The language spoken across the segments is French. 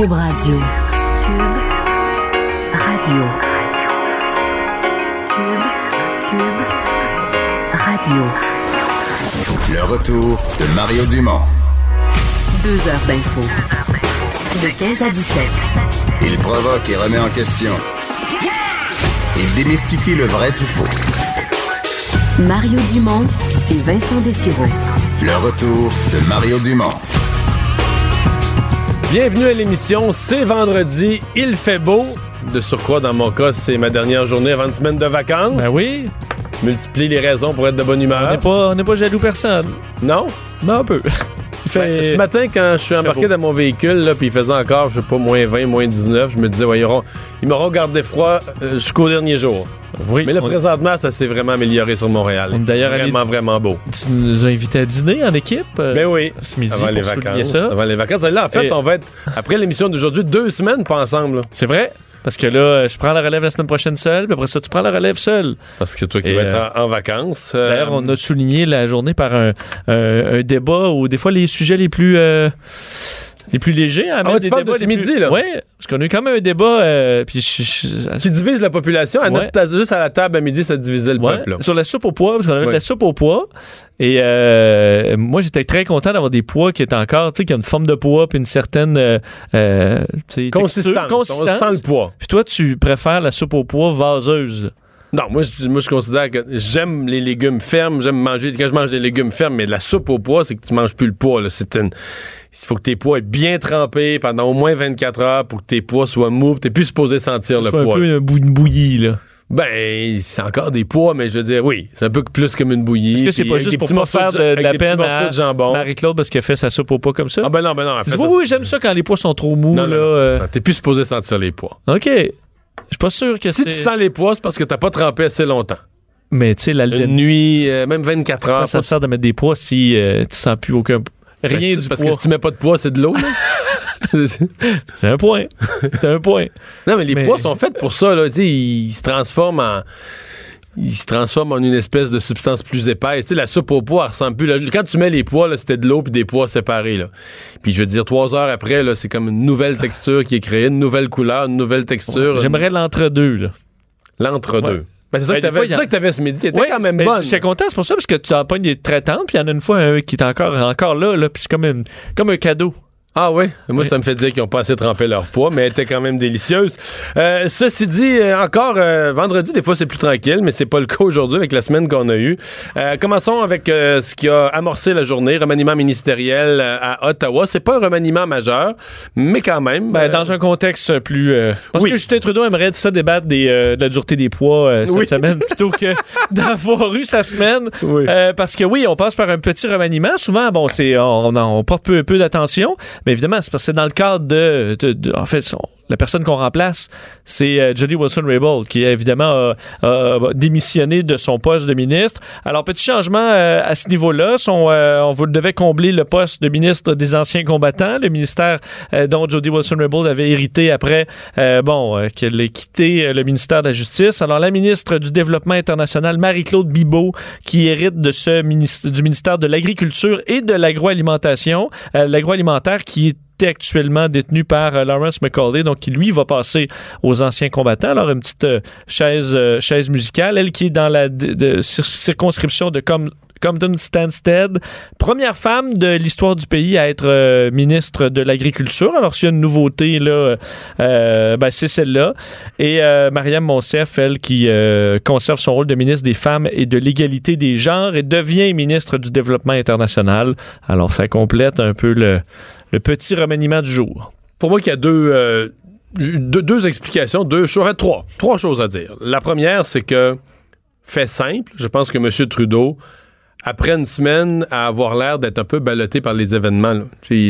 Cube Radio. Cube Radio. Cube, Cube Radio. Le retour de Mario Dumont. Deux heures d'info. De 15 à 17. Il provoque et remet en question. Il démystifie le vrai du faux. Mario Dumont et Vincent Dessureau. Le retour de Mario Dumont. Bienvenue à l'émission, c'est vendredi, il fait beau. De surcroît, dans mon cas, c'est ma dernière journée avant une semaine de vacances. Ben oui. Multiplie les raisons pour être de bonne On humeur. n'est pas, on n'est pas jaloux personne. Non? Non, un peu. Il fait... Ouais, ce matin, quand je suis embarqué dans mon véhicule, puis il faisait encore, je sais pas, moins 20, moins 19, je me disais, ouais, ils, auront- ils m'auront gardé froid euh, jusqu'au dernier jour. oui. Mais là, présentement, ça s'est vraiment amélioré sur Montréal. D'ailleurs Vraiment, vraiment beau. Tu nous as invités à dîner en équipe euh, Ben oui. ce midi Avant pour les vacances. ça. Avant les vacances. Là, en fait, Et- on va être, après l'émission d'aujourd'hui, deux semaines pas ensemble. C'est vrai? Parce que là, je prends la relève la semaine prochaine seul, puis après ça, tu prends la relève seul. Parce que toi qui vas euh, être en, en vacances. euh, D'ailleurs, on a souligné la journée par un, un- un débat où des fois les sujets les plus euh, les plus légers Ah ouais, tu des parles de débats midi, plus- là. Ouais, parce qu'on a eu quand même un débat euh, puis je- je- qui divise la population. À Ouais. notre tasse- juste à la table à midi, ça divisait le Ouais, peuple. là. sur la soupe au pois, parce qu'on avait de la soupe au pois. Et euh, moi, j'étais très content d'avoir des pois qui étaient encore, tu sais, qui ont une forme de pois puis une certaine euh, euh, Consistance. texture, consistance. On sent le poids. Puis toi, tu préfères la soupe au pois vaseuse? Non, moi je, moi, je considère que j'aime les légumes fermes. J'aime manger. Quand je mange des légumes fermes, mais la soupe au pois, c'est que tu manges plus le pois. là. C'est une. Il faut que tes pois aient bien trempés pendant au moins 24 heures pour que tes pois soient mous. Tu n'es plus supposé sentir Ça le un pois. peu un bou- une bouillie, là. Ben, c'est encore des pois, mais je veux dire, oui, c'est un peu plus comme une bouillie. Est-ce que c'est pas juste pour pas faire de, de, la peine à. Marie-Claude parce qu'elle fait sa soupe au pois comme ça? Ah ben non, ben non. elle fait oui, oui, j'aime ça quand les pois sont trop mous, Non, là. euh, Non, T'es plus supposé sentir les pois. OK. Je suis pas sûr que Si c'est... tu sens les pois, c'est parce que t'as pas trempé assez longtemps. Mais tu sais, la Une nuit, euh, même 24 heures. ça sert de mettre des pois si euh, tu sens plus aucun... Rien du Parce pois. que si tu mets pas de pois, c'est de l'eau. C'est un point. C'est un point. non, mais les Mais- pois sont faits pour ça. Là. Ils se transforment en. Ils se transforment en une espèce de substance plus épaisse. Tu sais, la soupe aux pois, elle ressemble plus. là. Quand tu mets les pois, c'était de l'eau puis des pois séparés. Là. Puis je veux dire, trois heures après, c'est comme une nouvelle texture qui est créée, une nouvelle couleur, une nouvelle texture. J'aimerais l'entre-deux, là. L'entre-deux. Ouais. Ben, c'est ça, Ben, a- ça que t'avais ce midi. Elle était Ouais, quand même ben, bonne. J'étais content, c'est pour ça, parce que tu en pognes des très tendres, puis il y en a une fois un qui est encore, encore là, là puis c'est comme, une- comme un cadeau. Ah oui? Moi, Oui. ça me fait dire qu'ils ont pas assez trempé leur poids, mais elle était quand même délicieuse. Euh, ceci dit, euh, encore euh, vendredi, des fois c'est plus tranquille, mais c'est pas le cas aujourd'hui avec la semaine qu'on a eue. Euh, commençons avec ce qui a amorcé la journée, remaniement ministériel à Ottawa. C'est pas un remaniement majeur, mais quand même. Ben, dans un contexte plus. euh, parce Oui. que Justin Trudeau aimerait ça débattre des, de la dureté des poids cette Oui. semaine plutôt que d'avoir eu sa semaine. Oui. Euh, parce que oui, on passe par un petit remaniement. Souvent, bon, c'est on, on, on porte peu, peu d'attention, mais évidemment, c'est parce que c'est dans le cadre de. de- de- en fait, la personne qu'on remplace, c'est euh, Jody Wilson-Raybould, qui évidemment a, a démissionné de son poste de ministre. Alors, petit changement euh, à ce niveau-là. Son, euh, on vous devait combler le poste de ministre des anciens combattants, le ministère euh, dont Jody Wilson-Raybould avait hérité après, euh, bon, euh, qu'elle ait quitté le ministère de la Justice. Alors, la ministre du Développement international, Marie-Claude Bibeau, qui hérite de ce ministre, du ministère de l'Agriculture et de l'Agroalimentation, l'agroalimentaire qui est actuellement détenu par euh, Lawrence McCauley, donc qui lui va passer aux anciens combattants. Alors une petite euh, chaise euh, chaise musicale, elle qui est dans la circonscription de Com Compton Stansted, première femme de l'histoire du pays à être euh, ministre de l'Agriculture. Alors, s'il y a une nouveauté, là, euh, ben, c'est celle-là. Et euh, Mariam Monsef, elle, qui conserve son rôle de ministre des Femmes et de l'égalité des genres et devient ministre du Développement international. Alors, ça complète un peu le, petit remaniement du jour. Pour moi, qu'il y a deux, deux, deux explications, deux, j'aurais trois, trois choses à dire. La première, c'est que, fait simple, je pense que M. Trudeau, après une semaine à avoir l'air d'être un peu ballotté par les événements, là.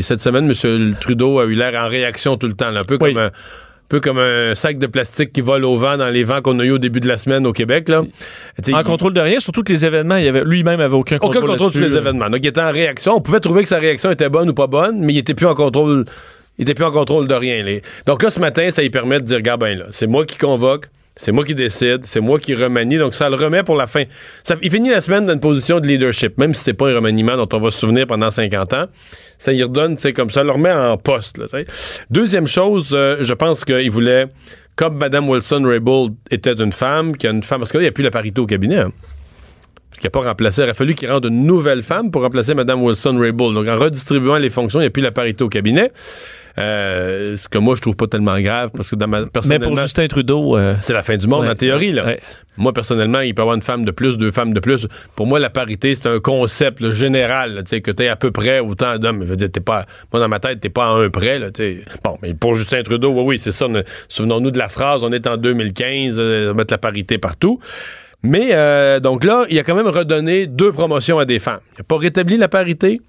Cette semaine, M. Trudeau a eu l'air en réaction tout le temps, là, un peu Oui. comme un peu comme un sac de plastique qui vole au vent dans les vents qu'on a eu au début de la semaine au Québec. Là. En il- contrôle de rien, surtout que les événements, il avait, lui-même avait aucun contrôle. aucun contrôle sur les événements. Donc, il était en réaction. On pouvait trouver que sa réaction était bonne ou pas bonne, mais il était plus en contrôle. Il était plus en contrôle de rien. là. Donc là, ce matin, ça lui permet de dire, ben là, c'est moi qui convoque. C'est moi qui décide, c'est moi qui remanie, donc ça le remet pour la fin. Il finit la semaine dans une position de leadership, même si c'est pas un remaniement dont on va se souvenir pendant 50 ans. Ça y redonne, c'est comme ça, le remet en poste. Deuxième chose, euh, je pense qu'il voulait, comme Mme Wilson-Raybould était une femme, qu'il y a une femme, parce que là, n'y a plus la parité au cabinet. Hein qui n'a pas remplacé. Il a fallu qu'il rende une nouvelle femme pour remplacer Mme Wilson-Raybould. Donc, en redistribuant les fonctions, il n'y a plus la parité au cabinet. Euh, ce que moi, je trouve pas tellement grave parce que dans ma Mais personnellement, pour Justin Trudeau, euh, c'est la fin du monde ouais, en théorie. Là. ouais. Moi, personnellement, il peut y avoir une femme de plus, deux femmes de plus. Pour moi, la parité, c'est un concept là, général. Tu sais, que tu à peu près autant d'hommes. Je veux dire, t'es pas, moi, dans ma tête, t'es pas à un près. Là, tu sais. bon, mais pour Justin Trudeau, oui, oui, c'est ça. Souvenons-nous de la phrase, on est en 2015, euh, mettre la parité partout. Mais euh, donc là, il a quand même redonné deux promotions à des femmes. Il n'a pas rétabli la parité,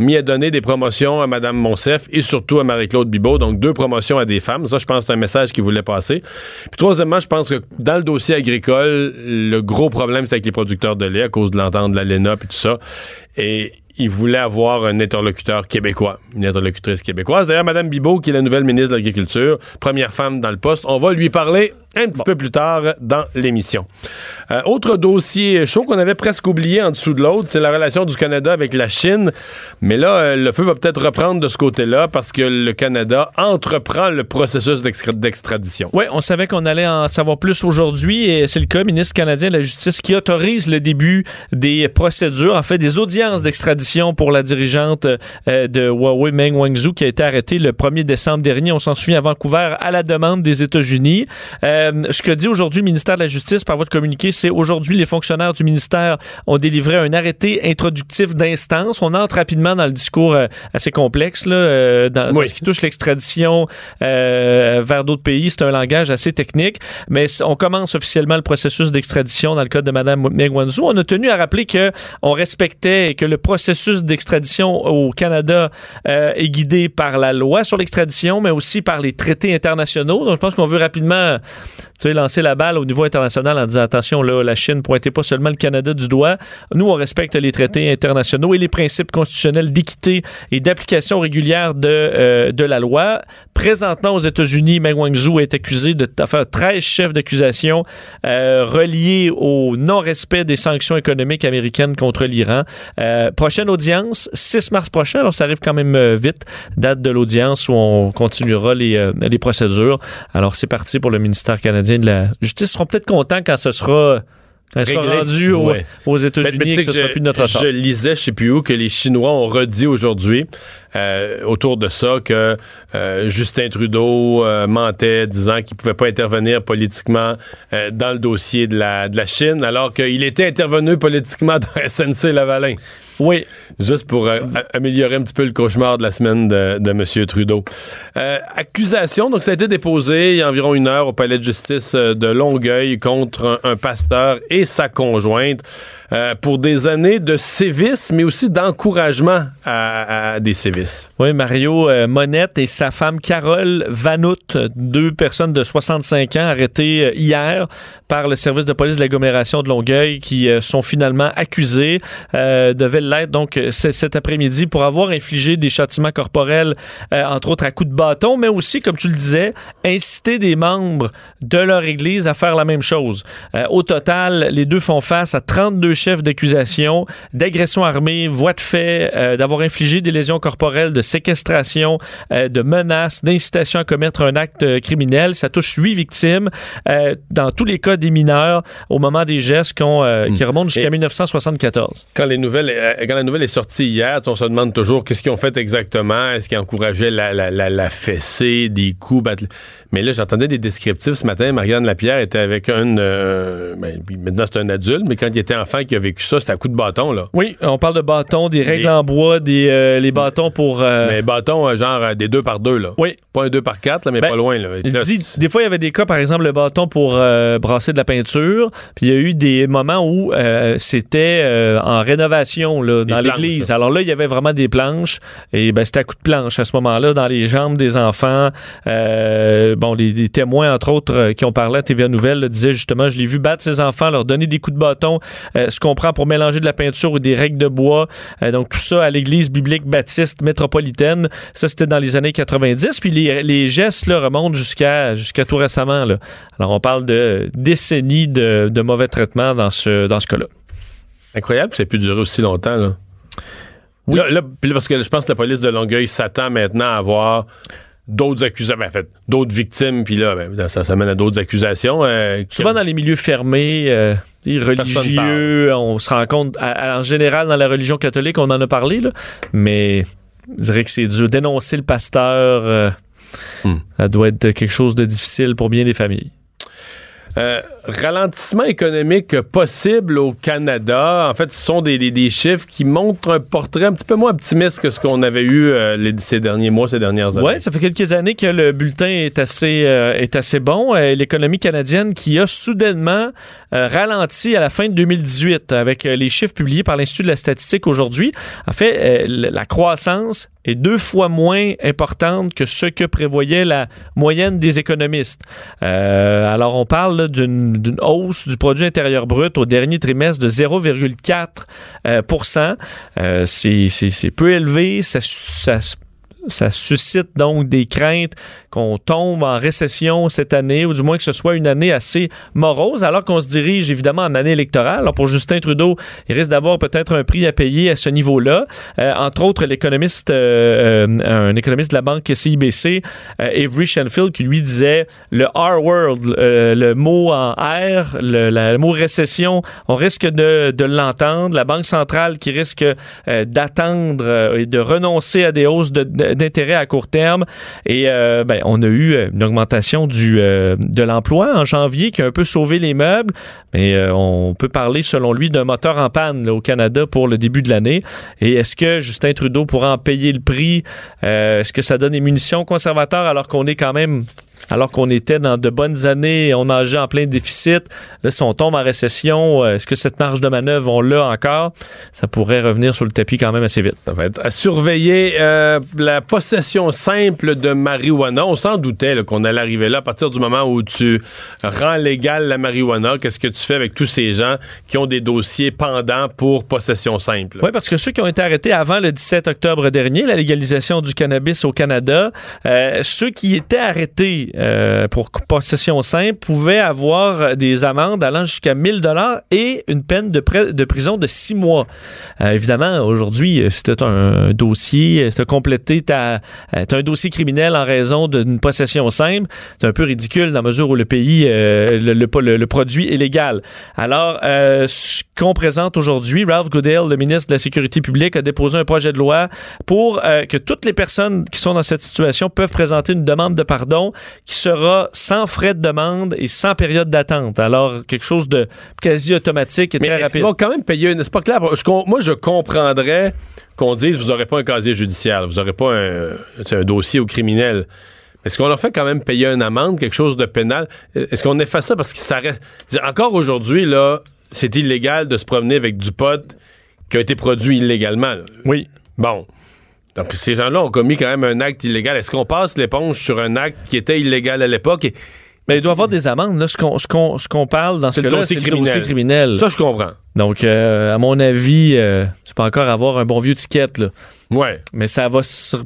mais il a donné des promotions à Mme Monsef et surtout à Marie-Claude Bibeau. Donc deux promotions à des femmes. Ça, je pense c'est un message qu'il voulait passer. Puis troisièmement, je pense que dans le dossier agricole, le gros problème, c'est avec les producteurs de lait à cause de l'entente de la LENA et tout ça. Et il voulait avoir un interlocuteur québécois, une interlocutrice québécoise. D'ailleurs, Mme Bibeau, qui est la nouvelle ministre de l'Agriculture, première femme dans le poste, on va lui parler un petit peu plus tard dans l'émission. Euh, autre dossier chaud qu'on avait presque oublié en dessous de l'autre, c'est la relation du Canada avec la Chine. Mais là, euh, le feu va peut-être reprendre de ce côté-là parce que le Canada entreprend le processus d'extra- d'extradition. Oui, on savait qu'on allait en savoir plus aujourd'hui et c'est le cas, ministre canadien de la Justice qui autorise le début des procédures, en fait des audiences d'extradition pour la dirigeante euh, de Huawei, Meng Wanzhou, qui a été arrêtée le 1er décembre dernier. On s'en souvient à Vancouver à la demande des États-Unis. Euh, ce que dit aujourd'hui le ministère de la Justice par voie de communiqué, c'est aujourd'hui les fonctionnaires du ministère ont délivré un arrêté introductif d'instance. On entre rapidement dans le discours euh, assez complexe là, dans, ce qui touche l'extradition vers d'autres pays. C'est un langage assez technique, mais on commence officiellement le processus d'extradition dans le cas de Mme Meng Wanzhou. On a tenu à rappeler que on respectait et que le processus d'extradition au Canada euh, est guidé par la loi sur l'extradition, mais aussi par les traités internationaux. Donc, je pense qu'on veut rapidement tu sais, lancer la balle au niveau international en disant attention, là, la Chine, pointez pas seulement le Canada du doigt. Nous, on respecte les traités internationaux et les principes constitutionnels d'équité et d'application régulière de, euh, de la loi. Présentement, aux États-Unis, Meng Wanzhou est accusé de faire 13 chefs d'accusation euh, reliés au non-respect des sanctions économiques américaines contre l'Iran. Euh, prochaine audience, 6 mars prochain, alors ça arrive quand même euh, vite, date de l'audience où on continuera les, euh, les procédures. Alors c'est parti pour le ministère canadien de la Justice. Ils seront peut-être contents quand ce sera, rendu au- Ouais. aux États-Unis que ce que sera je, plus de notre je lisais, je sais plus où, que les Chinois ont redit aujourd'hui euh, autour de ça que euh, Justin Trudeau euh, mentait, disant qu'il pouvait pas intervenir politiquement dans le dossier de la, de la Chine, alors qu'il était intervenu politiquement dans SNC Lavalin. Oui, Juste pour euh, améliorer un petit peu le cauchemar de la semaine de, de M. Trudeau. Euh, accusation, donc ça a été déposé il y a environ une heure au palais de justice euh, de Longueuil contre un pasteur et sa conjointe euh, pour des années de sévices, mais aussi d'encouragement à, des sévices. Oui, Mario euh, Monette et sa femme Carole Vanout, deux personnes de 65 ans arrêtées euh, hier par le service de police de l'agglomération de Longueuil qui sont finalement accusées, devaient l'être donc cet après-midi pour avoir infligé des châtiments corporels, entre autres à coups de bâton, mais aussi, comme tu le disais, inciter des membres de leur église à faire la même chose. Au total, les deux font face à 32 chefs d'accusation d'agression armée, voie de fait, euh, d'avoir infligé des lésions corporelles, de séquestration, euh, de menaces, d'incitation à commettre un acte euh, criminel. Ça touche huit victimes. Dans tous les cas des mineurs, au moment des gestes euh, qui remontent jusqu'à Et- 1974. Quand, les nouvelles, quand la nouvelle est sortie hier, on se demande toujours qu'est-ce qu'ils ont fait exactement? Est-ce qu'ils encourageaient la, la, la, la fessée, des coups, Mais là, j'entendais des descriptifs ce matin. Marianne Lapierre était avec un... euh, ben, maintenant, c'est un adulte, mais quand il était enfant qui a vécu ça, c'était à coup de bâton, là. Oui, on parle de bâtons, des règles Les- en bois, des euh, les bâtons pour. euh, Mais bâton, genre des deux par deux, là. oui. Pas un deux par quatre, là, mais Ben, pas loin, là. Dit, des fois, il y avait des cas, par exemple, le bâton pour brasser de la peinture. Puis il y a eu des moments où c'était en rénovation là, dans l'église. Alors là, il y avait vraiment des planches. Et ben, c'était à coup de planche à ce moment-là, dans les jambes des enfants. Euh, bon, les, les témoins, entre autres, euh, qui ont parlé à TVA Nouvelle, disaient justement, je l'ai vu battre ses enfants, leur donner des coups de bâton. Euh, ce qu'on prend pour mélanger de la peinture ou des règles de bois. Euh, donc tout ça à l'église biblique baptiste métropolitaine. Ça, c'était dans les années 90. Puis les, les gestes là, remontent jusqu'à jusqu'à tout récemment. Là. Alors on parle de décennies de, de mauvais traitements dans ce, dans ce cas-là. Incroyable que ça ait pu durer aussi longtemps. Là. Oui. Là, parce que je pense que la police de Longueuil s'attend maintenant à avoir d'autres accusations, ben, en fait, d'autres victimes, puis là, ben, ça, ça mène à d'autres accusations. euh, Souvent dans les milieux fermés, euh, religieux, on se rend compte, à- à- en général dans la religion catholique, on en a parlé, là, mais je dirais que c'est dur. Dénoncer le pasteur, euh, Hmm. ça doit être quelque chose de difficile pour bien des familles. Euh, ralentissement économique possible au Canada. En fait, ce sont des, des- chiffres qui montrent un portrait un petit peu moins optimiste que ce qu'on avait eu euh, ces derniers mois, ces dernières années. Oui, ça fait quelques années que le bulletin est assez, euh, est assez bon. Euh, L'économie canadienne qui a soudainement ralenti à la fin de 2018 avec les chiffres publiés par l'Institut de la statistique aujourd'hui. En fait, la croissance est deux fois moins importante que ce que prévoyait la moyenne des économistes. Alors, on parle d'une d'une hausse du produit intérieur brut au dernier trimestre de 0,4 euh. Euh, c'est peu élevé. Ça, ça ça suscite donc des craintes qu'on tombe en récession cette année, ou du moins que ce soit une année assez morose, alors qu'on se dirige évidemment en année électorale. Alors pour Justin Trudeau, il risque d'avoir peut-être un prix à payer à ce niveau-là. Euh, entre autres, l'économiste, euh, euh, un économiste de la banque CIBC, Avery Shenfield, qui lui disait le R-word, le mot en R, le, mot récession, on risque de, de l'entendre. La Banque centrale qui risque d'attendre et de renoncer à des hausses de- d'intérêt à court terme. Et euh, ben, on a eu euh, une augmentation du, euh, de l'emploi en janvier qui a un peu sauvé les meubles, mais euh, on peut parler, selon lui, d'un moteur en panne au Canada pour le début de l'année. Et est-ce que Justin Trudeau pourra en payer le prix? Est-ce que ça donne des munitions conservateurs alors qu'on est quand même alors qu'on était dans de bonnes années, on nageait en plein déficit. Là, si on tombe en récession, euh, est-ce que cette marge de manœuvre, on l'a encore? Ça pourrait revenir sur le tapis quand même assez vite. Ça va être à surveiller euh, la possession simple de marijuana. On s'en doutait qu'on allait arriver là à partir du moment où tu rends légal la marijuana. Qu'est-ce que tu fais avec tous ces gens qui ont des dossiers pendants pour possession simple? Oui, parce que ceux qui ont été arrêtés avant le 17 octobre dernier, la légalisation du cannabis au Canada, euh, ceux qui étaient arrêtés euh, pour possession simple pouvaient avoir des amendes allant jusqu'à 1000 dollars et une peine de, de prison de six mois. Euh, évidemment, aujourd'hui, euh, si tu un dossier, as complété ta, euh, t'as un dossier criminel en raison d'une possession simple, c'est un peu ridicule dans la mesure où le pays, euh, le, produit est légal. Alors, euh, ce qu'on présente aujourd'hui, Ralph Goodale, le ministre de la Sécurité publique, a déposé un projet de loi pour euh, que toutes les personnes qui sont dans cette situation peuvent présenter une demande de pardon qui sera sans frais de demande et sans période d'attente. Alors, quelque chose de quasi automatique et Mais très rapide. qu'ils vont quand même payer une... C'est pas clair. Je moi, je comprendrais qu'on dise vous n'aurez pas un casier judiciaire, vous n'aurez pas un, un dossier au criminel. Est-ce qu'on leur fait quand même payer une amende, quelque chose de pénal? Est-ce qu'on fait ça parce que ça reste... Encore aujourd'hui, là, c'est illégal de se promener avec du pot qui a été produit illégalement. là. Oui. Bon. Donc, ces gens-là ont commis quand même un acte illégal. Est-ce qu'on passe l'éponge sur un acte qui était illégal à l'époque? Et- Mais il doit y avoir des amendes. Là, ce qu'on ce qu'on- ce qu'on parle dans ce cas-là, dossier c'est le criminel. dossier criminel. Ça, je comprends. Donc, euh, à mon avis, euh, tu peux encore avoir un bon vieux ticket, là. Ouais. mais ça va sur-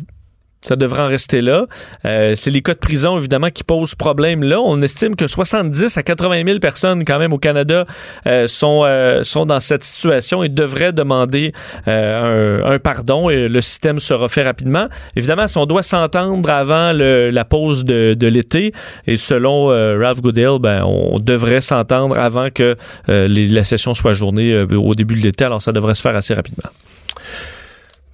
ça devrait en rester là. Euh, c'est les cas de prison, évidemment, qui posent problème là. On estime que 70 à 80 000 personnes, quand même, au Canada, euh, sont, euh, sont dans cette situation et devraient demander euh, un, un pardon et le système sera fait rapidement. Évidemment, si on doit s'entendre avant le- la pause de, de l'été, et selon euh, Ralph Goodale, ben, on devrait s'entendre avant que euh, les- la session soit ajournée euh, au début de l'été. Alors, ça devrait se faire assez rapidement.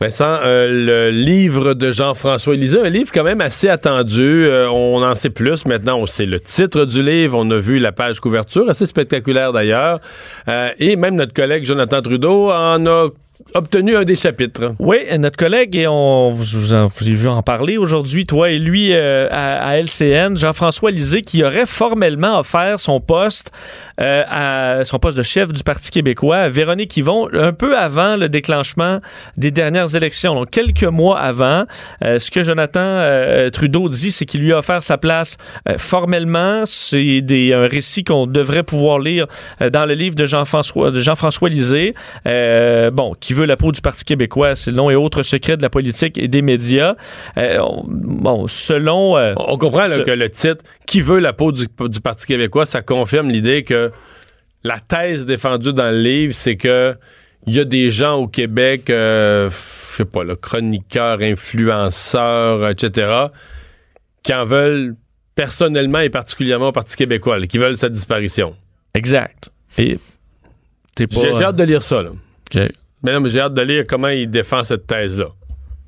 Vincent, euh, le livre de Jean-François Élysée, un livre quand même assez attendu. Euh, on en sait plus maintenant. On sait le titre du livre. On a vu la page couverture, assez spectaculaire d'ailleurs. Euh, et même notre collègue Jonathan Trudeau en a obtenu un des chapitres. Oui, notre collègue, et on vous, vous, avez vu en parler aujourd'hui, toi et lui, euh, à, LCN, Jean-François Lisée, qui aurait formellement offert son poste euh, à son poste de chef du Parti québécois à Véronique Yvon un peu avant le déclenchement des dernières élections, donc quelques mois avant. Euh, ce que Jonathan Trudeau dit, c'est qu'il lui a offert sa place formellement. C'est un récit qu'on devrait pouvoir lire dans le livre de Jean-François de Jean-François bon, qui veut la peau du Parti québécois, c'est le nom et autres secrets de la politique et des médias. Euh, on- bon, selon euh, On comprend là, Ce- que le titre Qui veut la peau du, du Parti québécois, ça confirme l'idée que la thèse défendue dans le livre, c'est que il y a des gens au Québec, euh, je sais pas, le chroniqueurs, influenceurs, etc., qui en veulent personnellement et particulièrement au Parti québécois, là, qui veulent sa disparition. exact. Et J'ai hâte de lire ça. Là. Mais non, mais j'ai hâte de lire comment il défend cette thèse-là.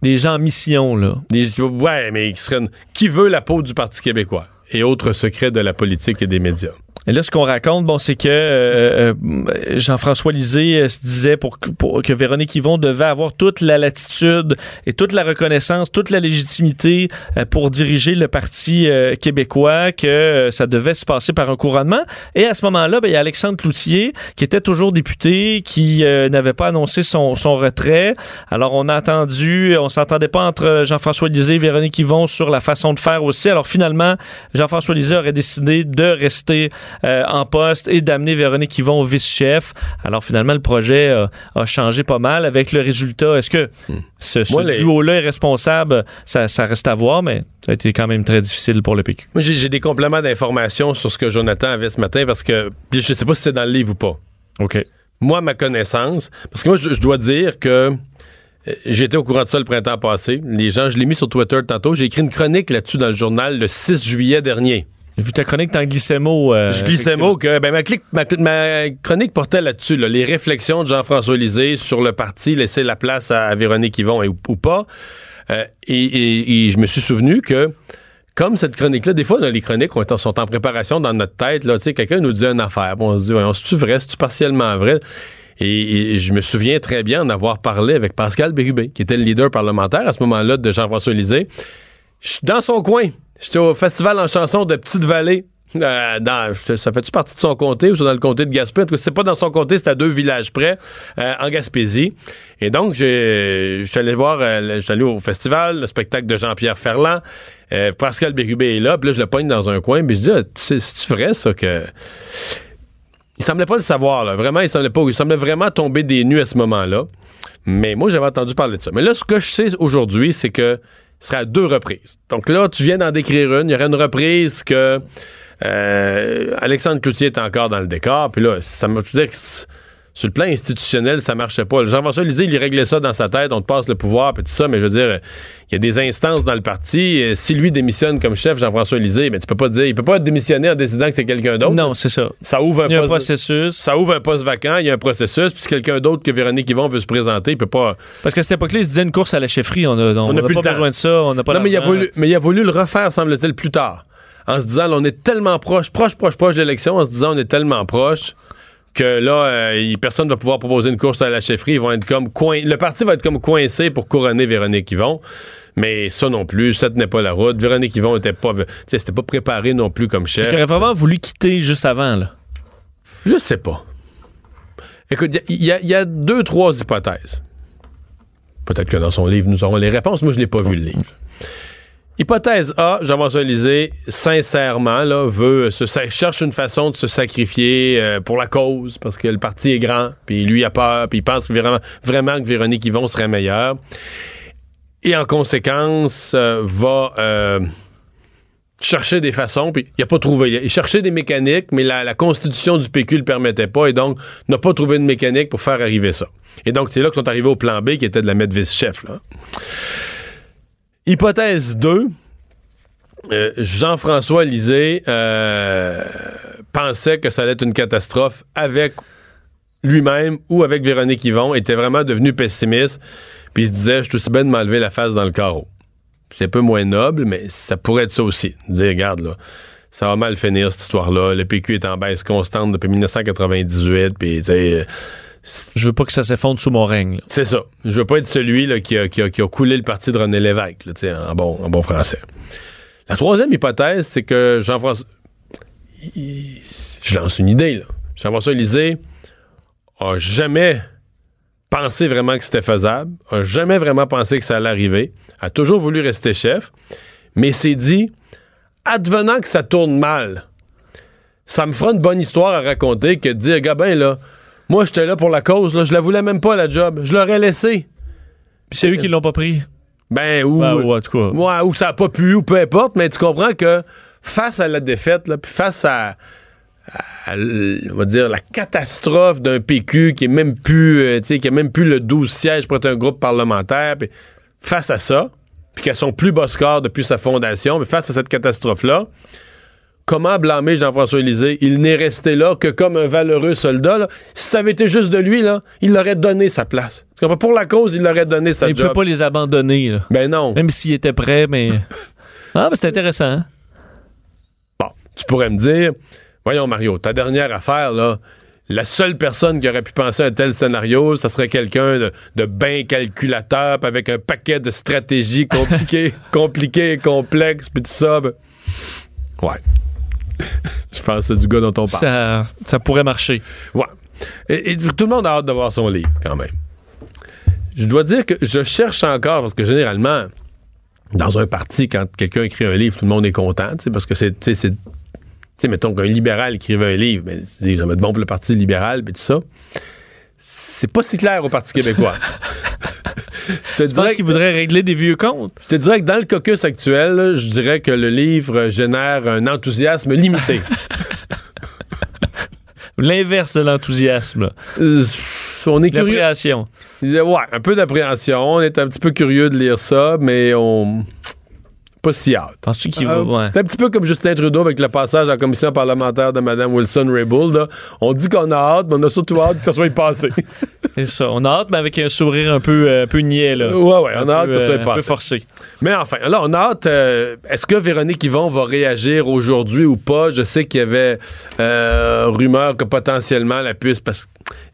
des gens en mission là. Des- ouais, mais qui, serait une- qui veut la peau du Parti québécois et autres secrets de la politique et des médias? Et là, ce qu'on raconte, bon, c'est que euh, euh, Jean-François Lisée euh, se disait pour, que- Véronique Yvon devait avoir toute la latitude et toute la reconnaissance, toute la légitimité euh, pour diriger le Parti québécois, que ça devait se passer par un couronnement. Et à ce moment-là, ben, il y a Alexandre Cloutier, qui était toujours député, qui n'avait pas annoncé son, retrait. Alors, on a entendu, on s'entendait pas entre Jean-François Lisée et Véronique Yvon sur la façon de faire aussi. Alors, finalement, Jean-François Lisée aurait décidé de rester euh, en poste et d'amener Véronique Yvon au vice-chef. Alors finalement, le projet euh, a changé pas mal avec le résultat. Est-ce que ce, ce duo-là est responsable? Ça, ça reste à voir, mais ça a été quand même très difficile pour le PQ. J'ai des compléments d'informations sur ce que Jonathan avait ce matin parce que je sais pas si c'est dans le livre ou pas. OK. Moi, ma connaissance, parce que moi, je, je dois dire que euh, j'étais au courant de ça le printemps passé. Les gens, je l'ai mis sur Twitter tantôt. J'ai écrit une chronique là-dessus dans le journal le 6 juillet dernier. J'ai vu ta chronique, t'en glissais mot. euh, Je glissais mot que ben, ma, clique- ma- ma chronique portait là-dessus, là, les réflexions de Jean-François Lisée sur le parti, laisser la place à, à Véronique Yvon et, ou, ou pas. Euh, et, et- et je me suis souvenu que, comme cette chronique-là, des fois, dans les chroniques on est en- sont en préparation dans notre tête. Là, quelqu'un nous dit une affaire. Bon, on se dit, voyons, c'est-tu vrai? C'est-tu partiellement vrai? Et, et je me souviens très bien en avoir parlé avec Pascal Bérubé, qui était le leader parlementaire à ce moment-là de Jean-François Lisée. Je suis dans son coin. J'étais au festival en chanson de Petite-Vallée. Euh, ça fait-tu partie de son comté ou c'est dans le comté de Gaspé? En tout cas, c'est pas dans son comté, c'est à deux villages près, euh, en Gaspésie. Et donc, je suis allé voir, euh, allé au festival, le spectacle de Jean-Pierre Ferland. Euh, Pascal Bérubé est là, puis là, je le pogne dans un coin, puis je dis, ah, c'est c'est vrai, ça, que. Il semblait pas le savoir, là. Vraiment, il semblait pas. Il semblait vraiment tomber des nues à ce moment-là. Mais moi, j'avais entendu parler de ça. Mais là, ce que je sais aujourd'hui, c'est que ce sera deux reprises. Donc là, tu viens d'en décrire une. Il y aurait une reprise que euh, Alexandre Cloutier est encore dans le décor. Puis là, ça me dire que sur le plan institutionnel, ça marchait pas. Jean-François Lisée, il réglait ça dans sa tête. On te passe le pouvoir, puis tout ça. Mais je veux dire, il y a des instances dans le parti. Euh, Si lui démissionne comme chef, Jean-François Lisée, mais tu peux pas dire, il peut pas démissionner en décidant que c'est quelqu'un d'autre. Non, c'est ça. Ça ouvre un Il y a un poste- processus. ça ouvre un poste vacant, il y a un processus, puis si quelqu'un d'autre que Véronique Yvon veut se présenter, il peut pas. Parce qu'à cette époque-là, il se disait une course à la chefferie. On n'a n'a plus pas le temps. besoin de ça. On n'a pas non, mais il, a voulu, mais il a voulu le refaire, semble-t-il, plus tard. En se disant, là, on est tellement proche, proche, proche, proche de l'élection, en se disant, on est tellement proche que là, euh, personne ne va pouvoir proposer une course à la chefferie. Ils vont être comme coin... Le parti va être comme coincé pour couronner Véronique Yvon. Mais ça non plus, ça tenait pas la route. Véronique Yvon était pas, c'était pas préparé non plus comme chef. aurait vraiment voulu quitter juste avant. Là. Je sais pas. Écoute, il y, y a deux, trois hypothèses. Peut-être que dans son livre, nous aurons les réponses. Moi, je n'ai pas vu le livre. Hypothèse A, Jean-François sincèrement, veut se, cherche une façon de se sacrifier euh, pour la cause, parce que le parti est grand, puis lui a peur, puis il pense vraiment, vraiment que Véronique Yvon serait meilleure. Et en conséquence, euh, va euh, chercher des façons, puis il n'a pas trouvé. Il cherchait des mécaniques, mais la, constitution du PQ ne le permettait pas, et donc n'a pas trouvé de mécanique pour faire arriver ça. Et donc, c'est là qu'ils sont arrivés au plan B, qui était de la mettre vice-chef. Hypothèse 2, euh, Jean-François Lisée euh, pensait que ça allait être une catastrophe avec lui-même ou avec Véronique Yvon, était vraiment devenu pessimiste, puis il se disait, je suis aussi bien de m'enlever la face dans le carreau. C'est un peu moins noble, mais ça pourrait être ça aussi. Dire, regarde, là, ça va mal finir cette histoire-là. Le PQ est en baisse constante depuis 1998, puis tu sais, euh, Je veux pas que ça s'effondre sous mon règne. C'est ça. Je veux pas être celui qui, a, coulé le parti de René Lévesque, là, en bon, en bon français. La troisième hypothèse, c'est que Jean-François. Je lance une idée, là. Jean-François Lisée a jamais pensé vraiment que c'était faisable, a jamais vraiment pensé que ça allait arriver, a toujours voulu rester chef, mais s'est dit, advenant que ça tourne mal, ça me fera une bonne histoire à raconter que de dire, Gabin, là, moi, j'étais là pour la cause, là, je la voulais même pas, la job. Je l'aurais laissé. Puis c'est eux qui l'ont pas pris. Ben, ou, Ben, ou en tout cas. ouais, ou ça a pas pu, ou peu importe, mais tu comprends que face à la défaite, là, puis face à, on va dire, la catastrophe d'un PQ qui est même plus, euh, qui a même plus le 12 sièges pour être un groupe parlementaire, puis face à ça, puis qu'à son plus bas score depuis sa fondation, mais face à cette catastrophe-là, comment blâmer Jean-François Élysée? Il n'est resté là que comme un valeureux soldat. là. Si ça avait été juste de lui, là, il l'aurait donné sa place. Pour la cause, il l'aurait donné sa Il ne peut pas les abandonner. là. Ben non. Même s'il était prêt, mais. Ah, ben c'est intéressant. hein? Bon, tu pourrais me dire, voyons Mario, ta dernière affaire, là, la seule personne qui aurait pu penser à un tel scénario, ça serait quelqu'un de, de bien calculateur, avec un paquet de stratégies compliquées, compliquées et complexes, puis tout ça. ben, Ouais. Je pense que c'est du gars dont on parle. Ça, ça pourrait marcher. Ouais. Et, et tout le monde a hâte de voir son livre, quand même. Je dois dire que je cherche encore, parce que généralement, dans un parti, quand quelqu'un écrit un livre, tout le monde est content, parce que c'est. tu sais, mettons qu'un libéral écrivait un livre, mais ça va être bon pour le Parti libéral, puis tout ça. C'est pas si clair au Parti québécois. je, te dirais, qu'il voudrait régler des vieux comptes? je te dirais que dans le caucus actuel, là, je dirais que le livre génère un enthousiasme limité. L'inverse de l'enthousiasme. Euh, on est curieux. Ouais, un peu d'appréhension. On est un petit peu curieux de lire ça, mais on. Pas si hâte. Penses-tu qu'il Euh, va. Ouais. C'est un petit peu comme Justin Trudeau avec le passage à la commission parlementaire de Mme Wilson-Raybould. On dit qu'on a hâte, mais on a surtout hâte que ça soit passé. C'est ça. On a hâte, mais avec un sourire un peu, euh, un peu niais, là. ouais, ouais, on a hâte que ça soit euh, un peu passé. forcé. Mais enfin, là, on a hâte. euh, Est-ce que Véronique Yvon va réagir aujourd'hui ou pas? Je sais qu'il y avait euh, rumeur que potentiellement la puisse, parce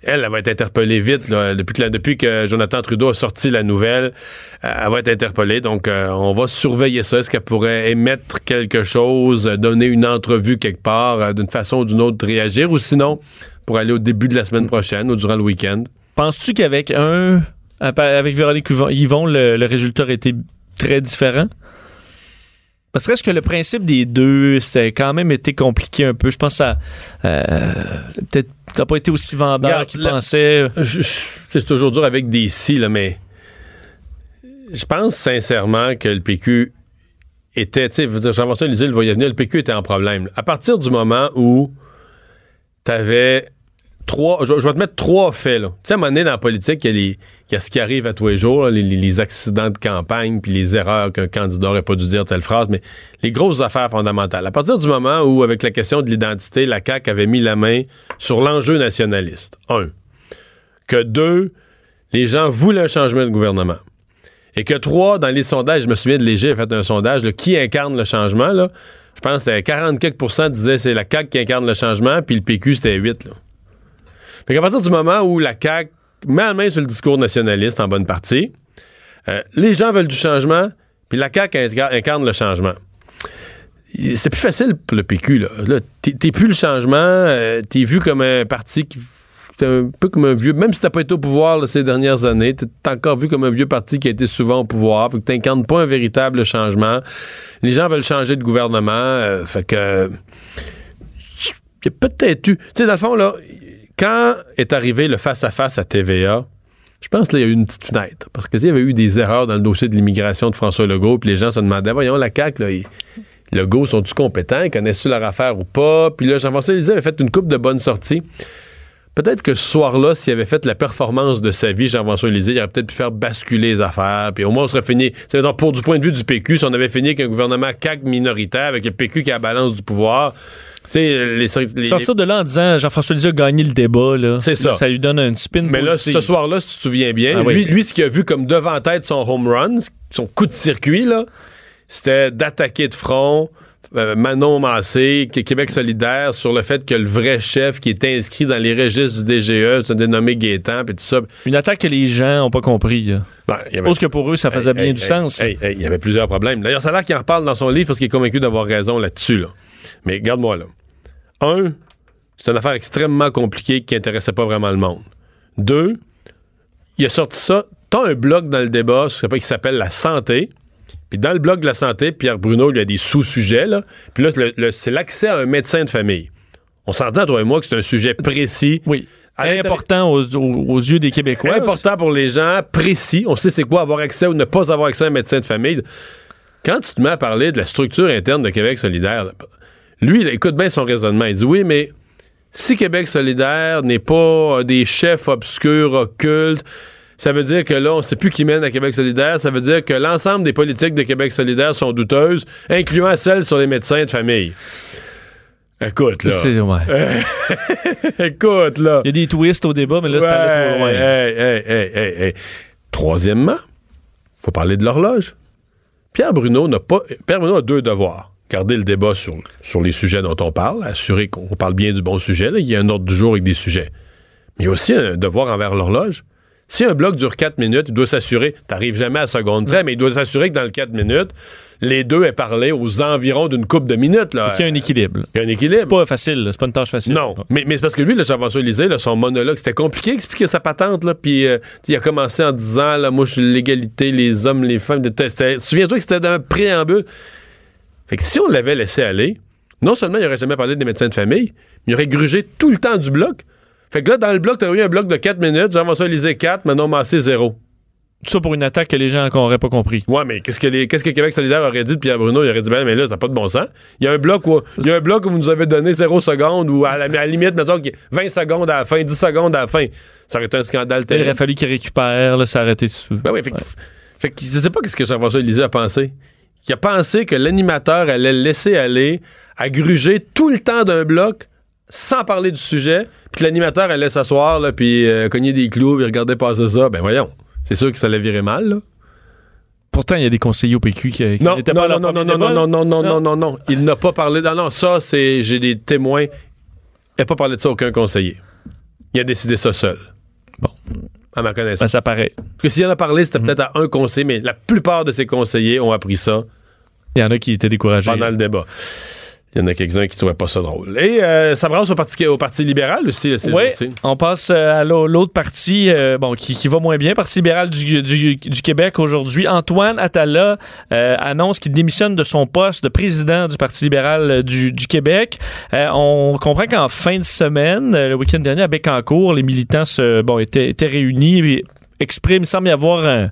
qu'elle, elle va être interpellée vite. depuis, que, Jonathan Trudeau a sorti la nouvelle, elle va être interpellée. Donc, euh, on va surveiller ça. Est-ce qu'elle pourrait émettre quelque chose, donner une entrevue quelque part, euh, d'une façon ou d'une autre, réagir? Ou sinon, pour aller au début de la semaine prochaine ou durant le week-end? Penses-tu qu'avec un. Avec Véronique Yvon- le résultat aurait été très différent? Parce que que le principe des deux, c'est quand même été compliqué un peu? Je pense que ça. euh, peut-être. Ça n'a pas été aussi vendeur qu'il pensait. C'est toujours dur avec des si, là, mais je pense sincèrement que le PQ était, tu sais, dire, Jean-François Lisée le voyait venir, le PQ était en problème. À partir du moment où tu avais trois, je, je vais te mettre trois faits, là. Tu sais, à un moment donné, dans la politique, il y a, les- il y a ce qui arrive à tous les jours, les, accidents de campagne, puis les erreurs qu'un candidat n'aurait pas dû dire telle phrase, mais les grosses affaires fondamentales. À partir du moment où, avec la question de l'identité, la CAQ avait mis la main sur l'enjeu nationaliste, un, que deux, les gens voulaient un changement de gouvernement. Et que trois, dans les sondages, je me souviens de Léger a fait un sondage, là, qui incarne le changement, là? Je pense que c'était 40 quelques disaient c'est la CAQ qui incarne le changement, puis le PQ, c'était 8, là. Fait qu'à partir du moment où la CAQ met la main sur le discours nationaliste en bonne partie, euh, les gens veulent du changement, puis la CAQ inca- incarne le changement. C'est plus facile pour le PQ, là. Là, t'es plus le changement, euh, t'es vu comme un parti qui un peu comme un vieux, même si t'as pas été au pouvoir ces dernières années, t'es encore vu comme un vieux parti qui a été souvent au pouvoir, fait que t'incarnes pas un véritable changement. Les gens veulent changer de gouvernement, euh, fait que a peut-être eu, tu sais dans le fond là, quand est arrivé le face à TVA, je pense qu'il y a eu une petite fenêtre parce qu'il y avait eu des erreurs dans le dossier de l'immigration de François Legault, puis les gens se demandaient voyons la CAQ là, Legault sont-ils compétents, connaissent-tu leur affaire ou pas? Puis là Jean-François Lisée avait fait une coupe de bonnes sorties. Peut-être que ce soir-là, s'il avait fait la performance de sa vie, Jean-François Lisée, il aurait peut-être pu faire basculer les affaires. Puis au moins, on serait fini. C'est pour du point de vue du PQ, si on avait fini avec un gouvernement CAC minoritaire, avec le PQ qui a la balance du pouvoir, les, les- Sortir de là en disant Jean-François Lisée a gagné le débat, là. C'est ça. Ça lui donne un spin Mais là, ce soir-là, si tu te souviens bien, Ah oui. lui, lui, ce qu'il a vu comme devant tête son home run, son coup de circuit, là, c'était d'attaquer de front, euh, Manon Massé, Québec solidaire, sur le fait que le vrai chef qui est inscrit dans les registres du DGE, c'est un dénommé Gaétan, puis tout ça. Une attaque que les gens n'ont pas compris. là. Ben, Je suppose que pour eux, ça faisait Hey, bien hey, du hey, sens. Il y avait plusieurs problèmes. D'ailleurs, ça a l'air qu'il en reparle dans son livre parce qu'il est convaincu d'avoir raison là-dessus. Là. Mais garde-moi là. Un, c'est une affaire extrêmement compliquée qui intéressait pas vraiment le monde. Deux, il a sorti ça. T'as un blog dans le débat je sais pas, qui s'appelle La santé. Puis dans le blog de la santé, Pierre Bruno, il y a des sous-sujets. Là. Puis là, le- le- c'est l'accès à un médecin de famille. On s'entend, toi et moi, que c'est un sujet précis. Oui. Important aux, yeux des Québécois. important pour les gens, précis. On sait c'est quoi avoir accès ou ne pas avoir accès à un médecin de famille. Quand tu te mets à parler de la structure interne de Québec solidaire, lui, il écoute bien son raisonnement. Il dit oui, mais si Québec solidaire n'est pas des chefs obscurs, occultes, ça veut dire que là, on ne sait plus qui mène à Québec solidaire. Ça veut dire que l'ensemble des politiques de Québec solidaire sont douteuses, incluant celles sur les médecins de famille. Écoute, là. Ouais. Écoute, là. Il y a des twists au débat, mais là, c'est hey, hey, hey, hey. Troisièmement, faut parler de l'horloge. Pierre Bruno n'a pas. Pierre Bruno a deux devoirs. Garder le débat sur, sur les sujets dont on parle, assurer qu'on parle bien du bon sujet. là. Il y a un ordre du jour avec des sujets. Mais il y a aussi un devoir envers l'horloge. Si un bloc dure 4 minutes, il doit s'assurer, t'arrives jamais à seconde près, mais il doit s'assurer que dans le 4 minutes, les deux aient parlé aux environs d'une coupe de minutes. Là. Il y a un équilibre. Il y a un équilibre. C'est pas facile, c'est pas une tâche facile. Non, mais, mais c'est parce que lui, le Lisée, là, son monologue, c'était compliqué d'expliquer sa patente, là, puis euh, il a commencé en disant, là, moi, je suis l'égalité, les hommes, les femmes, souviens-toi que c'était d'un préambule. Fait que si on l'avait laissé aller, non seulement il aurait jamais parlé des médecins de famille, mais il aurait grugé tout le temps du bloc. Fait que là, dans le bloc, t'aurais eu un bloc de 4 minutes, Jean-François Lisée 4, Manon Massé 0. Tout ça pour une attaque que les gens n'auraient pas compris. Ouais, mais qu'est-ce que, les, qu'est-ce que Québec solidaire aurait dit de Pierre Bruno? Il aurait dit, ben, mais là, ça n'a pas de bon sens. Il y a un bloc où, il y a un bloc où vous nous avez donné 0 secondes ou à la, à la limite, mettons, qu'il y ait 20 secondes à la fin, 10 secondes à la fin. Ça aurait été un scandale Il terrible. aurait fallu qu'ils récupèrent, là, s'arrêter dessus. Ben oui, fait, que- fait que je sais pas qu'est-ce que Jean-François Lisée a pensé. Il a pensé que l'animateur allait le laisser aller à gruger tout le temps d'un bloc sans parler du sujet, puis que l'animateur allait s'asseoir, là, puis euh, cogner des clous, puis regarder passer ça. Ben voyons, c'est sûr que ça allait virer mal, là. Pourtant, il y a des conseillers au PQ qui, qui Non, n'étaient non, pas là non, non, non, débat. non, non, non, non, non, non, Il n'a pas parlé. Non, non, ça, c'est. J'ai des témoins. Il n'a pas parlé de ça à aucun conseiller. Il a décidé ça seul. Bon. À ma connaissance. Ben, ça paraît. Parce que s'il en a parlé, c'était peut-être à un conseiller, mais la plupart de ses conseillers ont appris ça Il y en a qui étaient découragés. pendant le débat. Il y en a quelques-uns qui trouvaient pas ça drôle. Et euh, ça brasse au Parti, au parti libéral aussi. Oui, on passe euh, à l'au- l'autre parti euh, bon, qui, qui va moins bien, Parti libéral du, du- du Québec aujourd'hui. Antoine Attala euh, annonce qu'il démissionne de son poste de président du Parti libéral du, du Québec. On comprend qu'en fin de semaine, le week-end dernier à Bécancour, les militants se, bon, étaient, étaient réunis et expriment, il semble y avoir un,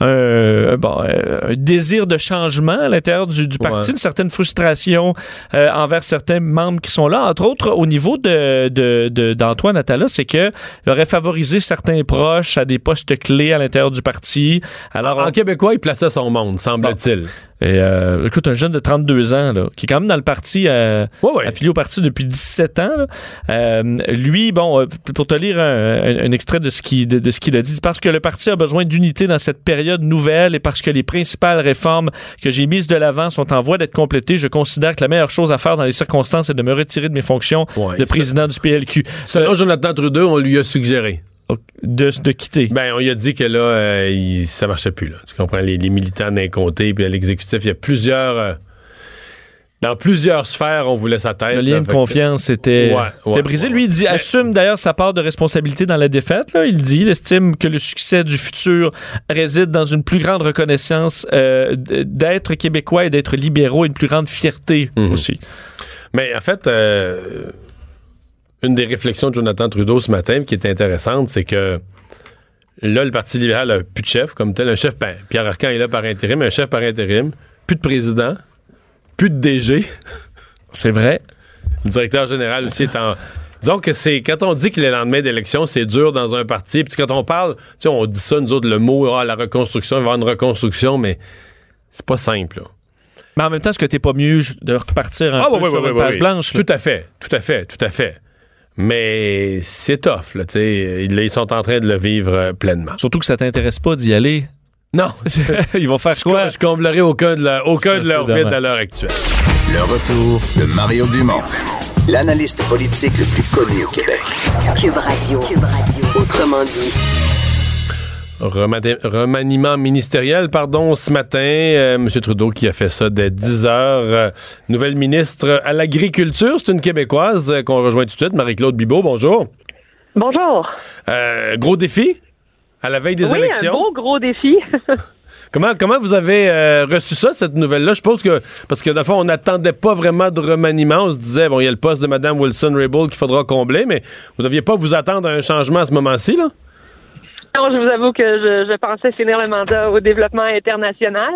un, bon, euh, un désir de changement à l'intérieur du, du parti, Ouais. une certaine frustration euh, envers certains membres qui sont là. Entre autres, au niveau de, de- de- d'Antoine Attala, c'est qu'il aurait favorisé certains proches à des postes clés à l'intérieur du parti. Alors, En on- québécois, il plaçait son monde, semble-t-il. et, euh, écoute, un jeune de 32 ans, là, qui est quand même dans le parti, euh, Ouais, ouais. affilié au parti depuis 17 ans. là. Euh, lui, bon, euh, pour te lire un, un- un extrait de ce qu'il de, de ce qu'il a dit, parce que le parti a besoin d'unité dans cette période nouvelle et parce que les principales réformes que j'ai mises de l'avant sont en voie d'être complétées, je considère que la meilleure chose à faire dans les circonstances est de me retirer de mes fonctions Ouais, de ça- président du PLQ. Selon Jonathan Trudeau, on lui a suggéré. De, de quitter. Ben, on lui a dit que là, euh, il- ça marchait plus. Là. Tu comprends? Les, les militants d'incomptés, puis à l'exécutif, il y a plusieurs. euh, dans plusieurs sphères, on voulait sa tête. Le là. lien de confiance était, Ouais, brisé. ouais, Lui, il dit, assume d'ailleurs sa part de responsabilité dans la défaite. Là. Il dit, il estime que le succès du futur réside dans une plus grande reconnaissance euh, d'être québécois et d'être libéraux, et une plus grande fierté Mhm. aussi. Mais en fait, euh, une des réflexions de Jonathan Trudeau ce matin qui est intéressante, c'est que là, le Parti libéral n'a plus de chef comme tel. Un chef, ben, Pierre Arcan est là par intérim, un chef par intérim, plus de président, plus de DG. C'est vrai. Le directeur général aussi est en. Disons que c'est. Quand on dit que le lendemain d'élection, c'est dur dans un parti, puis quand on parle, tu sais, on dit ça, nous autres, le mot, ah, la reconstruction, il va y avoir une reconstruction, mais c'est pas simple, là. Mais en même temps, est-ce que t'es pas mieux de repartir un Ah, peu oui, oui, sur oui, une oui, page blanche? là? Tout à fait, tout à fait, tout à fait. Mais c'est tough, là, tu sais. Ils, ils sont en train de le vivre euh, pleinement. Surtout que ça t'intéresse pas d'y aller. Non, Ils vont faire je, quoi? je comblerai aucun de, leur- aucun Ça, de leurs vides à l'heure actuelle. Le retour de Mario Dumont, l'analyste politique le plus connu au Québec. Cube Radio. Cube Radio. Autrement dit. Remani- remaniement ministériel, pardon, ce matin. Euh, M. Trudeau qui a fait ça dès 10 heures. Euh, nouvelle ministre à l'agriculture. C'est une Québécoise euh, qu'on rejoint tout de suite. Marie-Claude Bibeau, bonjour. Bonjour. Euh, gros défi? À la veille des oui, élections? un beau gros défi. Comment, comment vous avez euh, reçu ça, cette nouvelle-là? Je suppose que, parce que, dans le fond, on n'attendait pas vraiment de remaniement. On se disait, bon, il y a le poste de Mme Wilson-Raybould qu'il faudra combler, mais vous ne deviez pas vous attendre à un changement à ce moment-ci, là? non, je vous avoue que je, je pensais finir le mandat au développement international.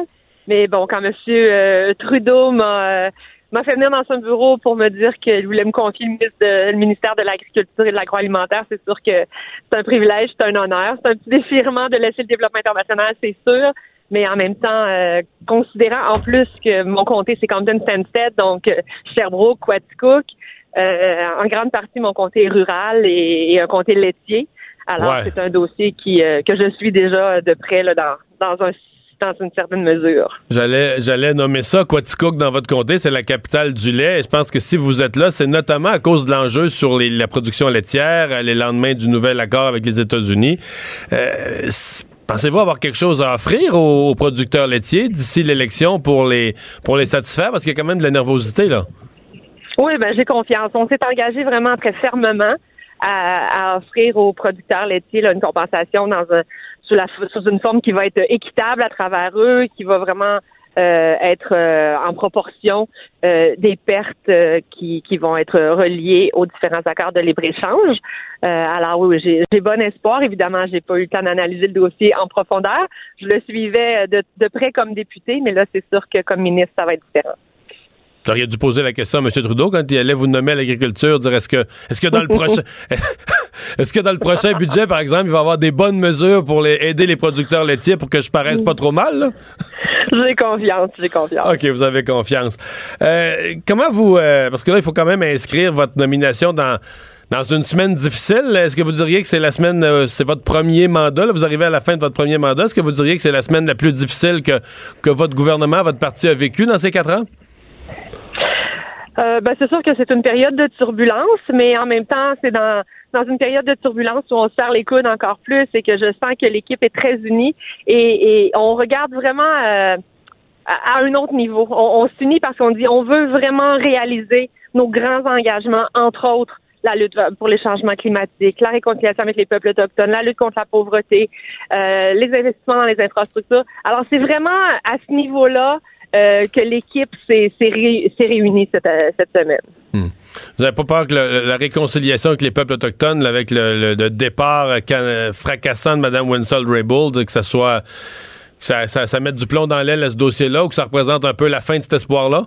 Mais bon, quand M. Trudeau m'a euh, m'a fait venir dans son bureau pour me dire qu'il voulait me confier le, ministre de- le ministère de l'Agriculture et de l'Agroalimentaire, c'est sûr que c'est un privilège, c'est un honneur. C'est un petit défirement de laisser le développement international, c'est sûr. Mais en même temps, euh, considérant en plus que mon comté, c'est Camden Stanstead, donc euh, Sherbrooke, Quaticook, euh, en grande partie, mon comté est rural et, et un comté laitier. Alors, Ouais. c'est un dossier qui euh, que je suis déjà de près là, dans, dans, un, dans une certaine mesure. J'allais, j'allais nommer ça Quaticook dans votre comté, c'est la capitale du lait. Et je pense que si vous êtes là, c'est notamment à cause de l'enjeu sur les- la production laitière, euh, les lendemains du nouvel accord avec les États-Unis. Euh, Pensez-vous avoir quelque chose à offrir aux, aux producteurs laitiers d'ici l'élection pour les, pour les satisfaire? Parce qu'il y a quand même de la nervosité, là. Oui, ben j'ai confiance. On s'est engagé vraiment très fermement à, à offrir aux producteurs laitiers là, une compensation dans un sous, la, sous une forme qui va être équitable à travers eux, qui va vraiment euh, être euh, en proportion euh, des pertes euh, qui, qui vont être reliées aux différents accords de libre-échange. Euh, alors oui, j'ai bon espoir. Évidemment, j'ai pas eu le temps d'analyser le dossier en profondeur. Je le suivais de, de près comme député, mais là, c'est sûr que comme ministre, ça va être différent. Vous auriez dû poser la question à M. Trudeau quand il allait vous nommer à l'agriculture, dire est-ce que, est-ce que dans le prochain, est-ce que dans le prochain budget, par exemple, il va y avoir des bonnes mesures pour les, aider les producteurs laitiers pour que je paraisse pas trop mal? J'ai confiance, j'ai confiance. OK, vous avez confiance. Euh, comment vous... euh, parce que là, il faut quand même inscrire votre nomination dans, dans une semaine difficile. Est-ce que vous diriez que c'est la semaine... euh, c'est votre premier mandat? là? vous arrivez à la fin de votre premier mandat. Est-ce que vous diriez que c'est la semaine la plus difficile que, que votre gouvernement, votre parti a vécu dans ces quatre ans? Euh, ben, c'est sûr que c'est une période de turbulence, mais en même temps, c'est dans dans une période de turbulence où on se serre les coudes encore plus et que je sens que l'équipe est très unie et, et on regarde vraiment euh, à, un autre niveau. On, on s'unit parce qu'on dit on veut vraiment réaliser nos grands engagements, entre autres la lutte pour les changements climatiques, la réconciliation avec les peuples autochtones, la lutte contre la pauvreté, euh, les investissements dans les infrastructures. Alors c'est vraiment à ce niveau-là euh, que l'équipe s'est s'est ré- s'est réunie cette, euh, semaine. Vous n'avez pas peur que le- la réconciliation avec les peuples autochtones, avec le, départ euh, fracassant de Mme Winsell Raybould, que ça soit. que ça, ça mette du plomb dans l'aile à ce dossier-là ou que ça représente un peu la fin de cet espoir-là?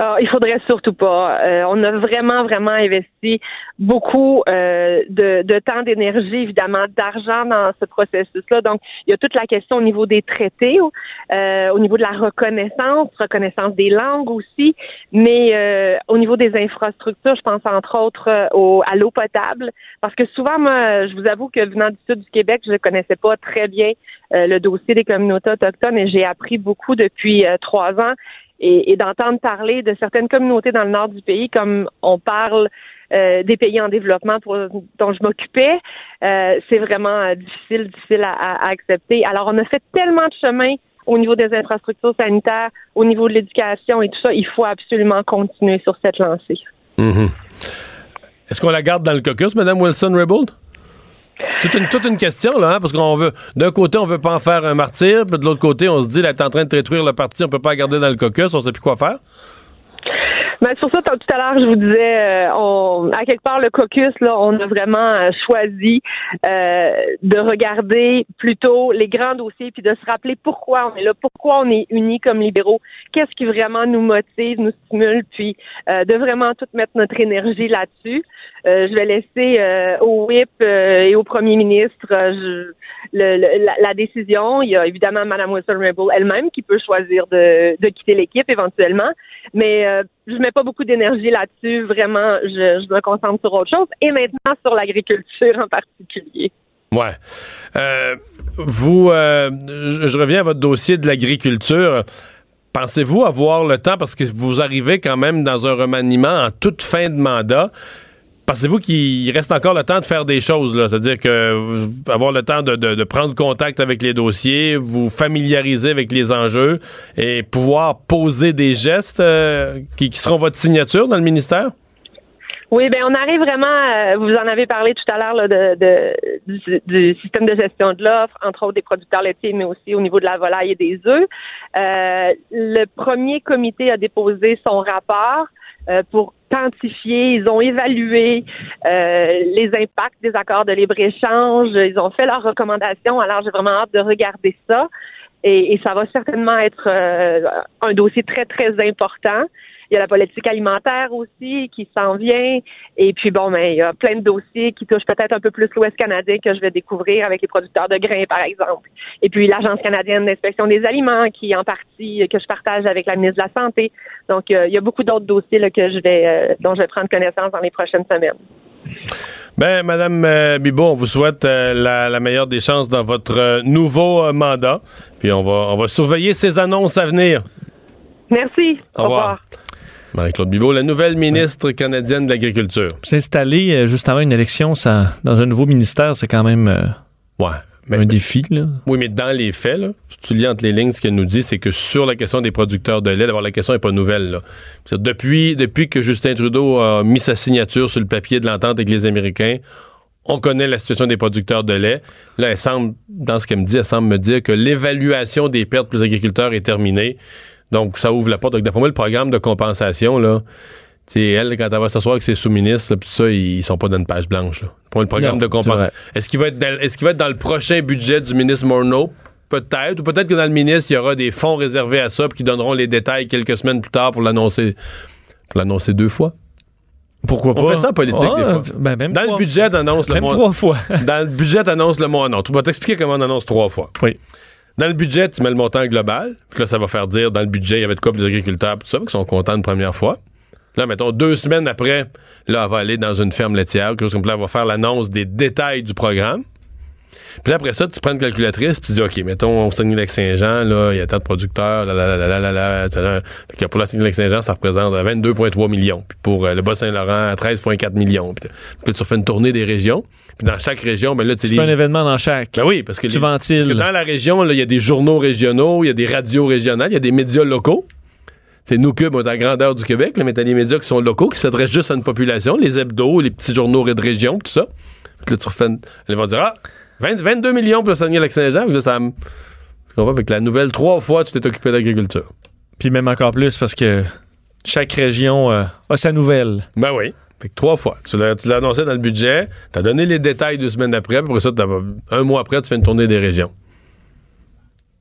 Ah, il faudrait surtout pas. Euh, on a vraiment, vraiment investi beaucoup euh, de, de temps, d'énergie, évidemment, d'argent dans ce processus-là. Donc, il y a toute la question au niveau des traités, euh, au niveau de la reconnaissance, reconnaissance des langues aussi, mais euh, au niveau des infrastructures, je pense entre autres euh, au, à l'eau potable, parce que souvent, moi, je vous avoue que venant du sud du Québec, je ne connaissais pas très bien euh, le dossier des communautés autochtones et j'ai appris beaucoup depuis trois ans et, d'entendre parler de certaines communautés dans le nord du pays, comme on parle euh, des pays en développement dont je m'occupais, euh, c'est vraiment euh, difficile, difficile à, accepter. Alors, on a fait tellement de chemin au niveau des infrastructures sanitaires, au niveau de l'éducation et tout ça, il faut absolument continuer sur cette lancée. Est-ce qu'on la garde dans le caucus, Mme Wilson-Raybould? Toute une, toute une question, là, hein, parce qu'on veut, d'un côté, on veut pas en faire un martyr, puis de l'autre côté, on se dit, là, est en train de détruire le parti, on peut pas la garder dans le caucus, on sait plus quoi faire. Mais sur ça, tout à l'heure, je vous disais, euh, on, à quelque part, le caucus, là, on a vraiment euh, choisi euh, de regarder plutôt les grands dossiers, puis de se rappeler pourquoi on est là, pourquoi on est unis comme libéraux, qu'est-ce qui vraiment nous motive, nous stimule, puis de vraiment tout mettre notre énergie là-dessus. Euh, je vais laisser euh, au whip euh, et au premier ministre le- la, décision. Il y a évidemment Mme Wilson-Raybould elle-même qui peut choisir de, quitter l'équipe éventuellement, mais je mets pas beaucoup d'énergie là-dessus. Vraiment, je, me concentre sur autre chose et maintenant sur l'agriculture en particulier. Ouais. Vous, je reviens à votre dossier de l'agriculture. pensez-vous avoir le temps, parce que vous arrivez quand même dans un remaniement en toute fin de mandat, Pensez-vous qu'il reste encore le temps de faire des choses, là? C'est-à-dire que avoir le temps de, de- de prendre contact avec les dossiers, vous familiariser avec les enjeux et pouvoir poser des gestes euh, qui, qui seront votre signature dans le ministère? Oui, ben on arrive vraiment, euh, vous en avez parlé tout à l'heure de, de- du, du système de gestion de l'offre, entre autres des producteurs laitiers, mais aussi au niveau de la volaille et des œufs. Euh, le premier comité a déposé son rapport euh, pour quantifier, ils ont évalué euh, les impacts des accords de libre-échange, ils ont fait leurs recommandations, alors j'ai vraiment hâte de regarder ça. Et, ça va certainement être euh, un dossier très, très important. Il y a la politique alimentaire aussi qui s'en vient. Et puis, bon, ben, il y a plein de dossiers qui touchent peut-être un peu plus l'Ouest canadien que je vais découvrir avec les producteurs de grains, par exemple. Et puis, l'Agence canadienne d'inspection des aliments qui, en partie, que je partage avec la ministre de la Santé. Donc, euh, il y a beaucoup d'autres dossiers là, que je vais, euh, dont je vais prendre connaissance dans les prochaines semaines. Ben, Madame euh, Bibo, on vous souhaite euh, la, la meilleure des chances dans votre euh, nouveau mandat. Puis on va, on va surveiller ces annonces à venir. Merci. Au revoir. Marie-Claude Bibeau, la nouvelle ministre canadienne de l'Agriculture. S'installer euh, juste avant une élection ça, dans un nouveau ministère, c'est quand même euh, Ouais. Mais, un défi. Là. oui, mais dans les faits, là, si tu lis entre les lignes, ce qu'elle nous dit, c'est que sur la question des producteurs de lait, d'abord, la question n'est pas nouvelle. Là. Depuis, depuis que Justin Trudeau a mis sa signature sur le papier de l'entente avec les Américains, on connaît la situation des producteurs de lait. Là, elle semble, dans ce qu'elle me dit, elle semble me dire que l'évaluation des pertes pour les agriculteurs est terminée. Donc, ça ouvre la porte. Donc, d'après moi, le programme de compensation, là, tu sais, elle, quand elle va s'asseoir avec ses sous-ministres, puis ça, ils sont pas dans une page blanche. Là. Pour le programme Non, de compensation. Est-ce qu'il va, être dans- est-ce qu'il va être dans le prochain budget du ministre Morneau? Peut-être. Ou peut-être que dans le ministre, il y aura des fonds réservés à ça, puis qui donneront les détails quelques semaines plus tard pour l'annoncer. Pour l'annoncer deux fois. Pourquoi On fait ça en politique, des fois. ben, même Dans trois- le budget, t'annonces le Même mois. trois fois. Dans le budget, t'annonces le mois. Non, tu vas t'expliquer comment on annonce trois fois. oui. Dans le budget, tu mets le montant global. Puis là, ça va faire dire, dans le budget, il y avait de quoi pour les agriculteurs, tout ça, qui sont contents une première fois. Là, mettons, deux semaines après, là, elle va aller dans une ferme laitière, quelque chose comme ça, elle va faire l'annonce des détails du programme. Puis là, après ça, tu prends une calculatrice, puis tu dis, OK, mettons, au Saguenay-Lac-Saint-Jean, là, il y a tant de producteurs, là, là, là, là, là, là, là. Fait que pour la Saguenay-Lac-Saint-Jean, ça représente 22,3 millions. Puis pour euh, le Bas-Saint-Laurent, 13,4 millions. Puis, puis tu refais une tournée des régions. Puis dans chaque région, ben là, tu Tu fais un événement dans chaque. ben oui, parce que, tu les- ventiles. parce que dans la région, là, il y a des journaux régionaux, il y a des radios régionales, il y a des médias locaux. C'est nous Cube, on est à la grandeur du Québec, là, mais t'as des médias qui sont locaux, qui s'adressent juste à une population, les hebdos, les petits journaux de région, tout ça. Puis là, tu refais une- Ils vont dire, ah, 20 22 millions pour le Saguenay-Lac-Saint-Jean. Puis là, ça me-? Avec la nouvelle, trois fois, tu t'es occupé d'agriculture. Puis même encore plus parce que chaque région euh, a sa nouvelle. Ben oui. Fait que trois fois. Tu l'as annoncé dans le budget, t'as donné les détails deux semaines après, puis après ça, un mois après, tu fais une tournée des régions.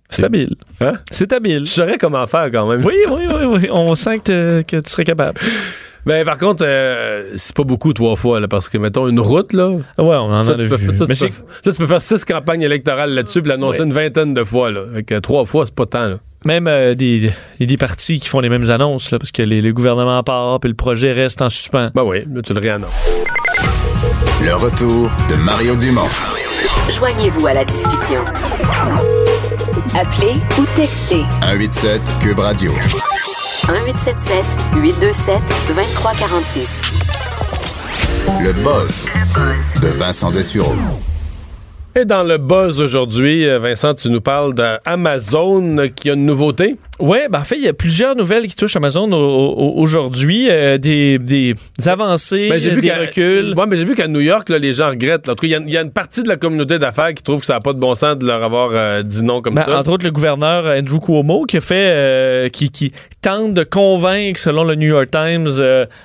C'est habile. Hein? C'est habile. Je saurais comment faire quand même. Oui, oui, oui, oui. On sent que tu serais capable. Ben, par contre, euh, c'est pas beaucoup trois fois, là, parce que, mettons, une route, là. Ouais, on en Ça, a tu, vu. peux, ça, tu Mais peux- c'est ça, tu peux faire six campagnes électorales là-dessus, puis l'annoncer Ouais. une vingtaine de fois, là. Fait que trois fois, c'est pas tant, là. même euh, des, des partis qui font les mêmes annonces, là, parce que les, le gouvernement part, puis le projet reste en suspens. Ben oui, là, tu le réannonces. Le retour de Mario Dumont. Joignez-vous à la discussion. Appelez ou textez 187 Cube Radio. 1877 827 2346. Le buzz de Vincent Dessureau. Et dans le buzz aujourd'hui, euh, Vincent, tu nous parles d'Amazon qui a une nouveauté. Oui, ben en fait, il y a plusieurs nouvelles qui touchent Amazon au- au- aujourd'hui. euh, des, des avancées, Ben, vu des reculs. Ouais, mais j'ai vu qu'à New York, là, les gens regrettent. là. En tout cas, il y a- il y, a une partie de la communauté d'affaires qui trouve que ça n'a pas de bon sens de leur avoir euh, dit non comme Ben, ça. entre autres, le gouverneur Andrew Cuomo qui a fait, euh, qui, qui tente de convaincre, selon le New York Times,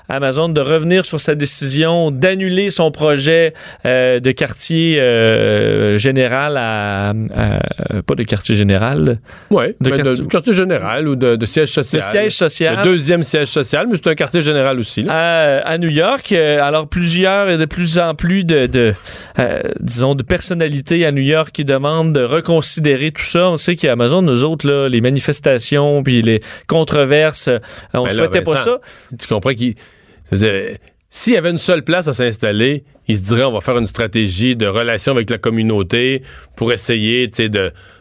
Amazon de revenir sur sa décision d'annuler son projet de quartier général à, à- pas de quartier général, de ben, de, quartier- de quartier général ou de, de siège de social. siège social. Le deuxième siège social, mais c'est un quartier général aussi. là. à, à New York. Euh, alors, plusieurs et de plus en plus de, de, euh, disons, de personnalités à New York qui demandent de reconsidérer tout ça. On sait qu'Amazon, nous autres, là, les manifestations puis les controverses, euh, on Ben là, souhaitait pas ça. Tu comprends qu'il. S'il y avait une seule place à s'installer, il se dirait on va faire une stratégie de relation avec la communauté pour essayer de,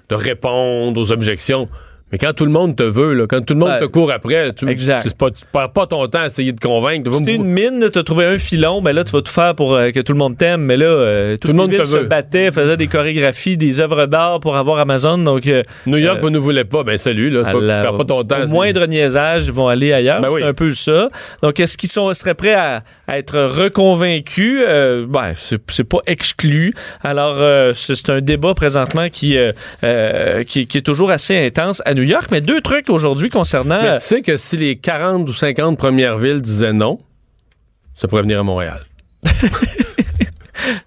de répondre aux objections. Mais quand tout le monde te veut, là, quand tout le monde te court après, tu, pas, tu perds pas ton temps à essayer de convaincre. Si t'es une mine, t'as trouvé un filon, ben là, tu vas tout faire pour euh, que tout le monde t'aime. Mais là, euh, toute le monde te se veut. battait, faisait des chorégraphies, des œuvres d'art pour avoir Amazon. Donc, euh, New York, Euh, vous ne voulez pas, ben salut, là, pas- tu perds pas ton temps. Au moindre niaisage, ils vont aller ailleurs. Ben c'est oui. un peu ça. Donc, est-ce qu'ils seraient prêts à être reconvaincus? Euh, ben, c'est pas exclu. Alors, euh, c'est c'est un débat présentement qui, euh, euh, qui, qui est toujours assez intense à New York. Mais deux trucs aujourd'hui concernant... Mais tu sais que si les 40 ou 50 premières villes disaient non, ça pourrait venir à Montréal.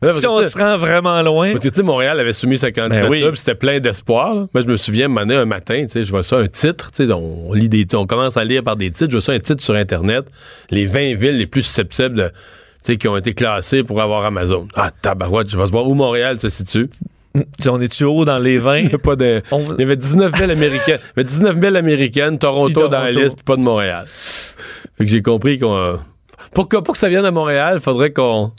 Là, si on se rend vraiment loin... Parce que, tu sais, Montréal avait soumis sa candidature, Ben oui. c'était plein d'espoir. Moi, je me souviens, un un matin, tu sais, je vois ça, un titre, tu sais, on, lit des, on commence à lire par des titres, je vois ça, un titre sur Internet, les 20 villes les plus susceptibles, de- tu sais, qui ont été classées pour avoir Amazon. Ah, tabarouette, je vais se voir où Montréal se situe. On est-tu haut dans les 20? Il pas de... On- Il y avait 19 villes américaines. Il y avait 19 villes américaines, Toronto, dans la liste, puis pas de Montréal. Fait que j'ai compris qu'on. Pour que, pour que ça vienne à Montréal, faudrait qu'on.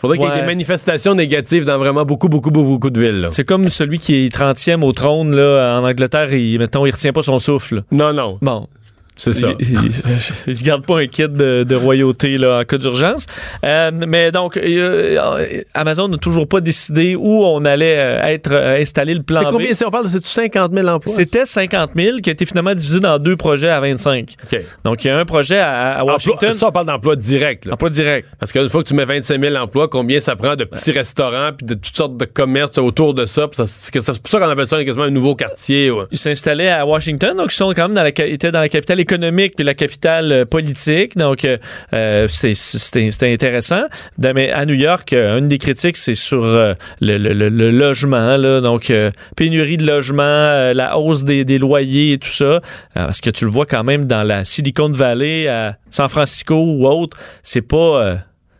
Faudrait qu'il y ait des manifestations négatives dans vraiment beaucoup, beaucoup, beaucoup, beaucoup de villes. C'est comme celui qui est 30e au trône là, en Angleterre, il, mettons, il retient pas son souffle. Non, non, Bon, c'est ça. Il, il- il se garde pas un kit de, de royauté là, en cas d'urgence. Euh, mais donc, euh, Amazon n'a toujours pas décidé où on allait euh, être euh, installé le plan C'est B. combien? c'est- On parle de c'est 50 000 emplois? C'était 50 000 qui a été finalement divisé dans deux projets à 25. OK. Donc, il y a un projet à, à Emploi- Washington. ça, on parle d'emploi direct. là. Emploi direct. Parce qu'une fois que tu mets 25 000 emplois, combien ça prend de petits restaurants puis de toutes sortes de commerces autour de ça? C'est pour ça qu'on appelle ça quasiment un nouveau quartier. ouais. Ils s'installaient à Washington, donc ils sont quand même dans la, étaient dans la capitale économique puis la capitale euh, politique. Donc, euh, euh, c'était intéressant. Mais à New York, euh, une des critiques, c'est sur le, le- le- le logement. Là, donc, pénurie de logement, la hausse des, des loyers et tout ça. Parce que tu le vois quand même dans la Silicon Valley, à San Francisco ou autre, c'est pas...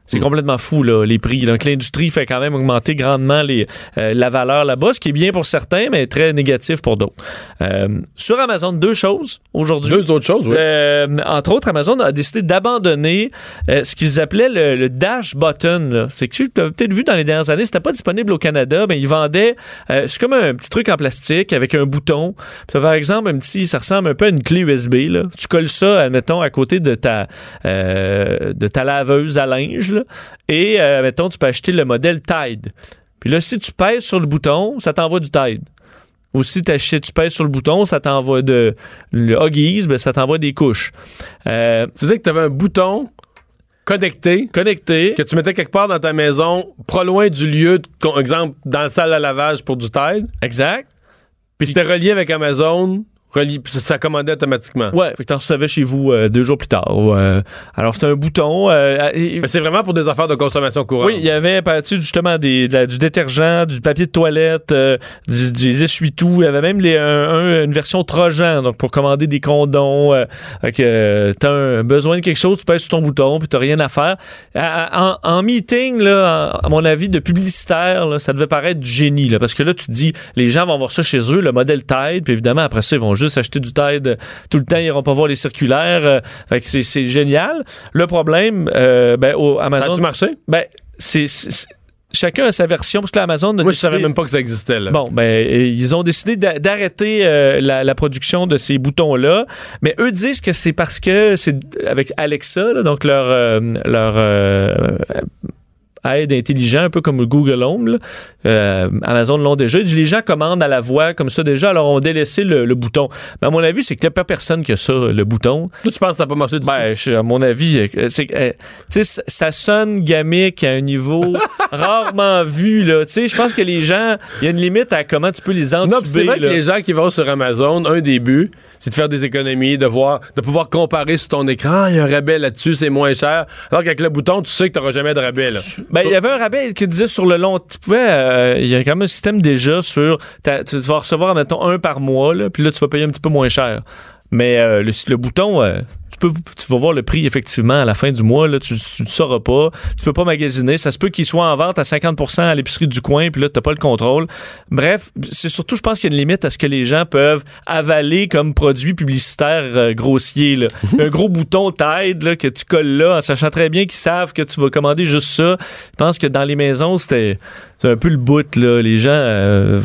c'est complètement fou, là, les prix. Donc, l'industrie fait quand même augmenter grandement les, euh, la valeur là-bas, ce qui est bien pour certains, mais très négatif pour d'autres. Euh, sur Amazon, deux choses aujourd'hui. Deux autres choses, oui. Euh, entre autres, Amazon a décidé d'abandonner euh, ce qu'ils appelaient le, le dash button. C'est que tu as peut-être vu dans les dernières années, c'était pas disponible au Canada, mais ils vendaient. euh, c'est comme un petit truc en plastique avec un bouton. Par exemple, un petit, ça ressemble un peu à une clé USB. Là. Tu colles ça, admettons, à côté de ta euh, de ta laveuse à linge. là. Et euh, mettons, tu peux acheter le modèle Tide. Puis là, si tu pèses sur le bouton, ça t'envoie du Tide. Ou si tu pèses sur le bouton, ça t'envoie de le Huggies, ben, ça t'envoie des couches. Euh, Tu disais que tu avais un bouton connecté connecté. que tu mettais quelque part dans ta maison, pas loin du lieu, de, exemple, dans la salle à lavage pour du Tide, Exact. puis c'était relié avec Amazon, puis ça, commandait automatiquement. Ouais, fait que t'en recevais chez vous euh, deux jours plus tard. Euh, alors, c'est un bouton. euh, et- c'est vraiment pour des affaires de consommation courante. oui, il y avait justement des, de la- du détergent, du papier de toilette, du, des essuie-tout. Il y avait même les, un- un- une version Trojan, donc pour commander des condoms. Fait que t'as un- besoin de quelque chose, tu pèses sur ton bouton, puis t'as rien à faire. À- à- En, en meeting, là, à mon avis, de publicitaire, là, ça devait paraître du génie, là, parce que là, tu te dis, les gens vont voir ça chez eux, le modèle Tide, puis évidemment, après ça, ils vont juste acheter du Tide euh, tout le temps, ils iront pas voir les circulaires. euh, fait que c'est- génial. Le problème, euh, ben, au Ça Amazon... a-tu marché? Ben, c'est. Chacun a sa version, parce que là, Amazon a Moi, je savais décidé- même pas que ça existait. Là. Bon, ben, ils ont décidé d'a- d'arrêter euh, la, la production de ces boutons-là, mais eux disent que c'est parce que c'est avec Alexa, là, donc leur euh, leur euh, aide intelligent, un peu comme Google Home. là. Euh, Amazon l'ont déjà. Les gens commandent à la voix comme ça déjà, alors on délaissé le, le bouton. Mais à mon avis, c'est qu'il n'y a pas personne qui a ça, le bouton. Toi, tu penses que ça n'a pas marché du Ben, je- à mon avis, euh, c'est que, euh, ça- sonne gamique à un niveau rarement vu, là. Tu sais, je pense que les gens, il y a une limite à comment tu peux les tout? Non, c'est entuber, vrai que les gens qui vont sur Amazon, un des buts, c'est de faire des économies, de voir, de pouvoir comparer sur ton écran. Ah, Il y a un rabais là-dessus, c'est moins cher. Alors qu'avec le bouton, tu sais que tu n'auras jamais de rabais. Là. Ben, il y avait un rabais qui disait sur le long. Tu pouvais. euh, Il y a quand même un système déjà sur. tu vas recevoir, mettons, un par mois, puis là, tu vas payer un petit peu moins cher. Mais euh, le, le bouton, euh, tu, peux, tu vas voir le prix effectivement à la fin du mois. Là, tu ne le sauras pas. Tu peux pas magasiner. Ça se peut qu'il soit en vente à 50% à l'épicerie du coin, puis là, tu n'as pas le contrôle. Bref, c'est surtout, je pense qu'il y a une limite à ce que les gens peuvent avaler comme produit publicitaire euh, grossier. Là. Un gros bouton Tide là, que tu colles là en sachant très bien qu'ils savent que tu vas commander juste ça. Je pense que dans les maisons, c'était c'est un peu le bout là les gens euh,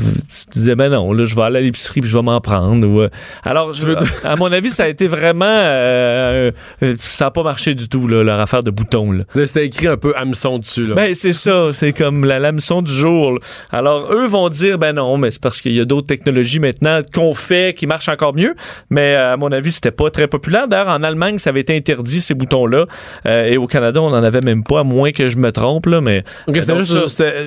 disaient ben non là je vais aller à l'épicerie puis je vais m'en prendre ou, euh, alors je, à mon avis ça a été vraiment euh, euh, ça a pas marché du tout là, leur affaire de boutons là. C'était écrit un peu hameçon dessus là. ben c'est ça c'est comme la l'hameçon du jour là. alors eux vont dire ben non mais c'est parce qu'il y a d'autres technologies maintenant qu'on fait qui marchent encore mieux mais à mon avis c'était pas très populaire d'ailleurs en Allemagne ça avait été interdit ces boutons là et au Canada on en avait même pas à moins que je me trompe là mais Ok, c'était juste,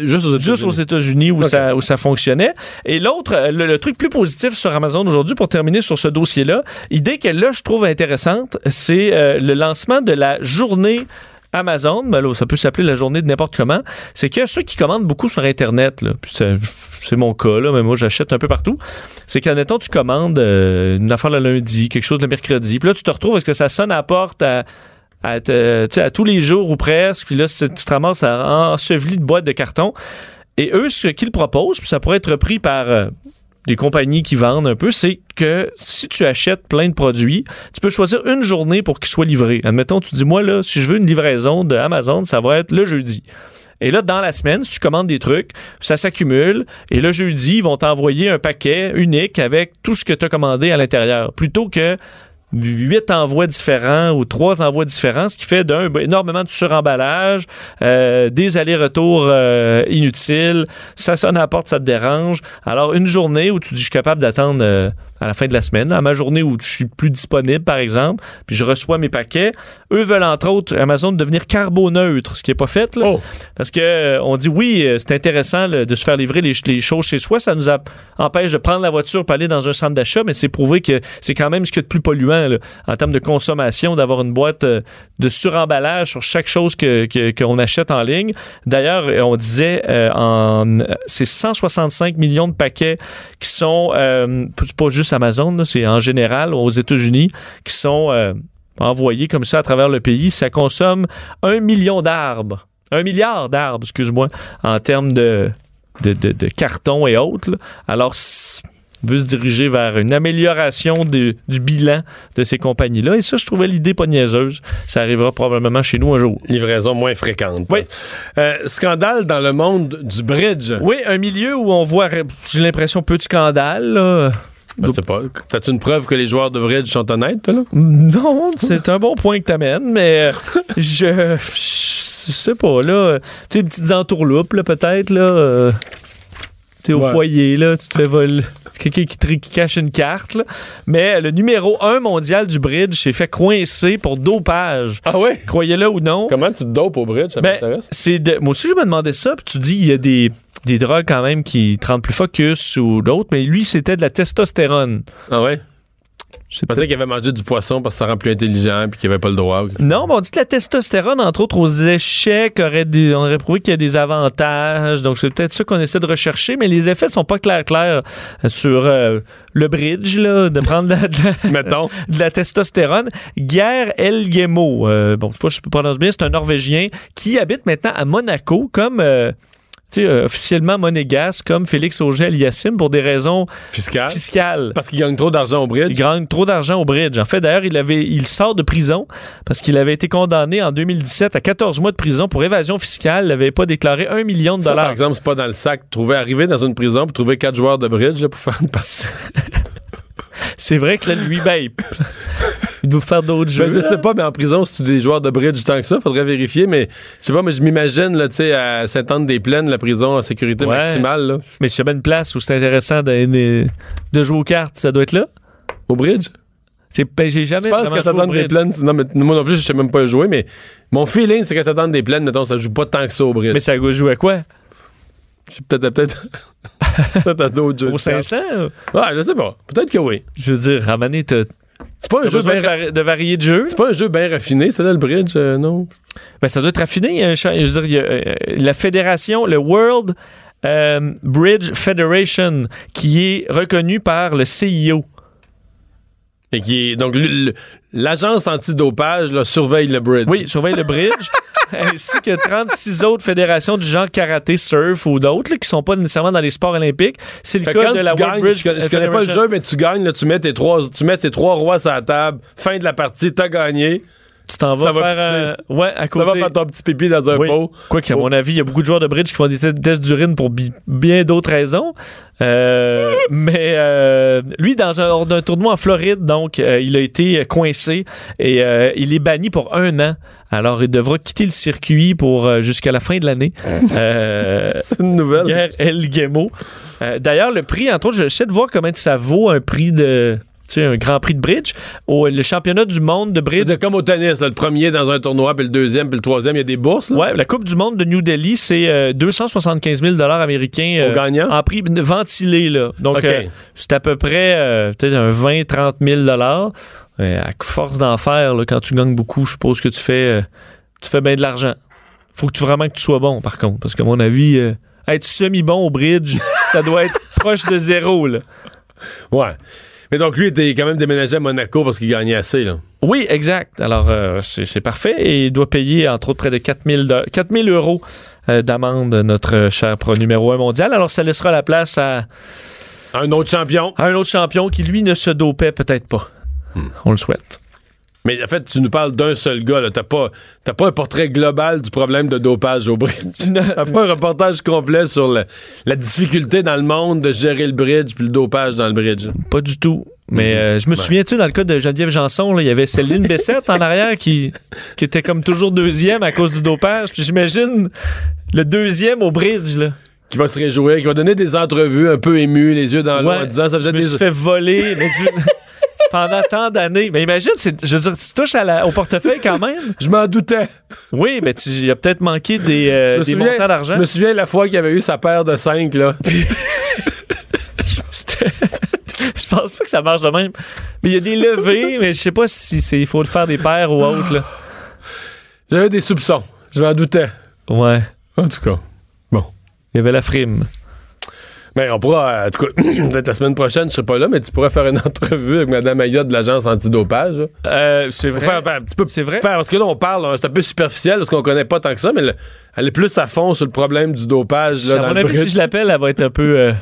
juste aux Juste aux États-Unis. Où, ça, où ça fonctionnait. Et l'autre, euh, le, le truc plus positif sur Amazon aujourd'hui, pour terminer sur ce dossier-là, idée que là, je trouve intéressante, c'est euh, le lancement de la journée Amazon, ben ça peut s'appeler la journée de n'importe comment, c'est que ceux qui commandent beaucoup sur Internet, c'est mon cas, mais moi j'achète un peu partout, c'est qu'admettons tu commandes euh, une affaire le lundi, quelque chose le mercredi, puis là tu te retrouves, est-ce que ça sonne à la porte à, à tous les jours ou presque, puis là tu te ramasses enseveli de boîtes de carton. Et eux, ce qu'ils proposent, puis ça pourrait être repris par euh, des compagnies qui vendent un peu, c'est que si tu achètes plein de produits, tu peux choisir une journée pour qu'ils soient livrés. Admettons, tu dis, moi, là, si je veux une livraison de Amazon, ça va être le jeudi. Et là, dans la semaine, si tu commandes des trucs, ça s'accumule. Et le jeudi, ils vont t'envoyer un paquet unique avec tout ce que tu as commandé à l'intérieur. Plutôt que huit envois différents ou trois envois différents, ce qui fait d'un ben, énormément de suremballage, euh, des allers-retours euh, inutiles, ça sonne à la porte, ça te dérange. Alors une journée où tu dis je suis capable d'attendre euh, à la fin de la semaine, à ma journée où je suis plus disponible par exemple, puis je reçois mes paquets, eux veulent entre autres Amazon devenir carboneutre, ce qui est pas fait là, Oh. parce que euh, on dit oui, euh, c'est intéressant là, de se faire livrer les, les choses chez soi, ça nous a- empêche de prendre la voiture pour aller dans un centre d'achat, mais c'est prouvé que c'est quand même ce qu'il y a de plus polluant là, en termes de consommation, d'avoir une boîte euh, de suremballage sur chaque chose que que- qu'on achète en ligne. D'ailleurs, on disait euh, en c'est 165 millions de paquets qui sont pas juste Amazon, c'est en général aux États-Unis qui sont euh, envoyés comme ça à travers le pays. Ça consomme un million d'arbres. Un milliard d'arbres, excuse-moi, en termes de, de, de- de carton et autres. là. Alors, veut se diriger vers une amélioration du- du bilan de ces compagnies-là. Et ça, je trouvais l'idée pas niaiseuse. Ça arrivera probablement chez nous un jour. Livraison moins fréquente. Oui. Euh, scandale dans le monde du bridge. Oui, un milieu où on voit, j'ai l'impression, peu de scandale. Sais pas. T'as-tu une preuve que les joueurs de bridge sont honnêtes, toi, là? Non, c'est un bon point que t'amènes, mais euh, je, je sais pas, là. Tu sais, des petites entourloupes, là, peut-être, là. euh, T'es au Ouais. foyer, là, tu te fais voler. Quelqu'un qui, qui cache une carte, là. Mais le numéro 1 mondial du bridge s'est fait coincer pour dopage. Ah ouais? Croyez-le ou non. Comment tu te dopes au bridge? Ça Ben, m'intéresse. moi aussi, je me demandais ça. Puis tu dis, il y a des, des drogues quand même qui te rendent plus focus ou d'autres, mais lui, c'était de la testostérone. Ah ouais? Je sais Je pensais qu'il avait mangé du poisson parce que ça rend plus intelligent puis qu'il avait pas le droit. Non, mais on dit que la testostérone, entre autres, aux échecs, aurait des, on aurait prouvé qu'il y a des avantages. Donc, c'est peut-être ça qu'on essaie de rechercher, mais les effets sont pas clairs clairs sur euh, le bridge, là, de prendre de la, de la- Mettons. de la testostérone. Guerre Elgemo, euh, bon, je sais pas si je prononce bien, c'est un Norvégien qui habite maintenant à Monaco comme... euh, euh, officiellement monégasque comme Félix Auger-Aliassime pour des raisons Fiscal. fiscales. Parce qu'il gagne trop d'argent au bridge. Il gagne trop d'argent au bridge. En fait, d'ailleurs, il, avait, il sort de prison parce qu'il avait été condamné en 2017 à 14 mois de prison pour évasion fiscale. Il n'avait pas déclaré un million de Ça, par dollars. exemple, c'est pas dans le sac. Trouver arriver dans une prison pour trouver quatre joueurs de bridge là, pour faire une passe. C'est vrai que là, lui, ben, il doit faire d'autres jeux. Ben, je là. sais pas, mais en prison, si tu des joueurs de bridge tant que ça, faudrait vérifier. Mais je sais pas, mais je m'imagine, là, tu sais, à Sainte-Anne-des-Plaines, la prison à sécurité Ouais. maximale, là. Mais a bien une place où c'est intéressant de, de- de jouer aux cartes, ça doit être là. Au bridge? C'est, ben, j'ai jamais Je pense joué au bridge. Sainte-Anne-des-Plaines, non, mais moi non plus, je sais même pas jouer, mais mon feeling, c'est que Sainte-Anne-des-Plaines, mettons, ça joue pas tant que ça au bridge. Mais ça joue à quoi? Je peut-être, peut-être, peut-être à d'autres jeux. Au de cartes. 500? Ouais, je sais pas. Peut-être que oui. Je veux dire, à t'as, C'est pas un jeu bien de, vari- de varier de jeux. C'est pas un jeu bien raffiné, c'est là le bridge, euh, non? Ben, ça doit être raffiné. Il y a un cha- je veux dire, il y a, euh, la fédération, le World euh, Bridge Federation, qui est reconnu par le CIO. Et qui est, donc, l'agence antidopage là, surveille le bridge. Oui, surveille le bridge, ainsi que 36 autres fédérations du genre karaté, surf ou d'autres qui sont pas nécessairement dans les sports olympiques. C'est le Fait cas de la World Bridge je connais, je connais pas le jeu, mais tu gagnes, là, tu mets tes trois, tu mets tes trois rois sur la table, fin de la partie, t'as gagné. Tu t'en Ça vas va faire euh, ouais à Tu vas côté. faire ton petit pipi dans un Oui. pot. Quoi qu'à mon avis, il y a beaucoup de joueurs de bridge qui font des te- tests d'urine pour bi- bien d'autres raisons. Euh, mais euh, lui, dans un, lors d'un tournoi en Floride, donc, euh, il a été coincé et euh, il est banni pour un an. Alors, il devra quitter le circuit pour euh, jusqu'à la fin de l'année. Euh, C'est une nouvelle. Guerre El Gemo. Euh, D'ailleurs, le prix, entre autres, j'essaie de voir comment ça vaut un prix de. Tu sais, un grand prix de bridge. Au, le championnat du monde de bridge. C'est comme au tennis, là, le premier dans un tournoi, puis le deuxième, puis le troisième, il y a des bourses. là. Ouais, la Coupe du monde de New Delhi, c'est euh, 275 000 américains euh, Au gagnant? en prix ventilé. Là. Donc, euh, c'est à peu près euh, peut-être un 20-30 000 Euh, À force d'en faire, là, quand tu gagnes beaucoup, je suppose que tu fais, euh, tu fais bien de l'argent. faut que tu vraiment que tu sois bon, par contre. Parce que, à mon avis, euh, être semi-bon au bridge, ça doit être proche de zéro. Là. Ouais. Mais donc, lui, était quand même déménagé à Monaco parce qu'il gagnait assez. Là. Oui, exact. Alors, euh, c'est parfait. Et il doit payer, entre autres, près de 4 000, de- 4 000 euros euh, d'amende, notre cher pro numéro 1 mondial. Alors, ça laissera la place à, Un autre champion. à un autre champion qui, lui, ne se dopait peut-être pas. On le souhaite. Mais en fait, tu nous parles d'un seul gars. T'as pas, pas un portrait global du problème de dopage au bridge. T'as pas un reportage complet sur le- la difficulté dans le monde de gérer le bridge puis le dopage dans le bridge. Pas du tout. Mais euh, je me souviens, tu sais, dans le cas de Geneviève Janson, il y avait Céline Bessette en arrière qui, qui était comme toujours deuxième à cause du dopage. Puis j'imagine le deuxième au bridge, là. Qui va se réjouir, qui va donner des entrevues un peu émues, les yeux dans l'eau, Ouais, en disant ça je faisait me des. suis fait voler mais tu- pendant tant d'années. Mais imagine, c'est- je veux dire, tu touches à la- au portefeuille quand même. Je m'en doutais. Oui, mais tu il a peut-être manqué des, euh, des souviens- montants d'argent. Je me souviens la fois qu'il avait eu sa paire de 5, là. Je pense pas que ça marche de même. Mais il y a des levées, mais je sais pas si c'est il faut le faire des paires ou autre. Là. J'avais des soupçons. Je m'en doutais. Ouais. En tout cas. Il y avait la frime. Mais on pourra, en tout cas, peut-être la semaine prochaine, je serai pas là, mais tu pourrais faire une entrevue avec Mme Ayotte de l'agence antidopage. Euh, c'est vrai. faire- faire un petit peu C'est vrai. faire- parce que là, on parle, hein, c'est un peu superficiel parce qu'on connaît pas tant que ça, mais le- elle est plus à fond sur le problème du dopage. Là, à dans mon avis, si je l'appelle, elle va être un peu. euh,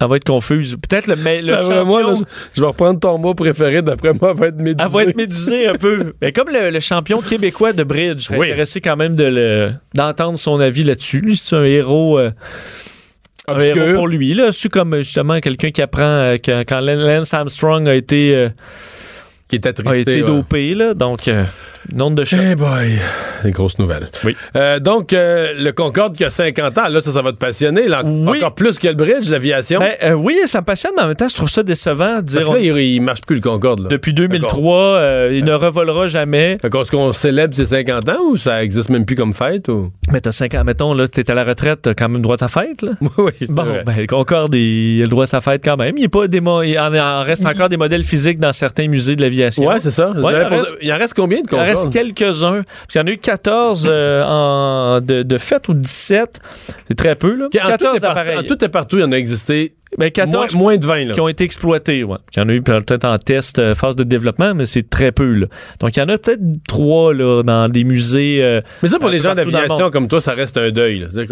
elle va être confuse. Peut-être le, mais le Ah, champion. moi, là, je, vais reprendre ton mot préféré. D'après moi, elle va être médusée. Elle va être médusée un peu. Mais comme le, le champion québécois de bridge, je serais Oui. intéressé quand même de le- d'entendre son avis là-dessus. Lui, c'est un héros, euh, un héros Obscur. pour lui. Là, c'est comme justement quelqu'un qui apprend euh, quand, quand Lance Armstrong a été, euh, Qui est a attristé. été ouais. dopé. Là, donc, euh, nombre de chocs. Eh boy, des grosses nouvelles. Oui. Euh, donc, euh, le Concorde qui a 50 ans, là, ça, ça va te passionner. là, Oui. Encore plus que le bridge, l'aviation. Ben, euh, oui, ça me passionne, mais en même temps, je trouve ça décevant dire Parce que là, il, il marche plus le Concorde. Là. depuis 2003, euh, il ne revolera jamais. Est-ce qu'on célèbre ses 50 ans ou ça existe même plus comme fête? Ou... Mais t'as 5 ans, mettons, là, t'es à la retraite, t'as quand même droit à ta fête, là. oui, Bon, vrai. ben, le Concorde, il, il a le droit à sa fête quand même. Il, est pas des mo- il en, en reste encore des modèles physiques dans certains musées de l'aviation. Ouais, c'est ça. Ouais, il pour- reste- il en reste combien de en reste quelques-uns. Parce qu'il y en a eu 14 euh, en, de, de fait ou 17. C'est très peu, là. En tout, et 14 partout, appareils. en tout et partout, il y en a existé Ben, 14 moins, moins de 20. Là. qui ont été exploités, ouais. Il y en a eu peut-être en test, euh, phase de développement, mais c'est très peu, là. Donc, il y en a peut-être trois, là, dans des musées. euh, Mais ça, pour les gens d'aviation comme toi, ça reste un deuil. Ben-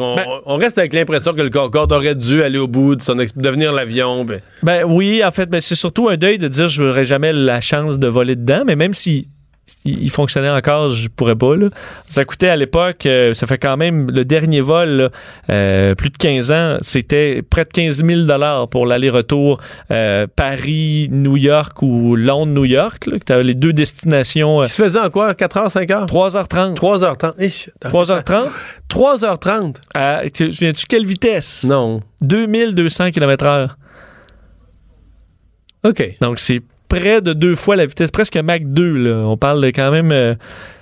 on reste avec l'impression que le Concorde aurait dû aller au bout de son devenir l'avion. ben. Ben oui, en fait, ben, c'est surtout un deuil de dire je n'aurais jamais la chance de voler dedans, mais même si il fonctionnait encore, je pourrais pas. Là. Ça coûtait à l'époque, euh, ça fait quand même le dernier vol, là, euh, plus de 15 ans, c'était près de 15 000 pour l'aller-retour euh, Paris-New York ou Londres-New York. Là, que t'avais les deux destinations. euh, Qui se faisait en quoi? 4 h, 5 h? 3h30. 3h30. Ich, 3h30. 3h30? À, tu viens-tu quelle vitesse? Non. 2200 km/h. OK. Donc, c'est près de deux fois la vitesse, presque Mach 2. Là. On parle de quand même. euh,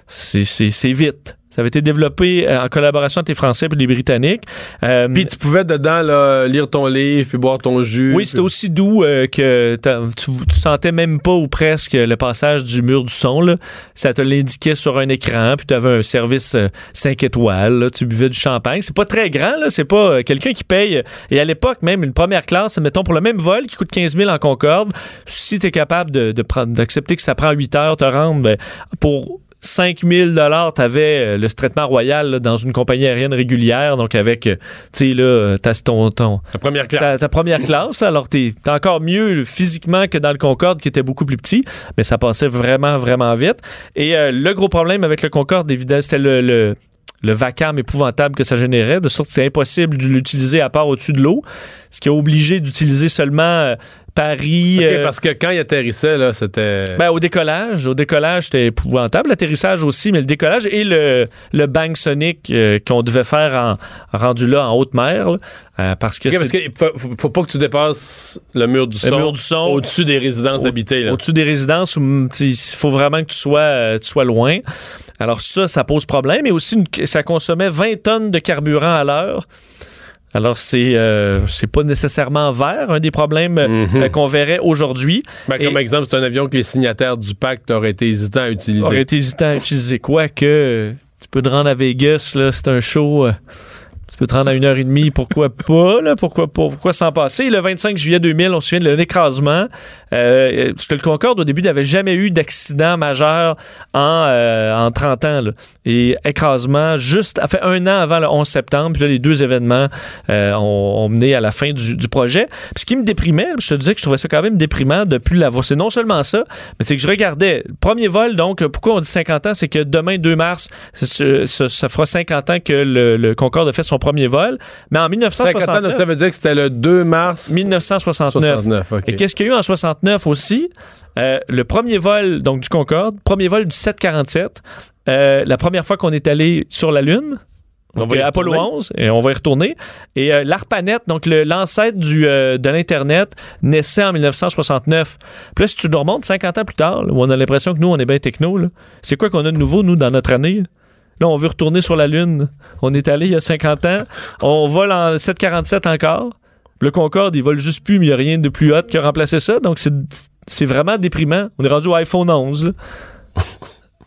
c'est, vite. Ça avait été développé euh, en collaboration avec les Français et les Britanniques. Euh, Puis tu pouvais dedans là, lire ton livre puis boire ton jus. oui, c'était aussi doux euh, que tu, tu sentais même pas ou presque le passage du mur du son. Là. Ça te l'indiquait sur un écran, puis tu avais un service 5 étoiles. là. tu buvais du champagne. C'est pas très grand, là. c'est pas quelqu'un qui paye. Et à l'époque, même une première classe, mettons pour le même vol qui coûte 15 000 en Concorde, si tu es capable de, de prendre- d'accepter que ça prend 8 heures te rendre, ben, pour 5000 dollars, t'avais le traitement royal là, dans une compagnie aérienne régulière, donc avec, euh, tu sais là, t'as ton, ton, La première classe. ta, ta première classe, alors t'es t'es encore mieux physiquement que dans le Concorde qui était beaucoup plus petit, mais ça passait vraiment, vraiment vite. Et euh, le gros problème avec le Concorde, évidemment, c'était le, le, le vacarme épouvantable que ça générait, de sorte que c'était impossible de l'utiliser à part au-dessus de l'eau, ce qui a obligé d'utiliser seulement euh, Paris. Euh, parce que quand il atterrissait, là, c'était. ben, au décollage, au décollage, c'était épouvantable. L'atterrissage aussi, mais le décollage et le, le bang sonic euh, qu'on devait faire en rendu là en haute mer, là, euh, parce que parce faut, pas que tu dépasses le mur du le son, mur du son au-dessus des résidences Au- habitées. Au-dessus des résidences où mm, il faut vraiment que tu sois, tu sois loin. Alors ça, ça pose problème. Et aussi, une- ça consommait 20 tonnes de carburant à l'heure. Alors c'est euh, c'est pas nécessairement vert, un des problèmes euh, Mhm. euh, qu'on verrait aujourd'hui. Ben, comme exemple, c'est un avion que les signataires du pacte auraient été hésitants à utiliser. Aurait été hésitant à utiliser quoi que tu peux te rendre à Vegas, là, c'est un show. euh, tu peux te rendre à une heure et demie, pourquoi pas, là, pourquoi pourquoi s'en passer? Le 25 juillet 2000, on se souvient de l'écrasement. Euh, parce que le Concorde, au début, n'avait jamais eu d'accident majeur en, euh, en 30 ans. Et écrasement, juste, fait un an avant le 11 septembre, puis là, les deux événements euh, ont, mené à la fin du, projet. Ce qui me déprimait, je te disais que je trouvais ça quand même déprimant de plus l'avoir. C'est non seulement ça, mais c'est que je regardais. Premier vol, donc, pourquoi on dit 50 ans? C'est que demain, 2 mars, ça fera 50 ans que le, le Concorde a fait son premier vol. Mais en 50 ans, donc 1969, ça veut dire que c'était le 2 mars 1969. 69. ok. Et qu'est-ce qu'il y a eu en 69 aussi? Euh, le premier vol donc du Concorde, premier vol du 747, euh, la première fois qu'on est allé sur la Lune. On va y euh, Apollo retourner. 11, et on va y retourner. Et euh, l'ARPANET, donc l'ancêtre du, euh, de l'Internet, naissait en 1969. Puis là, si tu nous remontes 50 ans plus tard, là, où on a l'impression que nous, on est bien techno, c'est quoi qu'on a de nouveau, nous, dans notre année? Là, on veut retourner sur la Lune. On est allé il y a 50 ans. On vole en 747 encore. Le Concorde, il vole juste plus, mais il n'y a rien de plus hot qui a remplacé ça. Donc, c'est, c'est vraiment déprimant. On est rendu au iPhone 11.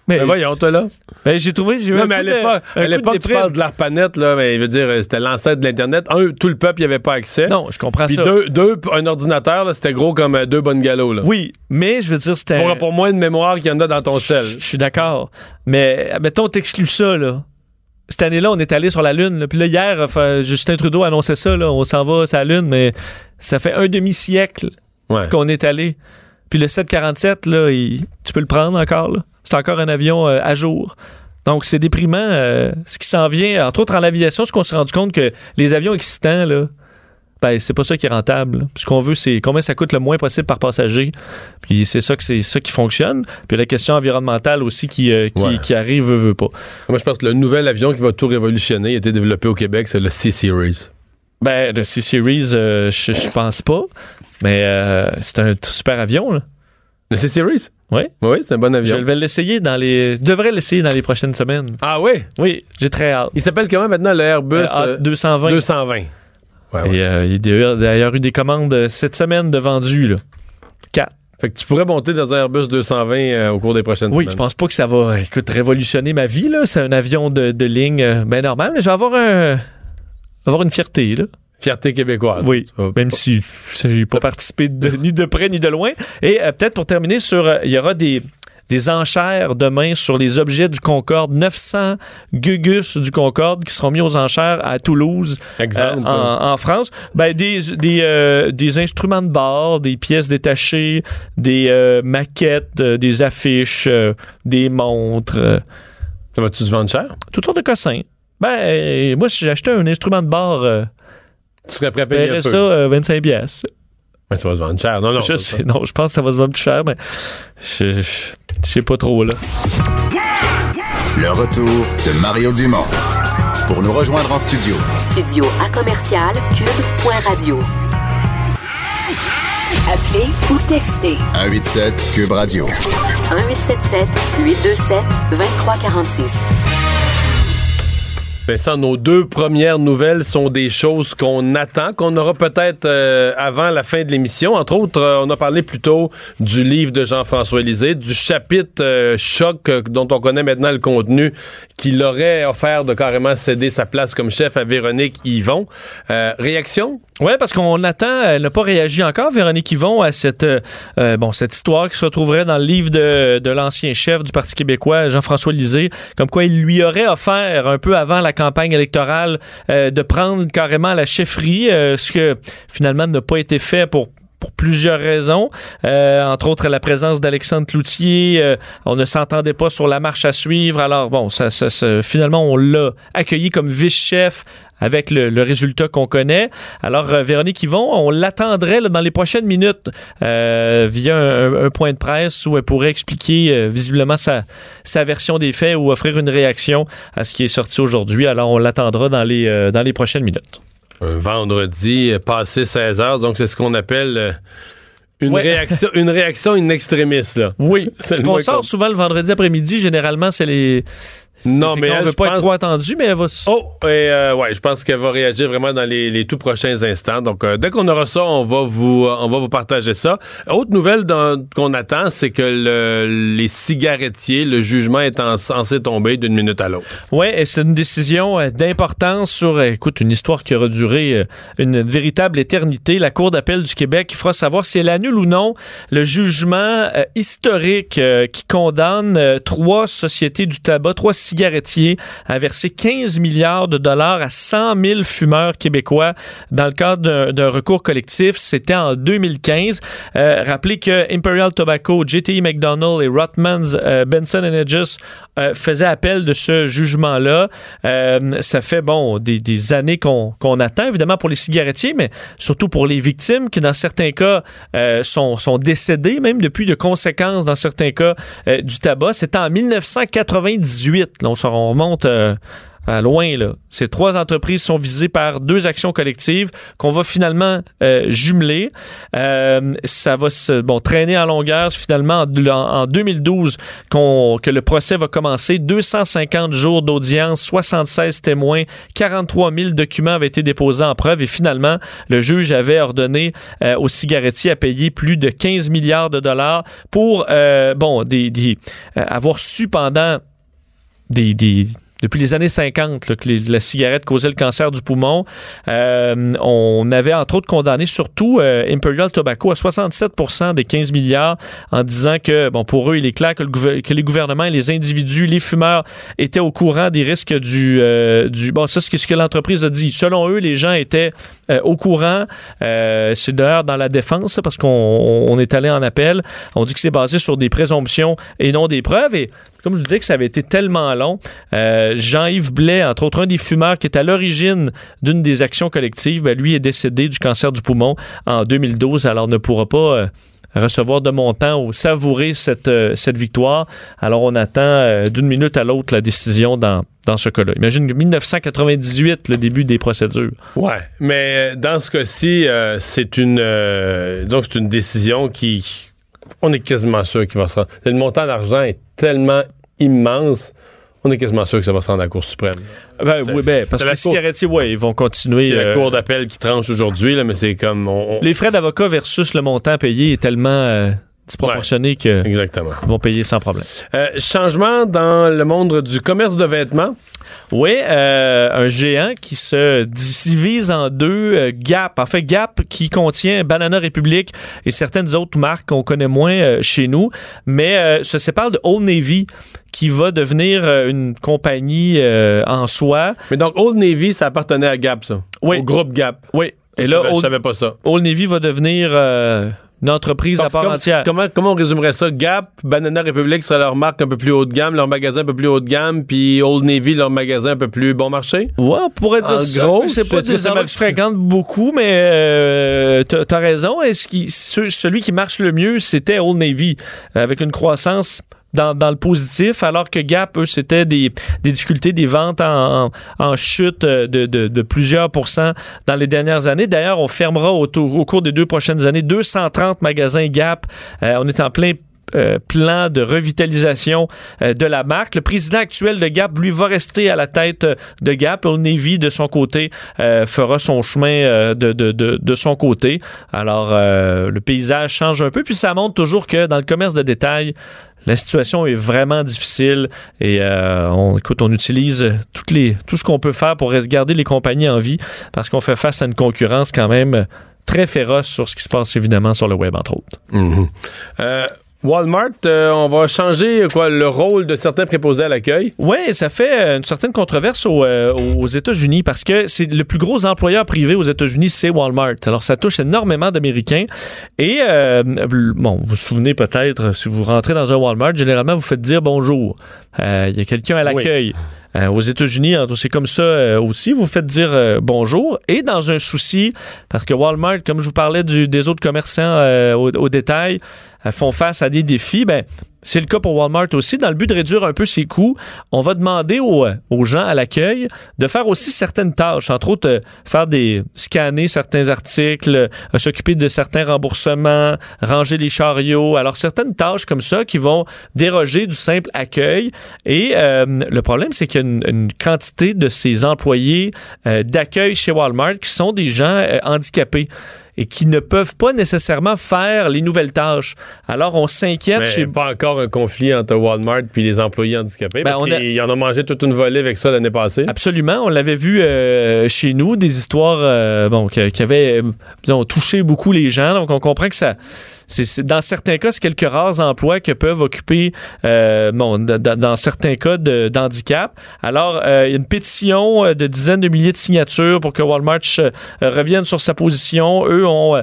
Là. Mais, Ben voyons, toi là. ben, j'ai trouvé. J'ai eu Non, mais à l'époque, à l'époque, tu parles de l'ARPANET, là, mais il veut dire, c'était l'ancêtre de l'Internet. Un, tout le peuple n'y avait pas accès. Non, je comprends Puis ça. deux, deux, un ordinateur, là, c'était gros comme euh, deux bungalows. Là. Oui, mais je veux dire, c'était. Pour, pour moins de mémoire qu'il y en a dans ton sel. Je je suis d'accord. Mais mettons, t'exclus ça, là. Cette année-là, on est allé sur la Lune. là. Puis là, hier, enfin, Justin Trudeau annonçait ça, là. On s'en va sur la Lune, mais ça fait un demi-siècle Ouais. qu'on est allé. Puis le 747, là, il- tu peux le prendre encore, là? C'est encore un avion euh, à jour. Donc, c'est déprimant. euh, ce qui s'en vient, entre autres en aviation, ce qu'on s'est rendu compte que les avions existants, là, ben, c'est pas ça qui est rentable. là. Ce qu'on veut, c'est combien ça coûte le moins possible par passager. Puis c'est ça que c'est ça qui fonctionne. Puis la question environnementale aussi qui, euh, qui, Ouais. qui arrive, veut, veut pas. Moi, je pense que le nouvel avion qui va tout révolutionner, il a été développé au Québec, c'est le C-Series. Ben, le C-Series, euh, je pense pas. Mais c'est un super avion, là. Le C-Series? Oui. Oui, c'est un bon avion. Je vais l'essayer dans les. Je devrais l'essayer dans les prochaines semaines. Ah oui? Oui, j'ai très hâte. Il s'appelle comment maintenant le Airbus Euh, euh, 220. 220? Ouais, ouais. Et euh, il y a d'ailleurs- eu des commandes euh, cette semaine de vendus, là. Quatre. Fait que tu pourrais monter dans un Airbus 220 euh, au cours des prochaines Oui, je semaines. pense pas que ça va, écoute, révolutionner ma vie, là. C'est un avion de, de ligne euh, ben normal, mais je vais avoir un. avoir une fierté, là. Fierté québécoise. Oui, même si j'ai pas participé de- ni de près ni de loin. Et euh, peut-être pour terminer sur, euh, il y aura des des enchères demain sur les objets du Concorde, 900 gugus du Concorde qui seront mis aux enchères à Toulouse, euh, Exemple. en, en France. Ben, des, des, euh, des instruments de bord, des pièces détachées, des euh, maquettes, des affiches, des montres, Ça va-tu se vendre cher? toutes sortes de cossins. Ben, moi, si j'achetais un instrument de bord, Tu serais prêt à payer un paierais peu? ça euh, 25 pièces. Mais ça va se vendre cher. Non, non. je ça- sais, non, je pense que ça va se vendre plus cher, mais je, je, je sais pas trop, là. Le retour de Mario Dumont. Pour nous rejoindre en studio, Studio à commercial cube.radio. Appelez ou textez 187 Cube Radio. 1877 827 2346. Vincent, nos deux premières nouvelles sont des choses qu'on attend, qu'on aura peut-être euh, avant la fin de l'émission. Entre autres, euh, on a parlé plus tôt du livre de Jean-François Lisée, du chapitre euh, choc dont on connaît maintenant le contenu, qu'il aurait offert de carrément céder sa place comme chef à Véronique Yvon. Réaction? Oui, parce qu'on attend, elle n'a pas réagi encore, Véronique Yvon, à cette, bon, cette histoire qui se retrouverait dans le livre de, de l'ancien chef du Parti québécois, Jean-François Lisée, comme quoi il lui aurait offert un peu avant la campagne électorale euh, de prendre carrément la chefferie, euh, ce que finalement n'a pas été fait pour pour plusieurs raisons, Euh, entre autres la présence d'Alexandre Cloutier. euh, on ne s'entendait pas sur la marche à suivre. Alors bon, ça, ça- ça- finalement on l'a accueilli comme vice-chef avec le, le résultat qu'on connaît. Alors euh, Véronique Yvon, on l'attendrait dans les prochaines minutes euh, via un, un point de presse où elle pourrait expliquer euh, visiblement sa, sa version des faits ou offrir une réaction à ce qui est sorti aujourd'hui. Alors on l'attendra dans les, euh, dans les prochaines minutes. Un vendredi, euh, passé 16 heures, donc c'est ce qu'on appelle euh, une, Ouais. réaction, une réaction in extremis. Là. Oui, C'est ce qu'on sort souvent le vendredi après-midi, généralement, c'est les. Non, mais elle, veut je pas être trop attendu, mais elle va. Oh, et euh, ouais, je pense qu'elle va réagir vraiment dans les, les tout prochains instants. Donc, euh, dès qu'on aura ça, on va vous, euh, on va vous partager ça. Autre nouvelle qu'on attend, c'est que le- les cigarettiers, le jugement est en- censé tomber d'une minute à l'autre. Ouais, et c'est une décision d'importance sur, écoute, une histoire qui aura duré une véritable éternité. La Cour d'appel du Québec fera savoir si elle annule ou non le jugement historique qui condamne trois sociétés du tabac, trois cigarettiers à verser 15 milliards de dollars à 100 000 fumeurs québécois dans le cadre d'un- recours collectif. C'était en 2015. Euh, rappelez que Imperial Tobacco, JTE McDonald et Rothmans euh, Benson Hedges euh, faisaient appel de ce jugement-là. Euh, ça fait, bon, des, années qu'on attend, évidemment, pour les cigarettiers, mais surtout pour les victimes qui, dans certains cas, sont, sont décédées, même depuis de conséquences, dans certains cas, du tabac. C'était en 1998. Là, on, remonte... euh, loin. Ces trois entreprises sont visées par deux actions collectives qu'on va finalement euh, jumeler. Euh, ça va se bon, traîner en longueur. Finalement, en, en 2012, qu'on- que le procès va commencer. 250 jours d'audience, 76 témoins, 43 000 documents avaient été déposés en preuve et finalement, le juge avait ordonné aux cigarettiers à payer plus de 15 milliards de dollars pour, avoir su des, depuis les années 50 là, que la cigarette causait le cancer du poumon. Euh, on avait entre autres condamné surtout euh, Imperial Tobacco à 67% des 15 milliards en disant que bon pour eux il est clair que, les gouvernements les individus, les fumeurs étaient au courant des risques du euh, bon c'est ce que l'entreprise a dit. Selon eux les gens étaient au courant. C'est d'ailleurs dans la défense parce qu'on on- on est allé en appel. On dit que c'est basé sur des présomptions et non des preuves et comme je vous disais que ça avait été tellement long, euh, Jean-Yves Blais, entre autres un des fumeurs qui est à l'origine d'une des actions collectives, ben, lui est décédé du cancer du poumon en 2012, alors ne pourra pas euh, recevoir de montant ou savourer cette, euh, cette victoire. Alors on attend d'une minute à l'autre la décision dans, dans ce cas-là. Imagine 1998, le début des procédures. Ouais, mais dans ce cas-ci, c'est une, que c'est une décision qui, on est quasiment sûr qu'il va se rendre. Le montant d'argent est tellement immense, on est quasiment sûr que ça va se rendre à la Cour suprême. Ben, oui, ben, parce que la cigarettiers, ouais, ils vont continuer. C'est la euh, Cour d'appel qui tranche aujourd'hui, là, mais c'est comme, on- on- les frais d'avocat versus le montant payé est tellement euh, disproportionné qu'ils exactement. vont payer sans problème. Euh, changement dans le monde du commerce de vêtements. Oui, euh, un géant qui se divise en deux, euh, Gap. En fait, Gap qui contient Banana Republic et certaines autres marques qu'on connaît moins chez nous, mais se sépare de Old Navy qui va devenir une compagnie en soi. Mais donc, Old Navy, ça appartenait à Gap, ça? Oui. Au groupe Gap. Oui. Et là, je Old, savais pas ça. Old Navy va devenir une entreprise à part comme- entière. Comment, comment on résumerait ça? Gap, Banana Republic serait leur marque un peu plus haut de gamme, leur magasin un peu plus haut de gamme, puis Old Navy, leur magasin un peu plus bon marché? Ouais, on pourrait dire En ça. gros, c'est pas des endroits que je fréquente beaucoup, mais euh, t'as t'as raison. Est-ce qui, ce- celui qui marche le mieux, c'était Old Navy, avec une croissance dans, le positif, alors que Gap, eux, c'était des, difficultés, des ventes en, chute de, de- de plusieurs pourcents dans les dernières années. D'ailleurs, on fermera au cours des deux prochaines années 230 magasins Gap. Euh, on est en plein euh, plan de revitalisation euh, de la marque. Le président actuel de Gap, lui, va rester à la tête de Gap. Old Navy, de son côté, euh, fera son chemin de, de, de, de, son côté. Alors, le paysage change un peu, puis ça montre toujours que dans le commerce de détail, la situation est vraiment difficile et on, écoute, on utilise toutes les, tout ce qu'on peut faire pour garder les compagnies en vie parce qu'on fait face à une concurrence quand même très féroce sur ce qui se passe évidemment sur le web, entre autres. Mhm. Walmart, euh, on va changer quoi le rôle de certains préposés à l'accueil. Oui, ça fait euh, une certaine controverse euh, aux États-Unis parce que c'est le plus gros employeur privé aux États-Unis, c'est Walmart. Alors ça touche énormément d'Américains. Et bon, vous vous souvenez peut-être, si vous rentrez dans un Walmart, généralement vous faites dire bonjour. Il y a quelqu'un à l'accueil. Aux États-Unis, c'est comme ça aussi. Vous faites dire bonjour. Et dans un souci, parce que Walmart, comme je vous parlais des autres commerçants au, détail, font face à des défis, ben, c'est le cas pour Walmart aussi. Dans le but de réduire un peu ses coûts, on va demander aux, aux gens à l'accueil de faire aussi certaines tâches, entre autres euh, faire des scanner certains articles, euh, s'occuper de certains remboursements, ranger les chariots. Alors certaines tâches comme ça qui vont déroger du simple accueil. Et euh, le problème, c'est qu'il y a une, quantité de ces employés d'accueil chez Walmart qui sont des gens handicapés et qui ne peuvent pas nécessairement faire les nouvelles tâches. Alors, on s'inquiète chez... pas encore un conflit entre Walmart puis les employés handicapés, ben, parce qu'ils en ont mangé toute une volée avec ça l'année passée. Absolument. On l'avait vu euh, chez nous, des histoires euh, bon, qui, qui avaient touché beaucoup les gens. Donc, on comprend que ça c'est dans certains cas, c'est quelques rares emplois que peuvent occuper, euh, bon, dans certains cas d'handicap. Alors, euh, il y a une pétition euh, de dizaines de milliers de signatures pour que Walmart revienne sur sa position. Eux, on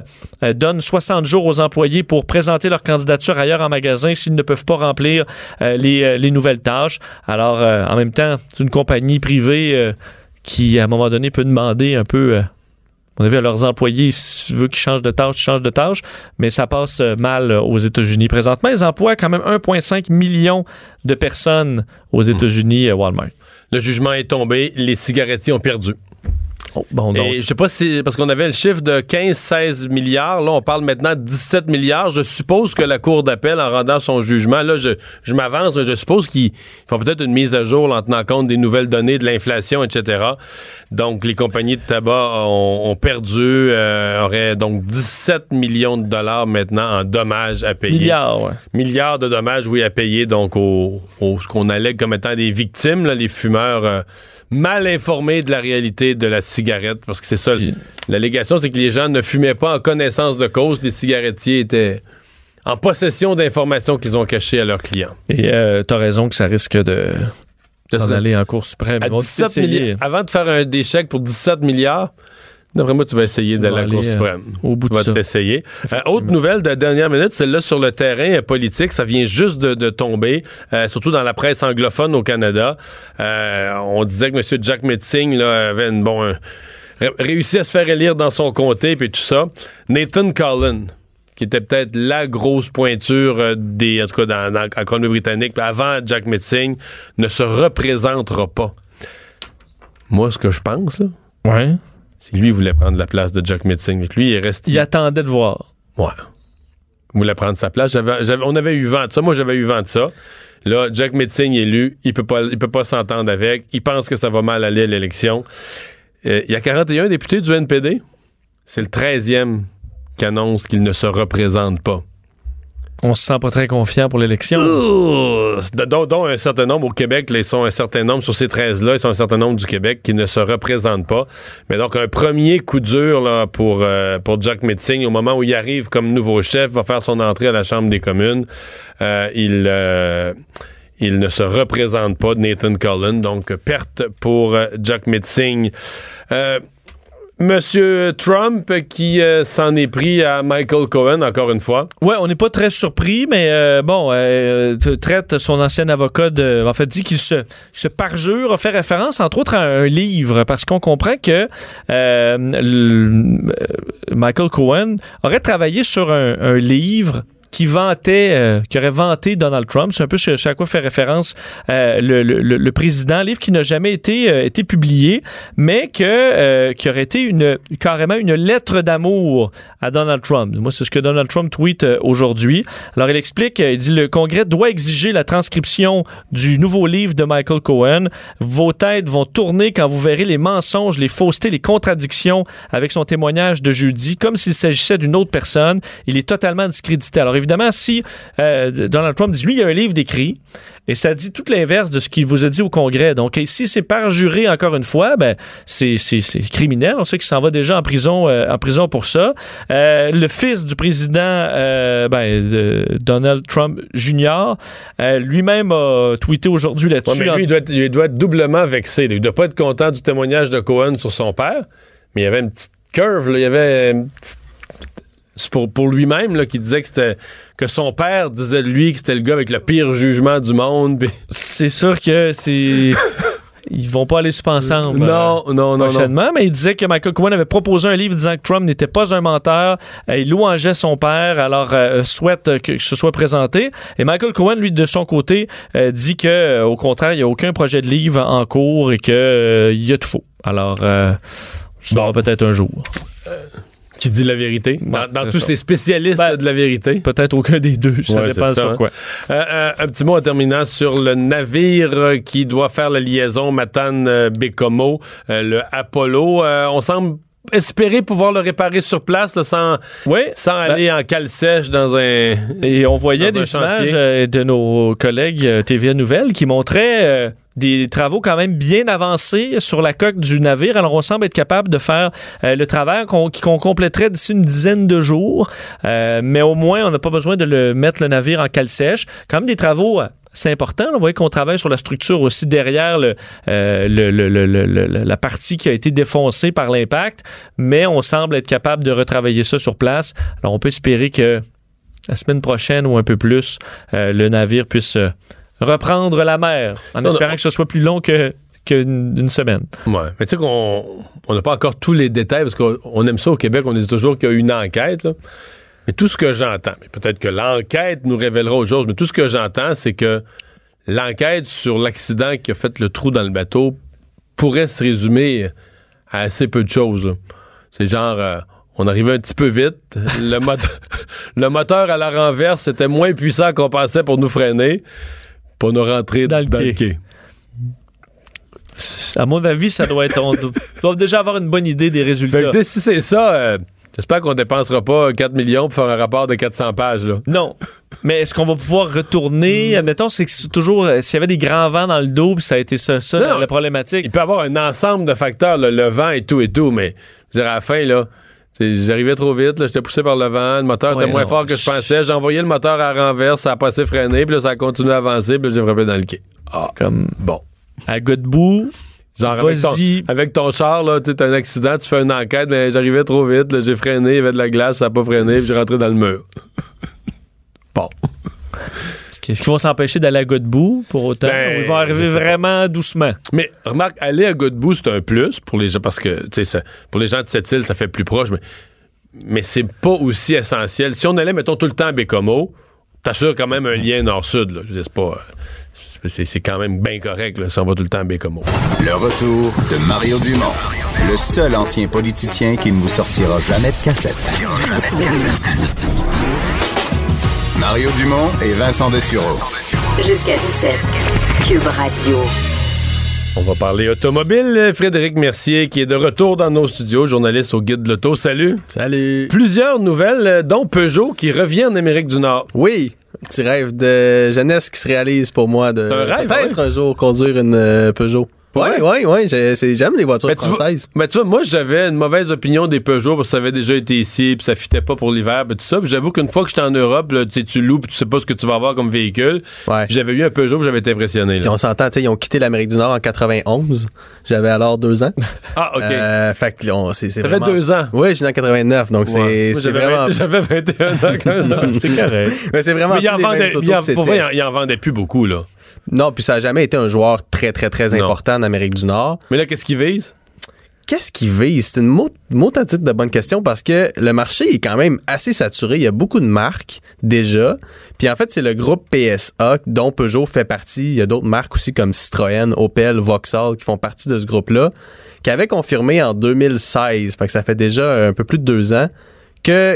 donne 60 jours aux employés pour présenter leur candidature ailleurs en magasin s'ils ne peuvent pas remplir les, les, nouvelles tâches. Alors, en même temps, c'est une compagnie privée qui, à un moment donné, peut demander un peu on a vu à leurs employés, si veut qu'ils changent de tâche, ils changent de tâche, mais ça passe euh, mal euh, aux États-Unis présentement. Ils emploient quand même 1,5 million de personnes aux hmm. États-Unis, Walmart. Le jugement est tombé, les cigarettiers ont perdu. Oh, bon, donc. Et je sais pas si, parce qu'on avait le chiffre de 15-16 milliards, là, on parle maintenant de 17 milliards. Je suppose que la Cour d'appel, en rendant son jugement, là, je, je m'avance, je suppose qu'ils font peut-être une mise à jour en tenant compte des nouvelles données, de l'inflation, etc. Donc, les compagnies de tabac ont, perdu, euh, auraient donc 17 millions de dollars maintenant en dommages à payer. Milliards, ouais. Milliards de dommages, oui, à payer, donc, au, ce qu'on allègue comme étant des victimes, là, les fumeurs euh, mal informés de la réalité de la cigarette, parce que c'est ça, l'allégation, c'est que les gens ne fumaient pas en connaissance de cause, les cigarettiers étaient en possession d'informations qu'ils ont cachées à leurs clients. Et euh, t'as raison que ça risque de s'en aller en Cour suprême. avant de faire un déchec pour 17 milliards, D'après moi, tu vas essayer d'aller à la Cour euh, suprême. au bout tu vas t'essayer. Euh, autre nouvelle de dernière minute, celle-là sur le terrain politique, ça vient juste de, tomber, euh, surtout dans la presse anglophone au Canada. on disait que M. Jack Metzing là, avait une, bon, réussi à se faire élire dans son comté puis tout ça. Nathan Cullen, qui était peut-être la grosse pointure des, en tout cas dans, dans la Colombie-Britannique, avant Jack Metzing, ne se représentera pas. Moi, ce que je pense, là, ouais c'est lui voulait prendre la place de Jack Metzing. Lui, il est resté. Il attendait de voir. Ouais. Il voulait prendre sa place. on avait eu vent de ça. Moi, j'avais eu vent de ça. Là, Jack Metzing est élu. Il peut pas, il peut pas s'entendre avec. Il pense que ça va mal aller à l'élection. Euh, il y a 41 députés du NPD. C'est le 13e qui annonce qu'il ne se représente pas on se sent pas très confiant pour l'élection. Dont, un certain nombre au Québec, ils sont un certain nombre sur ces 13-là, ils sont un certain nombre du Québec qui ne se représentent pas. Mais donc, un premier coup dur là, pour, euh, pour Jack Metzing, au moment où il arrive comme nouveau chef, va faire son entrée à la Chambre des communes, euh, il, euh, il ne se représente pas, Nathan Cullen. Donc, perte pour Jack Metzing. Monsieur Trump qui euh, s'en est pris à Michael Cohen encore une fois. Ouais, on n'est pas très surpris, mais euh, bon, euh, traite son ancien avocat de, en fait, dit qu'il se, se parjure, a fait référence entre autres à un livre, parce qu'on comprend que Michael Cohen aurait travaillé sur un, livre qui vantait, euh, qui aurait vanté Donald Trump. C'est un peu ce à quoi fait référence euh, le, le- le- président. Livre qui n'a jamais été, euh, publié, mais que, qui aurait été une, carrément une lettre d'amour à Donald Trump. Moi, c'est ce que Donald Trump tweet aujourd'hui. Alors, il explique, il dit, le Congrès doit exiger la transcription du nouveau livre de Michael Cohen. Vos têtes vont tourner quand vous verrez les mensonges, les faussetés, les contradictions avec son témoignage de jeudi, comme s'il s'agissait d'une autre personne. Il est totalement discrédité. Évidemment, si euh, Donald Trump dit, lui, il y a un livre d'écrit, et ça dit tout l'inverse de ce qu'il vous a dit au Congrès. Donc, si c'est parjuré encore une fois, ben, c'est, criminel. On sait qu'il s'en va déjà en prison, euh, en prison pour ça. Euh, le fils du président euh, ben, de Donald Trump Jr. lui-même a tweeté aujourd'hui Ouais, là-dessus. mais en lui, il doit, être, il doit être doublement vexé. Il doit pas être content du témoignage de Cohen sur son père, mais il y avait une petite curve, là. il y avait une petite- pour, pour lui-même qui disait que c'était que son père disait de lui que c'était le gars avec le pire jugement du monde. c'est sûr que c'est. Ils vont pas aller super ensemble. non, non, non, non. prochainement, mais il disait que Michael Cohen avait proposé un livre disant que Trump n'était pas un menteur. Euh, il louangeait son père, alors euh, souhaite euh, que ce soit présenté. Et Michael Cohen, lui, de son côté, euh, dit que, euh, au contraire, il n'y a aucun projet de livre en cours et qu'il y a tout faux. Alors, euh, ça Bon. peut-être un jour. Qui dit la vérité. Dans, tous ça. ces spécialistes Ben, de la vérité. Peut-être aucun des deux, ça Ouais, dépend ça, sur hein. quoi. Euh, euh, un petit mot en terminant sur le navire euh, qui doit faire la liaison Matane-Bécomo, euh, le Apollo. On semble espérer pouvoir le réparer sur place là, sans, Oui, sans aller en cale sèche dans un... Et on voyait des images de nos collègues TVA Nouvelles qui montraient des travaux quand même bien avancés sur la coque du navire. Alors, on semble être capable de faire euh, le travail qu'on compléterait d'ici une dizaine de jours. Euh, mais au moins, on n'a pas besoin de mettre le navire en cale sèche. Quand même des travaux euh, c'est important. là. Vous voyez qu'on travaille sur la structure aussi derrière la partie qui a été défoncée par l'impact, mais on semble être capable de retravailler ça sur place. Alors, on peut espérer que la semaine prochaine ou un peu plus, le navire puisse reprendre la mer, en Non, espérant non. que ce soit plus long que qu'une une semaine. Ouais. Mais tu sais qu'on on n'a pas encore tous les détails parce qu'on on aime ça au Québec. On dit toujours qu'il y a une enquête. là. Mais tout ce que j'entends, mais peut-être que l'enquête nous révélera autre chose, mais tout ce que j'entends, c'est que l'enquête sur l'accident qui a fait le trou dans le bateau pourrait se résumer à assez peu de choses. C'est genre, euh, on arrivait un petit peu vite. Le, mot- le moteur à la renverse était moins puissant qu'on pensait pour nous freiner, pour nous rentrer Dans dans, le quai. quai. À mon avis, ça doit être. On doit, déjà avoir une bonne idée des Fait que, résultats. si c'est ça, euh, j'espère qu'on dépensera pas 4 millions pour faire un rapport de 400 pages. Là. Non. Mais est-ce qu'on va pouvoir retourner? Hmm. Admettons, c'est toujours. euh, S'il y avait des grands vents dans le dos, puis ça a été ça, ça Non, la, problématique. Il peut y avoir un ensemble de facteurs, là, le vent et tout et tout, mais je veux dire, à la fin, là, j'arrivais trop vite, j'étais poussé par le vent, le moteur Ouais, était moins non. fort que je pensais, j'ai envoyé le moteur à renverse, ça a pas assez freiné, puis là, ça a continué à avancer, puis j'ai frappé dans le quai. Comme Bon. à Godbout. Genre, avec ton, avec ton char, là, tu un accident, tu fais une enquête, mais j'arrivais trop vite, j'ai freiné, il y avait de la glace, ça a pas freiné, puis j'ai rentré dans le mur. bon. Est-ce qu'ils vont s'empêcher d'aller à Godbout pour autant? Ben, ou ils vont arriver sais vraiment doucement? Mais remarque, aller à Godbout, c'est un plus pour les gens, parce que, sais, ça- pour les gens de cette île, ça fait plus proche, mais, mais c'est pas aussi essentiel. Si on allait, mettons, tout le temps à Bécomo, t'assures quand même un lien nord-sud, là. Je c'est pas. euh, c'est- C'est quand même bien correct, là, si on va tout le temps à Bécomo. Le retour de Mario Dumont, le seul ancien politicien qui ne vous sortira jamais de cassette. Mario Dumont et Vincent Dessureau. Jusqu'à 17. Cube Radio. On va parler automobile. Frédéric Mercier, qui est de retour dans nos studios, journaliste au Guide de l'Auto. Salut. Salut. Plusieurs nouvelles, euh, dont Peugeot, qui revient en Amérique du Nord. Oui, un petit rêve de jeunesse qui se réalise pour moi de C'est un rêve, peut-être ouais. un jour conduire une euh, Peugeot. Oui, oui, oui. J'aime les voitures tu vois- françaises. Ben, tu vois, moi, j'avais une mauvaise opinion des Peugeot parce que ça avait déjà été ici, puis ça fitait pas pour l'hiver, puis tout ça. Puis j'avoue qu'une fois que j'étais en Europe, là, tu tu loues, puis tu sais pas ce que tu vas avoir comme véhicule. Ouais. J'avais eu un Peugeot, j'avais été impressionné. Puis on s'entend, tu sais, ils ont quitté l'Amérique du Nord en 91. J'avais alors deux ans. Ah, OK. Euh, fait que c'est vraiment... deux ans. Oui, né en 89, donc Ouais. c'est vraiment... j'avais 21 ans quand C'est correct. Mais c'est vraiment Mais il en vendait, en- pour vrai, il en vendait plus beaucoup, là. Non, puis ça a jamais été un joueur très, très, très Non. important en Amérique du Nord. Mais là, qu'est-ce qu'ils visent? qu'est-ce qu'ils visent? C'est une mot, mot à titre de bonne question parce que le marché est quand même assez saturé. Il y a beaucoup de marques déjà. Puis en fait, c'est le groupe PSA dont Peugeot fait partie. Il y a d'autres marques aussi comme Citroën, Opel, Vauxhall qui font partie de ce groupe-là, qui avait confirmé en 2016, fait que ça fait déjà un peu plus de deux ans,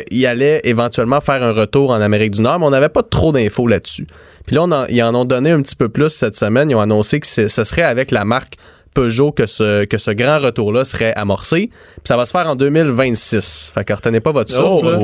qu'il allait éventuellement faire un retour en Amérique du Nord, mais on n'avait pas trop d'infos là-dessus. Puis là, on en- ils en ont donné un petit peu plus cette semaine. Ils ont annoncé que ce serait avec la marque Peugeot que ce, que ce grand retour-là serait amorcé. Puis ça va se faire en 2026. Fait que retenez pas votre Oh, souffle.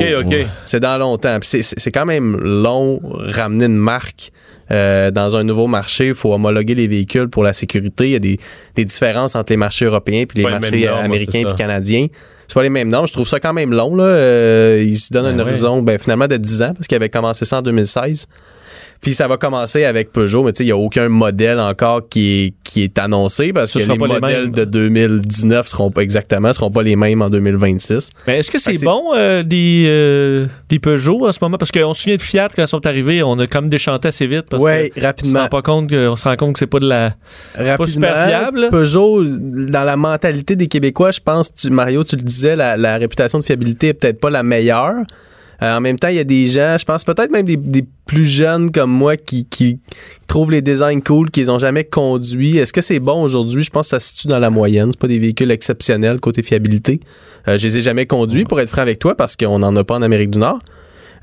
C'est dans longtemps. Puis c'est- quand même long ramener une marque euh, dans un nouveau marché. Il faut homologuer les véhicules pour la sécurité. Il y a des, des différences entre les marchés européens puis les marchés américains puis canadiens. C'est pas les mêmes normes. Je trouve ça quand même long. Là. Euh, ils se donnent Ben un ouais. horizon ben, finalement de 10 ans parce qu'ils avaient commencé ça en 2016. Puis ça va commencer avec Peugeot, mais tu sais, il n'y a aucun modèle encore qui est, qui est annoncé parce Ce que les pas les modèles de 2019 seront pas exactement, seront pas les mêmes en 2026. Mais est-ce que c'est bon euh, des, euh, des Peugeot en ce moment? Parce qu'on se souvient de Fiat quand ils sont arrivés, on a quand même déchanté assez vite. Parce Ouais, que on se rapidement. rend pas compte que, on se rend compte que c'est pas de la. Rapidement, super fiable. Peugeot, dans la mentalité des Québécois, je pense, tu, Mario, tu le disais, la, la réputation de fiabilité est peut-être pas la meilleure. Euh, en même temps, il y a des gens, je pense peut-être même des, des plus jeunes comme moi qui, qui trouvent les designs cool, qu'ils ont jamais conduit. Est-ce que c'est bon aujourd'hui? Je pense que ça se situe dans la moyenne. C'est pas des véhicules exceptionnels côté fiabilité. Euh, je les ai jamais conduits, pour être franc avec toi, parce qu'on n'en a pas en Amérique du Nord.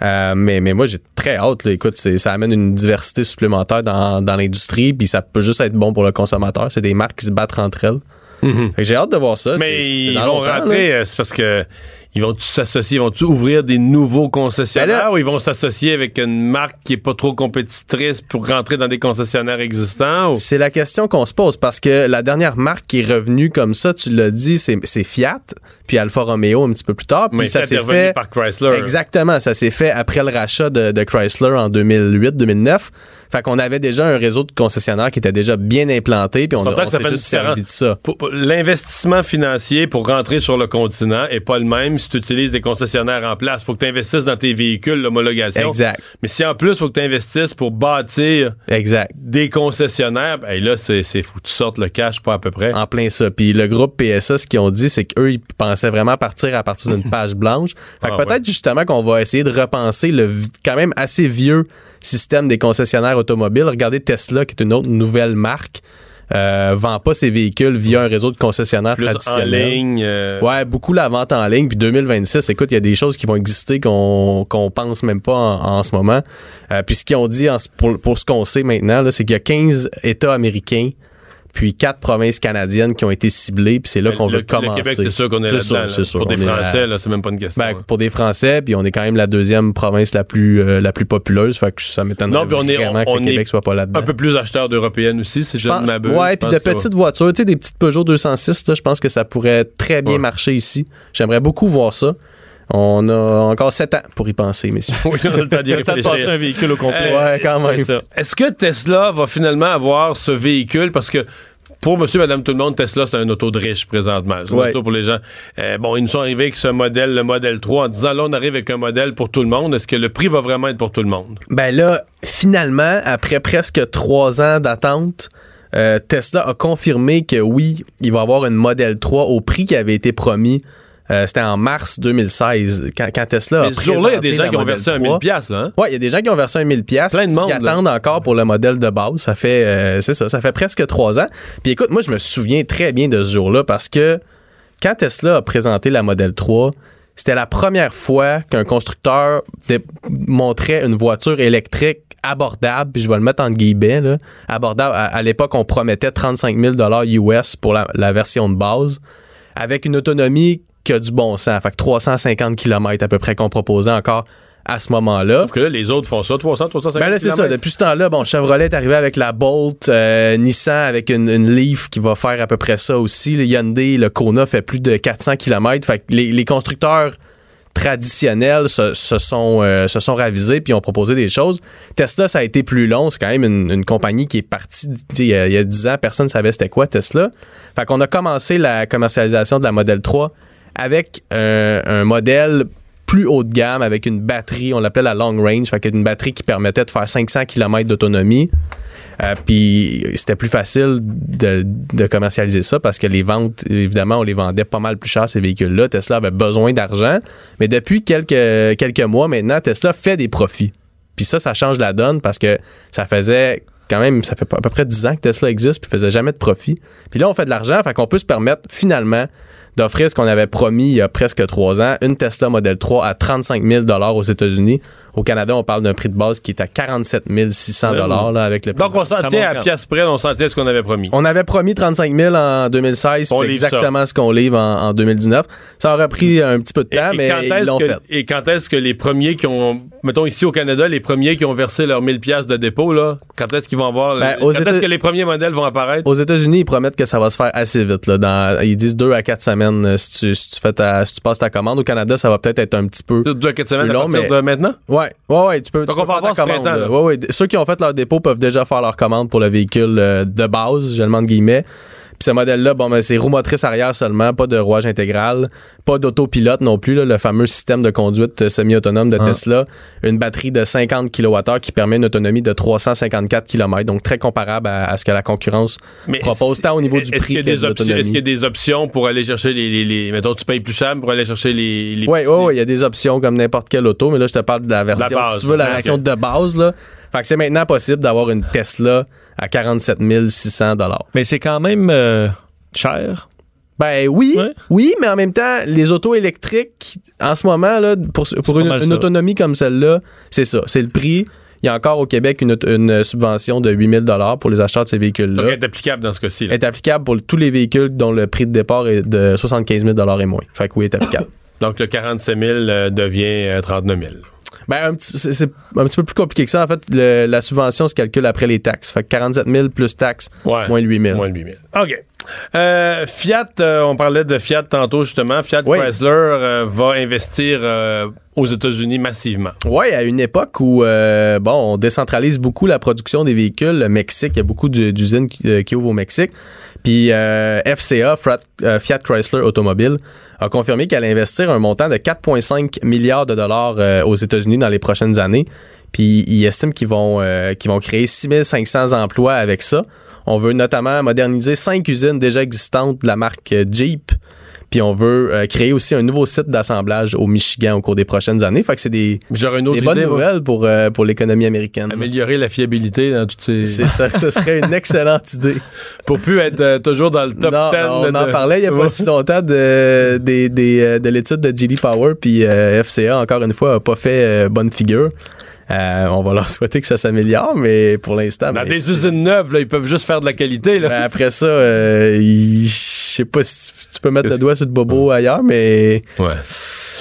Euh, mais, mais moi, j'ai très hâte. Là. Écoute, ça amène une diversité supplémentaire dans, dans l'industrie, puis ça peut juste être bon pour le consommateur. C'est des marques qui se battent entre elles. Que j'ai hâte de voir ça. Mais ils vont rentrer, euh, c'est parce que ils vont s'associer, ils vont ouvrir des nouveaux concessionnaires Ben là- ou ils vont s'associer avec une marque qui est pas trop compétitrice pour rentrer dans des concessionnaires existants? ou- C'est la question qu'on se pose parce que la dernière marque qui est revenue comme ça, tu l'as dit, c'est c'est Fiat, puis Alfa Romeo un petit peu plus tard. Puis Mais ça Fiat est s'est revenu fait. par Chrysler. Exactement, ça s'est fait après le rachat de, de Chrysler en 2008-2009. Fait qu'on avait déjà un réseau de concessionnaires qui était déjà bien implanté, puis on, on s'est juste servi de ça. Pour- pour- L'investissement financier pour rentrer sur le continent est pas le même si tu utilises des concessionnaires en place. faut que tu investisses dans tes véhicules, l'homologation. Exact, Mais si en plus, il faut que tu investisses pour bâtir exact. des concessionnaires, ben là, c'est faut que tu sortes le cash pas à peu près. En plein ça. Puis le groupe PSA, ce qu'ils ont dit, c'est qu'eux, ils pensaient vraiment partir à partir d'une page blanche. Fait que Ah, peut-être justement qu'on va essayer de repenser le quand même assez vieux système des concessionnaires automobiles. Regardez Tesla, qui est une autre nouvelle marque, euh, vend pas ses véhicules via un réseau de concessionnaires Plus en traditionnels. ligne. euh, Ouais, beaucoup la vente en ligne. Puis 2026, écoute, il y a des choses qui vont exister qu'on qu'on pense même pas en, en ce moment. Euh, puis ce qu'ils ont dit en pour, pour ce qu'on sait maintenant, c'est qu'il y a 15 États américains puis quatre provinces canadiennes qui ont été ciblées. Puis c'est là qu'on veut commencer. le Québec, c'est sûr qu'on est, C'est là-dedans. là. Pour des On Français, là, c'est même pas une question. Ben, pour des Français, puis on est quand même la deuxième province la plus euh, la plus populeuse. Fait que ça m'étonnerait Non, puis on est- vraiment on que le Québec soit pas là-dedans. un peu plus acheteur d'européennes aussi, si je ne m'abuse. ouais, puis de petites voitures, tu sais, des petites Peugeot 206, là, je pense que ça pourrait très bien Ouais. marcher ici. J'aimerais beaucoup voir ça. On a encore sept ans pour y penser, messieurs. Oui, on a le temps d'y de passer réfléchir. un véhicule au complet. Euh, ouais, quand même. C'est ça. Est-ce que Tesla va finalement avoir ce véhicule? Parce que pour monsieur, madame, tout le monde, Tesla, c'est un auto de riche présentement. C'est un Ouais. auto pour les gens. Euh, bon, ils nous sont arrivés avec ce modèle, le modèle 3, en disant là, on arrive avec un modèle pour tout le monde. Est-ce que le prix va vraiment être pour tout le monde? Ben là, finalement, après presque trois ans d'attente, euh, Tesla a confirmé que oui, il va avoir une Model 3 au prix qui avait été promis. Euh, C'était en mars 2016, quand, quand Tesla a Mais ce jour-là, il y a des gens qui ont versé un 3. 1000 piastres, là, hein? Ouais, il y a des gens qui ont versé un 1000 pièces Plein de monde, qui là. attendent encore pour le modèle de base. Ça fait, euh, c'est ça, ça fait presque trois ans. Puis écoute, moi, je me souviens très bien de ce jour-là parce que quand Tesla a présenté la Model 3, c'était la première fois qu'un constructeur montrait une voiture électrique abordable, puis je vais le mettre en guillemets, là, abordable. À, à l'époque, on promettait 35 000 US pour la, la version de base, avec une autonomie qui a du bon sens. Fait que 350 km à peu près qu'on proposait encore à ce moment-là. Sauf que là, les autres font ça, 300, 350 Ben là, c'est ça. Depuis ce temps-là, bon, Chevrolet est arrivé avec la Bolt, euh, Nissan avec une, une Leaf qui va faire à peu près ça aussi. Le Hyundai, le Kona fait plus de 400 km. Fait que les, les constructeurs traditionnels se, se sont, euh, se sont ravisés puis ont proposé des choses. Tesla, ça a été plus long. C'est quand même une, une compagnie qui est partie, il y, a, il y a 10 ans, personne ne savait c'était quoi Tesla. Fait qu'on a commencé la commercialisation de la Model 3 avec un, modèle plus haut de gamme avec une batterie, on l'appelait la long range, fait qu'une batterie qui permettait de faire 500 km d'autonomie. Euh, puis c'était plus facile de, de commercialiser ça parce que les ventes, évidemment, on les vendait pas mal plus cher ces véhicules-là. Tesla avait besoin d'argent, mais depuis quelques, quelques mois maintenant, Tesla fait des profits. Puis ça, ça change la donne parce que ça faisait quand même, ça fait à peu près 10 ans que Tesla existe puis faisait jamais de profit. Puis là, on fait de l'argent, fait qu'on peut se permettre finalement d'offrir ce qu'on avait promis il y a presque trois ans, une Tesla Model 3 à 35 000 aux États-Unis. Au Canada, on parle d'un prix de base qui est à 47 600 là, avec le prix. Donc, on s'en tient à pièce près, on s'en tient à ce qu'on avait promis. On avait promis 35 000 en 2016, On c'est ça. exactement ce qu'on livre en, en 2019. Ça aurait pris un petit peu de temps, et mais quand ils est-ce l'ont que, fait. et quand est-ce que les premiers qui ont, mettons ici au Canada, les premiers qui ont versé leurs 1000 pièces de dépôt, là, quand est-ce qu'ils vont avoir, Ben, quand est-ce que les premiers modèles vont apparaître? Aux États-Unis, ils promettent que ça va se faire assez vite. Là, dans, ils disent deux à quatre semaines euh, si tu, si tu fais ta- si tu passes ta commande. Au Canada, ça va peut-être être un petit peu. Deux à quatre semaines Plus à long, partir mais- de maintenant? Ouais, ouais, ouais, tu peux. Donc, tu on peux va faire avoir ta commande, printemps. Ouais, ouais. Ceux qui ont fait leur dépôt peuvent déjà faire leur commande pour le véhicule euh, de base, je le demande guillemets. Puis ce modèle-là, bon, ben, c'est roue motrice arrière seulement, pas de rouage intégral, pas d'autopilote non plus, là, le fameux système de conduite euh, semi-autonome de Ah. Tesla, une batterie de 50 kWh qui permet une autonomie de 354 km, donc très comparable à, à ce que la concurrence Mais propose tant au niveau du prix que de des options, l'autonomie. Est-ce qu'il y a des options pour aller chercher les, les, les- mettons, tu payes plus cher pour aller chercher les, les Oui, il y a des options comme n'importe quelle auto, mais là, je te parle de la version, base, si tu veux, la version de base, là. Fait que c'est maintenant possible d'avoir une Tesla à 47 600 Mais c'est quand même euh, cher. Ben oui, Ouais. oui, mais en même temps, les autos électriques, en ce moment, là, pour, une, autonomie comme celle-là, c'est ça, c'est le prix. Il y a encore au Québec une, une subvention de 8000 pour les acheteurs de ces Donc, véhicules-là. elle est applicable dans ce cas-ci. Elle est applicable pour tous les véhicules dont le prix de départ est de 75 000 et moins. Fait que oui, elle est applicable. Donc, le 47 000 euh, devient euh, 39 000. Ben, un petit, c'est, un petit peu plus compliqué que ça. En fait, le- la subvention se calcule après les taxes. Fait que 47 000 plus taxes, Ouais. moins 8 000. Moins de 8 000. OK. Euh, Fiat, euh, on parlait de Fiat tantôt justement. Fiat Oui. Chrysler euh, va investir aux États-Unis massivement. Oui, à une époque où bon, on décentralise beaucoup la production des véhicules. Le Mexique, il y a beaucoup d'u- d'usines qui, qui ouvrent au Mexique. Puis euh, FCA, Fiat, euh, Fiat Chrysler Automobile, a confirmé qu'elle allait investir un montant de 4,5 milliards de dollars euh, aux États-Unis dans les prochaines années. Puis ils estiment qu'ils vont, euh, qu'ils vont créer 6500 emplois avec ça. On veut notamment moderniser cinq usines déjà existantes de la marque Jeep. Puis on veut euh, créer aussi un nouveau site d'assemblage au Michigan au cours des prochaines années. Fait que c'est des, une autre des bonnes nouvelles pour, euh, pour l'économie américaine. Améliorer la fiabilité dans toutes ces. C'est ça, ce serait une excellente idée. Pour plus être euh, toujours dans le top Non, 10. on de- en parlait il n'y a pas si longtemps de, des, euh, de l'étude de GD Power, puis FCA, encore une fois, n'a pas fait bonne figure. Euh, on va leur souhaiter que ça s'améliore, mais pour l'instant... Dans ben, des usines neuves, là, ils peuvent juste faire de la qualité. Là. ben, après ça, euh, je sais pas si tu peux mettre le doigt sur le bobo ailleurs, mais Ouais.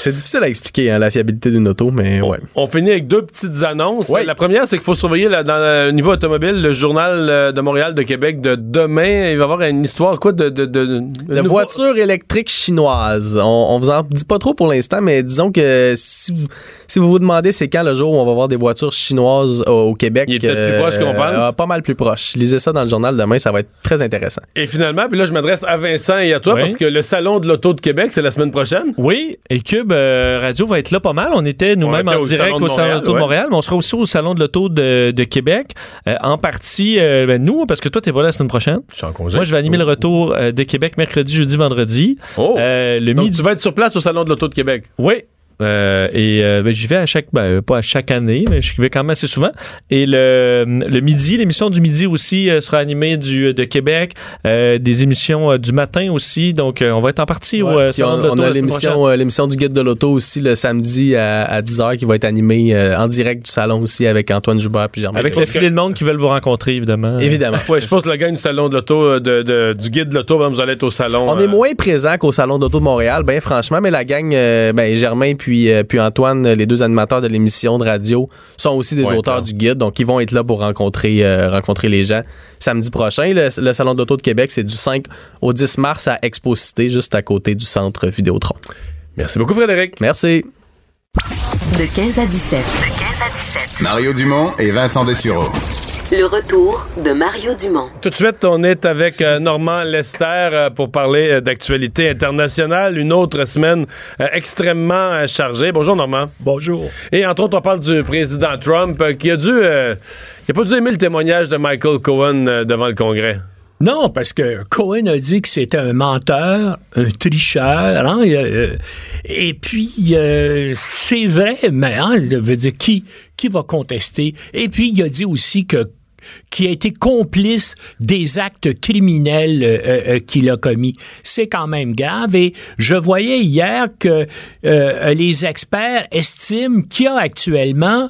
C'est difficile à expliquer, hein, la fiabilité d'une auto, mais ouais. On finit avec deux petites annonces. Ouais. La première, c'est qu'il faut surveiller là, dans le niveau automobile le journal euh, de Montréal, de Québec de demain. Il va y avoir une histoire quoi de de de, De voitures électriques chinoises. On, on vous en dit pas trop pour l'instant, mais disons que si vous, si vous vous demandez c'est quand le jour où on va voir des voitures chinoises au, au Québec. Il est peut-être plus proche qu'on pense. pas mal plus proche. Lisez ça dans le journal demain, ça va être très intéressant. Et finalement, puis là, je m'adresse à Vincent et à toi Oui. parce que le salon de l'auto de Québec, c'est la semaine prochaine. Oui, et Cube euh, Radio va être là pas mal. On était nous-mêmes en direct au Salon de Montréal, l'Auto de ouais. Montréal, mais on sera aussi au Salon de l'Auto de, de Québec. Euh, en partie, euh, ben, nous, parce que toi, t'es pas là la semaine prochaine. Je suis en congé. Moi, je vais animer le retour de Québec mercredi, jeudi, vendredi. Oh. Le Donc, midi. tu vas être sur place au salon de l'auto de Québec. Oui. Euh, et euh, ben, j'y vais à chaque, ben, pas à chaque année, mais je vais quand même assez souvent. Et le, le midi, l'émission du midi aussi euh, sera animée du, de Québec, euh, des émissions euh, du matin aussi. Donc, euh, on va être en partie Ouais, euh, on, a l'émission, euh, l'émission du guide de l'auto aussi le samedi à, à 10h qui va être animée euh, en direct du salon aussi avec Antoine Joubert puis Germain. Avec le filet de monde qui veulent vous rencontrer, évidemment. Évidemment. Ouais, je pense que le gang du salon de l'auto, de, de- du guide de l'auto, ben, vous allez être au salon. On euh, est moins présent qu'au Salon d'auto de Montréal, ben franchement, mais la gang, euh, ben Germain puis, euh, puis Antoine, les deux animateurs de l'émission de radio, sont aussi des Ouais, auteurs clair. du guide, donc ils vont être là pour rencontrer, euh, rencontrer les gens samedi prochain. Le, le Salon d'auto de Québec, c'est du 5 au 10 mars à Expo Cité, juste à côté du centre Vidéotron. Merci beaucoup, Frédéric. Merci. De 15 à 17. De 15 à 17. Mario Dumont et Vincent Dessureau. Le retour de Mario Dumont. Tout de suite, on est avec euh, Normand Lester euh, pour parler euh, d'actualité internationale. Une autre semaine euh, extrêmement chargée. Bonjour Normand. Bonjour. Et entre autres, on parle du président Trump qui a dû... euh, il a pas dû aimer le témoignage de Michael Cohen devant le Congrès. Non, parce que Cohen a dit que c'était un menteur, un tricheur, hein, et, euh, puis euh, c'est vrai, mais hein, dire qui qui va contester? Et puis il a dit aussi que qui a été complice des actes criminels euh, qu'il a commis. C'est quand même grave et je voyais hier que les experts estiment qu'il y a actuellement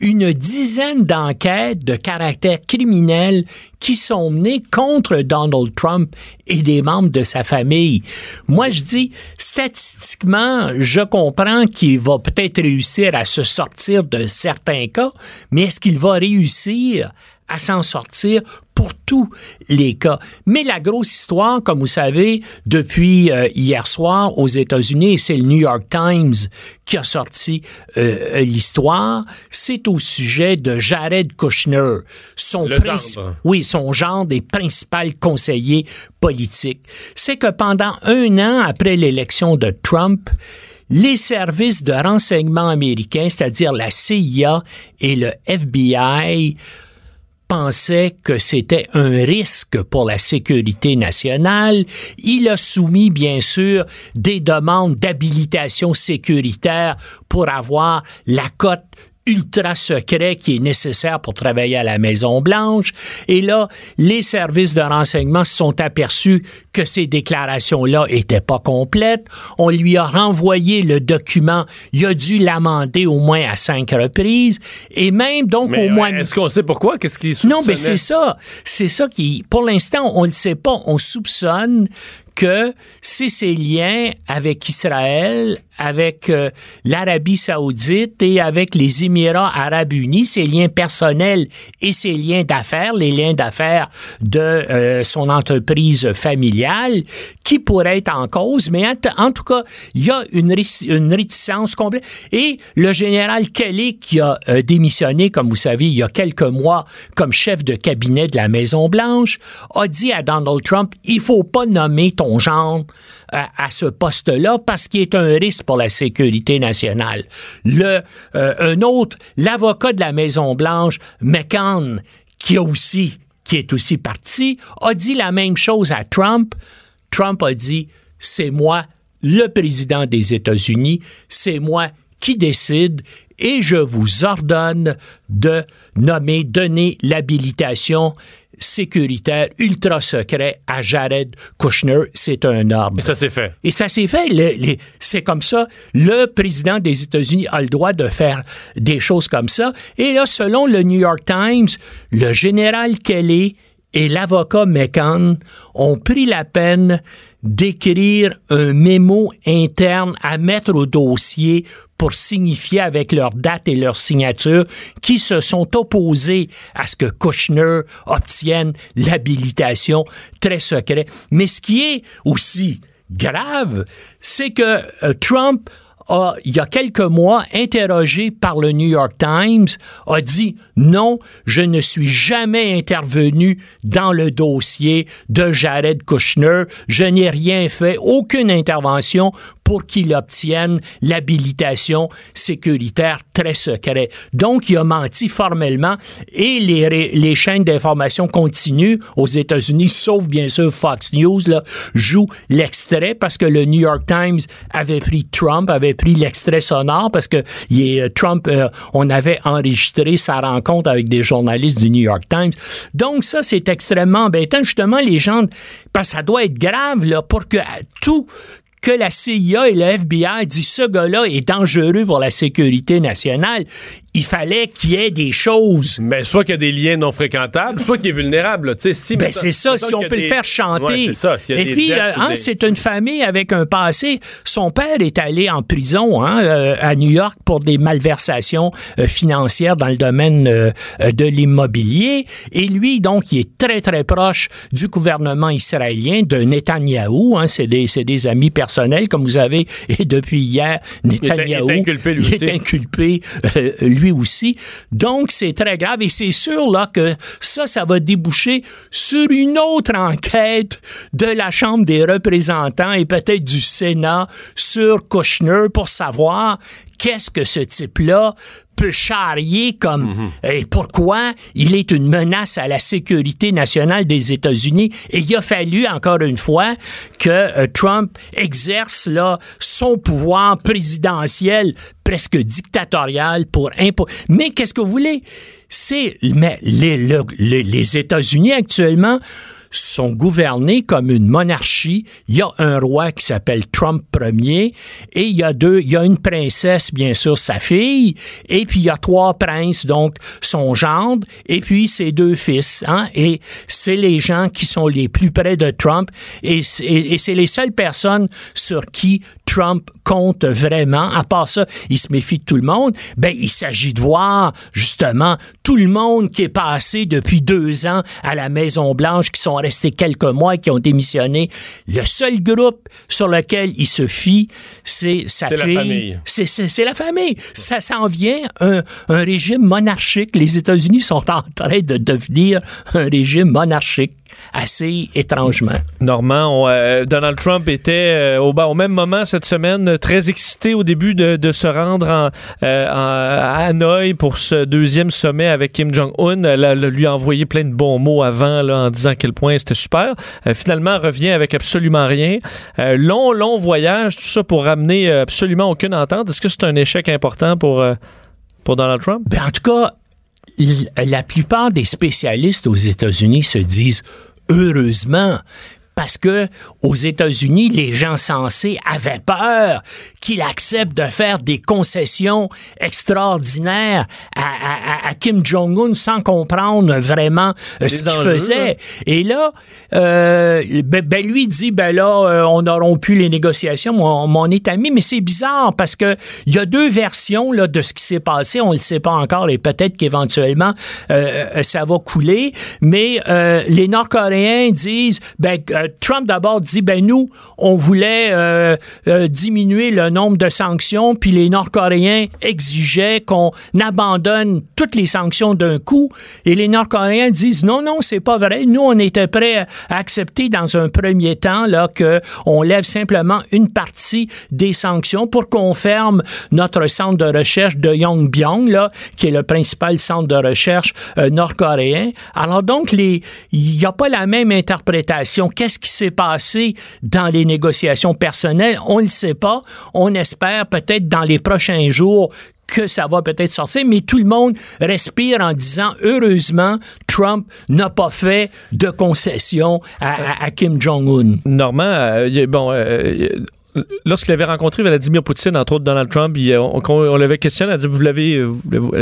une dizaine d'enquêtes de caractère criminel qui sont menées contre Donald Trump et des membres de sa famille. Moi, je dis, statistiquement, je comprends qu'il va peut-être réussir à se sortir de certains cas, mais est-ce qu'il va réussir à s'en sortir pour tous les cas. Mais la grosse histoire, comme vous savez, depuis euh, hier soir aux États-Unis, et c'est le New York Times qui a sorti euh, l'histoire, c'est au sujet de Jared Kushner, son oui, son genre des principaux conseillers politiques. C'est que pendant un an après l'élection de Trump, les services de renseignement américains, c'est-à-dire la CIA et le FBI, pensait que c'était un risque pour la sécurité nationale. Il a soumis, bien sûr, des demandes d'habilitation sécuritaire pour avoir la cote ultra secret qui est nécessaire pour travailler à la Maison Blanche. Et là, les services de renseignement se sont aperçus que ces déclarations-là étaient pas complètes. On lui a renvoyé le document. Il a dû l'amender au moins à cinq reprises. Et même donc Mais au mois euh, est-ce qu'on sait pourquoi? Qu'est-ce qui non, mais c'est ça. C'est ça qui, pour l'instant, on ne le sait pas. On soupçonne que c'est ses liens avec Israël, avec euh, l'Arabie saoudite et avec les Émirats arabes unis, ses liens personnels et ses liens d'affaires, les liens d'affaires de euh, son entreprise familiale, qui pourraient être en cause. Mais en, tout cas, il y a une, une réticence complète. Et le général Kelly, qui a euh, démissionné, comme vous savez, il y a quelques mois, comme chef de cabinet de la Maison-Blanche, a dit à Donald Trump, il faut pas nommer ton euh, à ce poste-là parce qu'il est un risque pour la sécurité nationale. Le, euh, un autre, l'avocat de la Maison-Blanche, McCann, qui qui est aussi parti, a dit la même chose à Trump. Trump a dit, c'est moi, le président des États-Unis, c'est moi qui décide et je vous ordonne de nommer, donner l'habilitation sécuritaire ultra secret à Jared Kushner. C'est un ordre. Et ça s'est fait. Et ça s'est fait. Le- les- c'est comme ça. Le président des États-Unis a le droit de faire des choses comme ça. Et là, selon le New York Times, le général Kelly et l'avocat McCann ont pris la peine d'écrire un mémo interne à mettre au dossier pour signifier avec leur date et leur signature qui se sont opposés à ce que Kushner obtienne l'habilitation très secret. Mais ce qui est aussi grave, c'est que euh, Trump a, il y a quelques mois, interrogé par le New York Times, a dit non, je ne suis jamais intervenu dans le dossier de Jared Kushner. Je n'ai rien fait, aucune intervention pour qu'il obtienne l'habilitation sécuritaire très secret. Donc, il a menti formellement et les, les chaînes d'information continuent aux États-Unis, sauf bien sûr Fox News, là, joue l'extrait parce que le New York Times avait pris Trump, avait pris l'extrait sonore parce que il est, euh, Trump, euh, on avait enregistré sa rencontre avec des journalistes du New York Times. Donc, ça, c'est extrêmement embêtant. Justement, les gens, parce que ça doit être grave, là, pour que tout, que la CIA et le FBI disent ce gars-là est dangereux pour la sécurité nationale, il fallait qu'il y ait des choses. Mais soit qu'il y a des liens non fréquentables, soit qu'il est vulnérable. là. Tu sais, si, Ben, c'est ça, si on peut le faire chanter. Ouais, ça. y a Et des puis, euh, hein, des- c'est une famille avec un passé. Son père est allé en prison hein, euh, à New York pour des malversations euh, financières dans le domaine euh, de l'immobilier. Et lui, donc, il est très, très proche du gouvernement israélien, de Netanyahou. Hein, c'est des, des amis personnels, comme vous avez. Et depuis hier, Netanyahou est inculpé, lui il est inculpé, lui aussi. Donc, c'est très grave et c'est sûr là que ça, ça va déboucher sur une autre enquête de la Chambre des représentants et peut-être du Sénat sur Kushner pour savoir qu'est-ce que ce type-là peut charrier comme et pourquoi il est une menace à la sécurité nationale des États-Unis? Et il a fallu encore une fois que euh, Trump exerce là son pouvoir présidentiel presque dictatorial pour impo mais qu'est-ce que vous voulez? C'est mais les, le- les, les États-Unis actuellement sont gouvernés comme une monarchie. Il y a un roi qui s'appelle Trump Ier et il y a deux, il y a une princesse, bien sûr, sa fille, et puis il y a trois princes, donc son gendre, et puis ses deux fils. Hein? Et c'est les gens qui sont les plus près de Trump et, et c'est les seules personnes sur qui Trump compte vraiment? À part ça, il se méfie de tout le monde. Ben, il s'agit de voir, justement, tout le monde qui est passé depuis deux ans à la Maison-Blanche, qui sont restés quelques mois, qui ont démissionné. Le seul groupe sur lequel il se fie, c'est sa C'est la fille. famille. C'est- la famille. Ça s'en vient, un, un régime monarchique. Les États-Unis sont en train de devenir un régime monarchique, assez étrangement. Normand, on, euh, Donald Trump était euh, au, au même moment cette semaine très excité au début de, de se rendre en, euh, en- à Hanoï pour ce deuxième sommet avec Kim Jong-un. Lui a envoyé plein de bons mots avant là, en disant à quel point c'était super. Finalement, revient avec absolument rien. Long, long voyage, tout ça pour ramener absolument aucune entente. Est-ce que c'est un échec important pour, pour Donald Trump? Ben, en tout cas, la plupart des spécialistes aux États-Unis se disent heureusement parce que aux États-Unis, les gens sensés avaient peur qu'il accepte de faire des concessions extraordinaires à, à- à- à Kim Jong-un sans comprendre vraiment euh, ce qu'il faisait. Et là, euh, ben, ben, lui dit, ben là, euh, on a rompu les négociations, mon, mon est ami, mais c'est bizarre parce que il y a deux versions là, de ce qui s'est passé, on ne le sait pas encore et peut-être qu'éventuellement ça va couler, mais les Nord-Coréens disent, ben Trump d'abord dit, ben nous, on voulait diminuer le nombre de sanctions, puis les Nord-Coréens exigeaient qu'on abandonne toutes les sanctions d'un coup, et les Nord-Coréens disent, non, non, c'est pas vrai, nous, on était prêts à accepter dans un premier temps là que on lève simplement une partie des sanctions pour qu'on ferme notre centre de recherche de Yongbyon là, qui est le principal centre de recherche euh, nord-coréen. Alors donc les il n'y a pas la même interprétation. Qu'est-ce qui s'est passé dans les négociations personnelles? On ne le sait pas. On espère peut-être dans les prochains jours que ça va peut-être sortir, mais tout le monde respire en disant heureusement Trump n'a pas fait de concession à, Kim Jong-un. Normand, euh, bon, euh, lorsqu'il avait rencontré Vladimir Poutine, entre autres Donald Trump, il- on, on- l'avait questionné, on a dit vous l'avez, euh,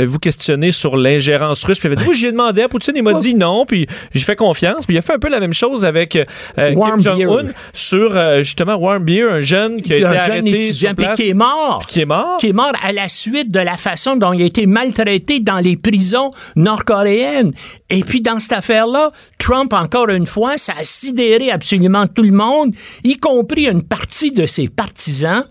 vous- questionné sur l'ingérence russe? Puis il avait dit oui, j'y ai demandé à Poutine, il m'a dit non, puis j'ai fait confiance. Puis il a fait un peu la même chose avec euh, Kim Warm Jong-un sur euh, justement Warm Beer, un jeune qui a été un jeune arrêté sur place, qui est mort. qui est mort. qui est mort à la suite de la façon dont il a été maltraité dans les prisons nord-coréennes. Et puis dans cette affaire-là, Trump, encore une fois, ça a sidéré absolument tout le monde, y compris une partie de ses partisans.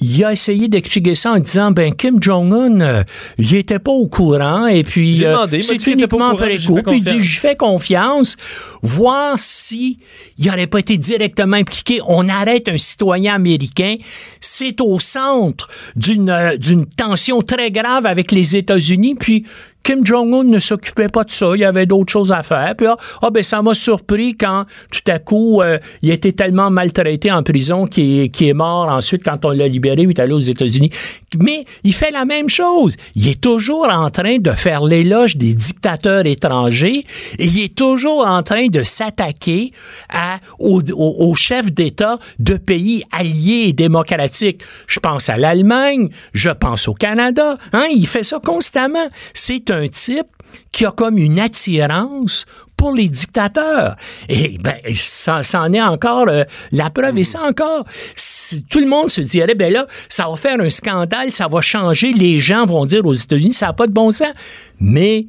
Il a essayé d'expliquer ça en disant ben Kim Jong-un euh, il était pas au courant et puis euh, c'est uniquement après coup puis il dit je fais confiance voir si il n'aurait pas été directement impliqué. On arrête un citoyen américain. C'est au centre d'une euh, d'une tension très grave avec les États-Unis puis Kim Jong-un ne s'occupait pas de ça. Il y avait d'autres choses à faire. Puis, ah, ah, ben, ça m'a surpris quand, tout à coup, euh, il été tellement maltraité en prison qu'il est mort ensuite quand on l'a libéré. Il est allé aux États-Unis. Mais il fait la même chose. Il est toujours en train de faire l'éloge des dictateurs étrangers et il est toujours en train de s'attaquer aux chefs d'État de pays alliés et démocratiques. Je pense à l'Allemagne, je pense au Canada. Hein, il fait ça constamment. C'est un type qui a comme une attirance pour les dictateurs. Et ben, ça, en est encore la preuve. Et ça encore, tout le monde se dirait, ben là, ça va faire un scandale, ça va changer. Les gens vont dire aux États-Unis, ça n'a pas de bon sens. Mais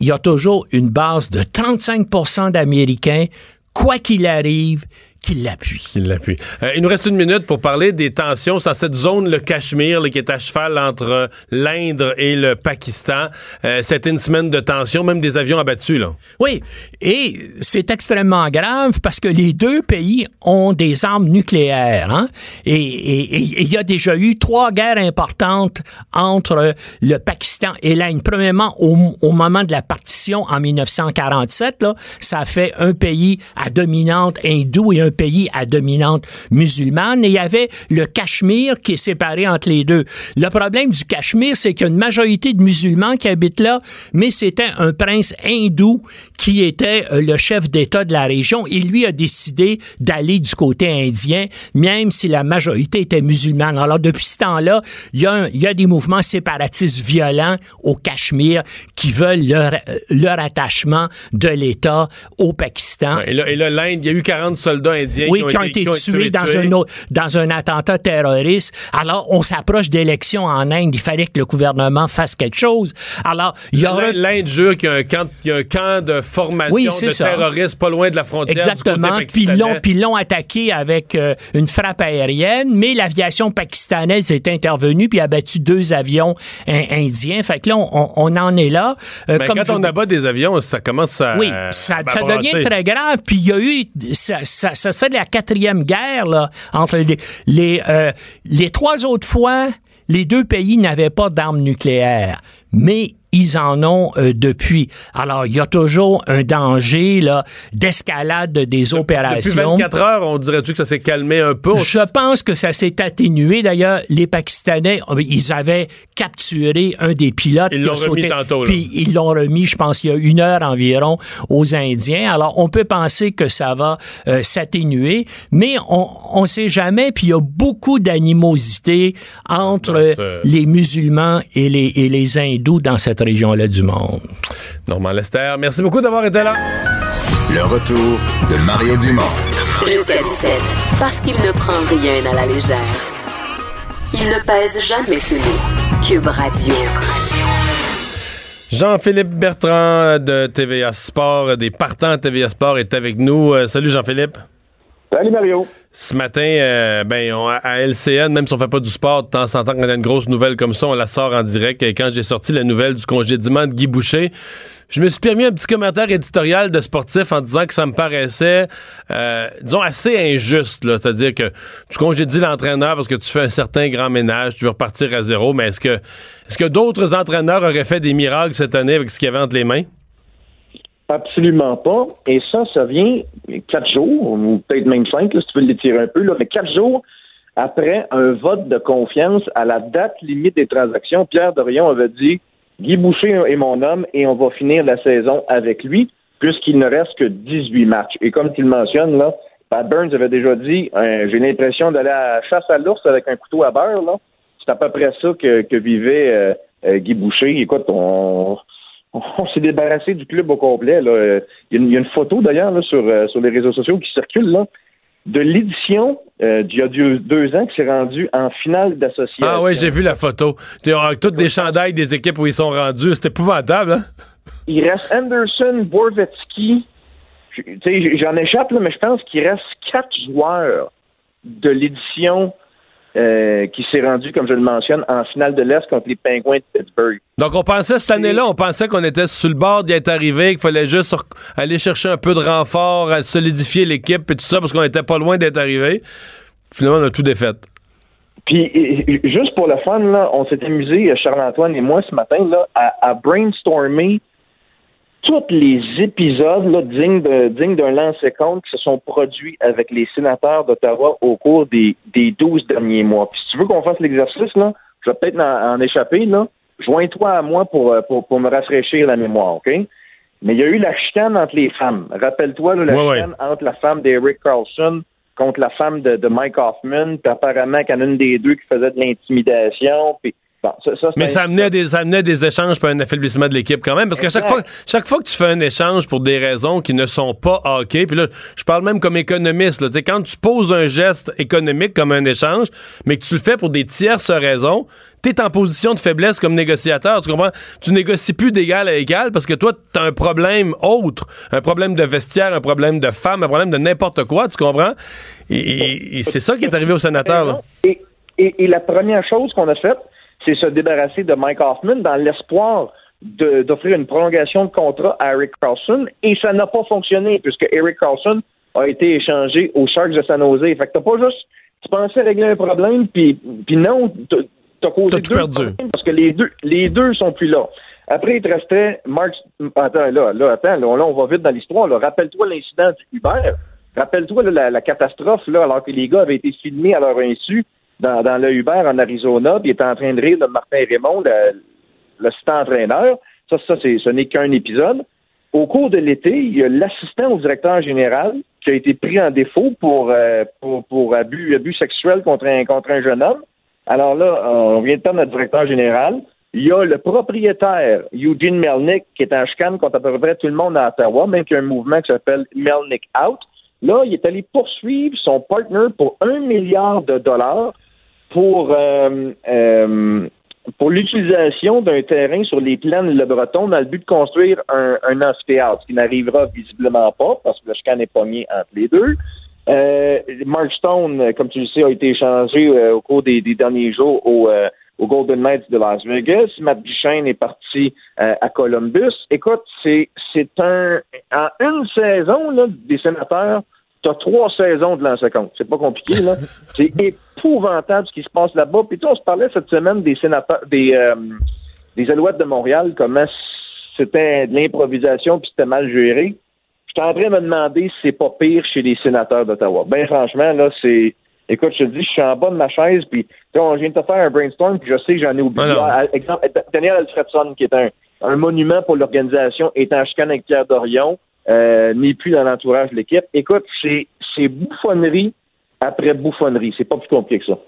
il y a toujours une base de 35% d'Américains, quoi qu'il arrive, qui l'appuie. Qui l'appuie. Euh, il nous reste une minute pour parler des tensions dans cette zone, le Cachemire, là, qui est à cheval entre l'Inde et le Pakistan. Euh, C'était une semaine de tension, même des avions abattus. Là. Oui, et c'est extrêmement grave parce que les deux pays ont des armes nucléaires. Hein? Et il y a déjà eu trois guerres importantes entre le Pakistan et l'Inde. Premièrement, au, au, moment de la partition en 1947, là, ça a fait un pays à dominante hindoue et un pays à dominante musulmane. Et il y avait le Cachemire qui est séparé entre les deux. Le problème du Cachemire, c'est qu'il y a une majorité de musulmans qui habitent là, mais c'était un prince hindou qui était euh, le chef d'État de la région et lui a décidé d'aller du côté indien, même si la majorité était musulmane. Alors, depuis ce temps-là, il y, a, des mouvements séparatistes violents au Cachemire qui veulent leur, leur attachement de l'État au Pakistan. Et là, l'Inde, il y a eu 40 soldats indiens oui, qui ont, été, qui ont tués, dans, Un, autre- dans un attentat terroriste. Alors, on s'approche d'élections en Inde. Il fallait que le gouvernement fasse quelque chose. Alors, il y aura... L'Inde- jure qu'il y a un camp, qu'il y a un camp de formation Oui, de ça. terroristes pas loin de la frontière Exactement. Puis ils l'ont, attaqué avec euh, une frappe aérienne, mais l'aviation pakistanaise est intervenue puis a battu deux avions in- indiens. Fait que là, on, en est là. Euh, Mais comme quand je on abat des avions, ça commence à. oui, ça, à ça devient très grave. Puis il y a eu, ça, ça, ça c'est la quatrième guerre là, entre les, les, euh, les trois autres fois, les deux pays n'avaient pas d'armes nucléaires, mais ils en ont euh, depuis. Alors, il y a toujours un danger là d'escalade des Depuis opérations. 24 heures, on dirait-tu que ça s'est calmé un peu? Je pense que ça s'est atténué. D'ailleurs, les Pakistanais, euh, ils avaient capturé un des pilotes. Ils l'ont remis tantôt, là. Puis ils l'ont remis, je pense, il y a une heure environ aux Indiens. Alors, on peut penser que ça va euh, s'atténuer, mais on ne sait jamais. Puis il y a beaucoup d'animosité entre ce- les musulmans et les, et les hindous dans cette région-là du monde. Normand Lester, merci beaucoup d'avoir été là. Le retour de Mario Dumont. Jusqu'à 17, parce qu'il ne prend rien à la légère. Il ne pèse jamais ses mots. Cube Radio. Jean-Philippe Bertrand de TVA Sport, des partants de TVA Sport, est avec nous. Euh, salut Jean-Philippe. Salut Mario. Ce matin, euh, ben, à LCN, même si on fait pas du sport, de temps en temps, quand on a une grosse nouvelle comme ça, on la sort en direct. Quand j'ai sorti la nouvelle du congédiement de Guy Boucher, je me suis permis un petit commentaire éditorial de sportif en disant que ça me paraissait, euh, disons, assez injuste. C'est-à-dire que tu congédies l'entraîneur parce que tu fais un certain grand ménage, tu veux repartir à zéro, mais est-ce que, est-ce que d'autres entraîneurs auraient fait des miracles cette année avec ce qu'il y avait entre les mains? Absolument pas. Et ça, ça vient quatre jours, ou peut-être même cinq, là, si tu veux l'étirer un peu, là, mais quatre jours après un vote de confiance à la date limite des transactions. Pierre Dorion avait dit Guy Boucher est mon homme et on va finir la saison avec lui, puisqu'il ne reste que 18 matchs. Et comme tu le mentionnes, là, Pat Burns avait déjà dit euh, j'ai l'impression d'aller à la chasse à l'ours avec un couteau à beurre. Là. C'est à peu près ça que, que vivait euh, euh, Guy Boucher. Écoute, on, on s'est débarrassé du club au complet. Là. Il, y a une, il y a une photo d'ailleurs sur, euh, sur les réseaux sociaux qui circule là, de l'édition euh, d'il y a deux, deux ans qui s'est rendue en finale d'association. Ah oui, j'ai vu la photo. Toutes des chandails des équipes où ils sont rendus. C'est épouvantable, hein? Il reste Anderson, Borvetsky. J'en échappe, là, mais je pense qu'il reste quatre joueurs de l'édition euh, qui s'est rendue, comme je le mentionne, en finale de l'Est contre les Penguins de Pittsburgh. Donc, on pensait cette année-là, on pensait qu'on était sur le bord d'y être arrivé, qu'il fallait juste aller chercher un peu de renfort, à solidifier l'équipe et tout ça, parce qu'on était pas loin d'être arrivé. Finalement, on a tout défait. Puis, juste pour le fun, là, on s'est amusé, Charles-Antoine et moi, ce matin, là, à, à brainstormer tous les épisodes là, dignes d'un lancer compte qui se sont produits avec les sénateurs d'Ottawa au cours des, des 12 derniers mois. Puis si tu veux qu'on fasse l'exercice, là, je vais peut-être en, en échapper, là. Joins-toi à moi pour, euh, pour, pour me rafraîchir la mémoire, OK? Mais il y a eu la chicane entre les femmes. Rappelle-toi, là, la Ouais, ouais. chicane entre la femme d'Eric Carlson contre la femme de, de Mike Hoffman, puis apparemment qu'il y en a une des deux qui faisait de l'intimidation, puis Bon, ça, ça, c'est Mais ça amenait, des, ça amenait des échanges pour un affaiblissement de l'équipe quand même. Parce qu'à chaque fois, chaque fois que tu fais un échange pour des raisons qui ne sont pas hockey, puis là, je parle même comme économiste, là, quand tu poses un geste économique comme un échange, mais que tu le fais pour des tierces raisons, tu es en position de faiblesse comme négociateur. Tu comprends? Tu négocies plus d'égal à égal parce que toi, tu as un problème autre, un problème de vestiaire, un problème de femme, un problème de n'importe quoi, tu comprends? Et, et- et c'est ça qui est arrivé au sénateur. Là. Et- et la première chose qu'on a faite, c'est se débarrasser de Mike Hoffman dans l'espoir d'offrir une prolongation de contrat à Eric Carlson. Et ça n'a pas fonctionné puisque Eric Carlson a été échangé aux Sharks de San Jose. Fait que t'as pas juste, tu pensais régler un problème, puis, puis non, t'as- causé tout deux perdu. problèmes parce que les deux, les deux sont plus là. Après, il te restait Mark. Attends, là, là, attends, là, on va vite dans l'histoire. Rappelle-toi l'incident du Uber. Rappelle-toi la, la catastrophe, là, alors que les gars avaient été filmés à leur insu dans, dans le Uber en Arizona, puis ils étaient en train de rire de Martin Raymond, le, le assistant entraîneur. Ça, ça, ce n'est qu'un épisode. Au cours de l'été, il y a l'assistant au directeur général qui a été pris en défaut pour, euh, pour, pour abus, abus contre un, contre un jeune homme. Alors là, on vient de perdre notre directeur général. Il y a le propriétaire, Eugene Melnick, qui est en chicane contre à peu près tout le monde à Ottawa, même qu'il y a un mouvement qui s'appelle Melnick Out. Là, il est allé poursuivre son partner pour un milliard de dollars pour, euh, euh, pour l'utilisation d'un terrain sur les plaines Le Breton dans le but de construire un, un amphithéâtre, ce qui n'arrivera visiblement pas parce que le chicane est pogné entre les deux. Euh, Mark Stone, comme tu le sais, a été échangé euh, au cours des, des derniers jours au, euh, au Golden Knights de Las Vegas. Matt Duchesne est parti euh, à Columbus. Écoute, c'est c'est un en une saison là, des sénateurs, t'as trois saisons de lancer compte. C'est pas compliqué là. c'est épouvantable ce qui se passe là-bas. Puis on se parlait cette semaine des sénateurs, des euh, des Alouettes de Montréal, comment c'était de l'improvisation puis c'était mal géré. J'étais en train de me demander si c'est pas pire chez les sénateurs d'Ottawa. Ben franchement, là, c'est. Écoute, je te dis, je suis en bas de ma chaise, puis on vient de te faire un brainstorm, puis je sais que j'en ai oublié. Ah non. Ah, exemple, Daniel Alfredson, qui est un, un monument pour l'organisation, est en chicane avec Pierre Dorion, euh, n'est plus dans l'entourage de l'équipe. Écoute, c'est bouffonnerie après bouffonnerie. C'est pas plus compliqué que ça.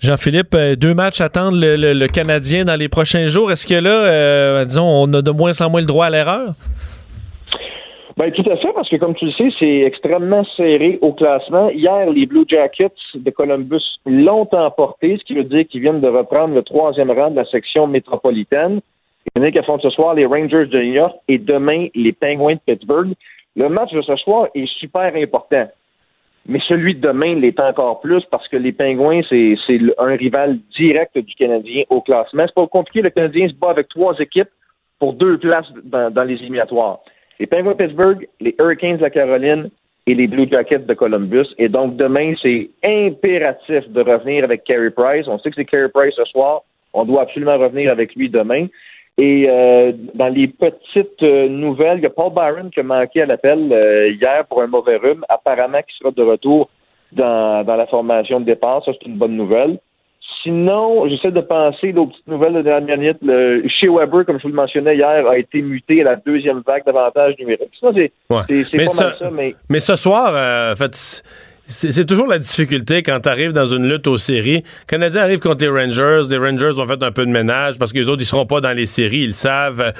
Jean-Philippe, euh, deux matchs attendent le, le- le Canadien dans les prochains jours. Est-ce que là, euh, disons, on a de moins en moins le droit à l'erreur? Ben, tout à fait, parce que comme tu le sais, c'est extrêmement serré au classement. Hier, les Blue Jackets de Columbus l'ont emporté, ce qui veut dire qu'ils viennent de reprendre le troisième rang de la section métropolitaine. Ce soir les Rangers de New York et demain les Penguins de Pittsburgh. Le match de ce soir est super important. Mais celui de demain l'est encore plus parce que les Penguins, c'est un rival direct du Canadien au classement. C'est pas compliqué, le Canadien se bat avec trois équipes pour deux places dans, dans les éliminatoires. Les Penguins de Pittsburgh, les Hurricanes de la Caroline et les Blue Jackets de Columbus. Et donc demain, c'est impératif de revenir avec Carey Price. On sait que c'est Carey Price ce soir. On doit absolument revenir avec lui demain. Et euh, dans les petites euh, nouvelles, il y a Paul Byron qui a manqué à l'appel euh, hier pour un mauvais rhume. Apparemment, qui sera de retour dans, dans la formation de départ. Ça, c'est une bonne nouvelle. Sinon, j'essaie de penser aux petites nouvelles de dernière minute. Le, chez Weber, comme je vous le mentionnais hier, a été muté à la deuxième vague d'avantages numériques. Ça, c'est Ouais. pas mal ça, mais Mais ce soir, euh, en fait, c'est toujours la difficulté quand tu dans une lutte aux séries. Les Canadiens arrivent contre les Rangers. Les Rangers ont fait un peu de ménage parce que les autres, ils seront pas dans les séries, ils le savent.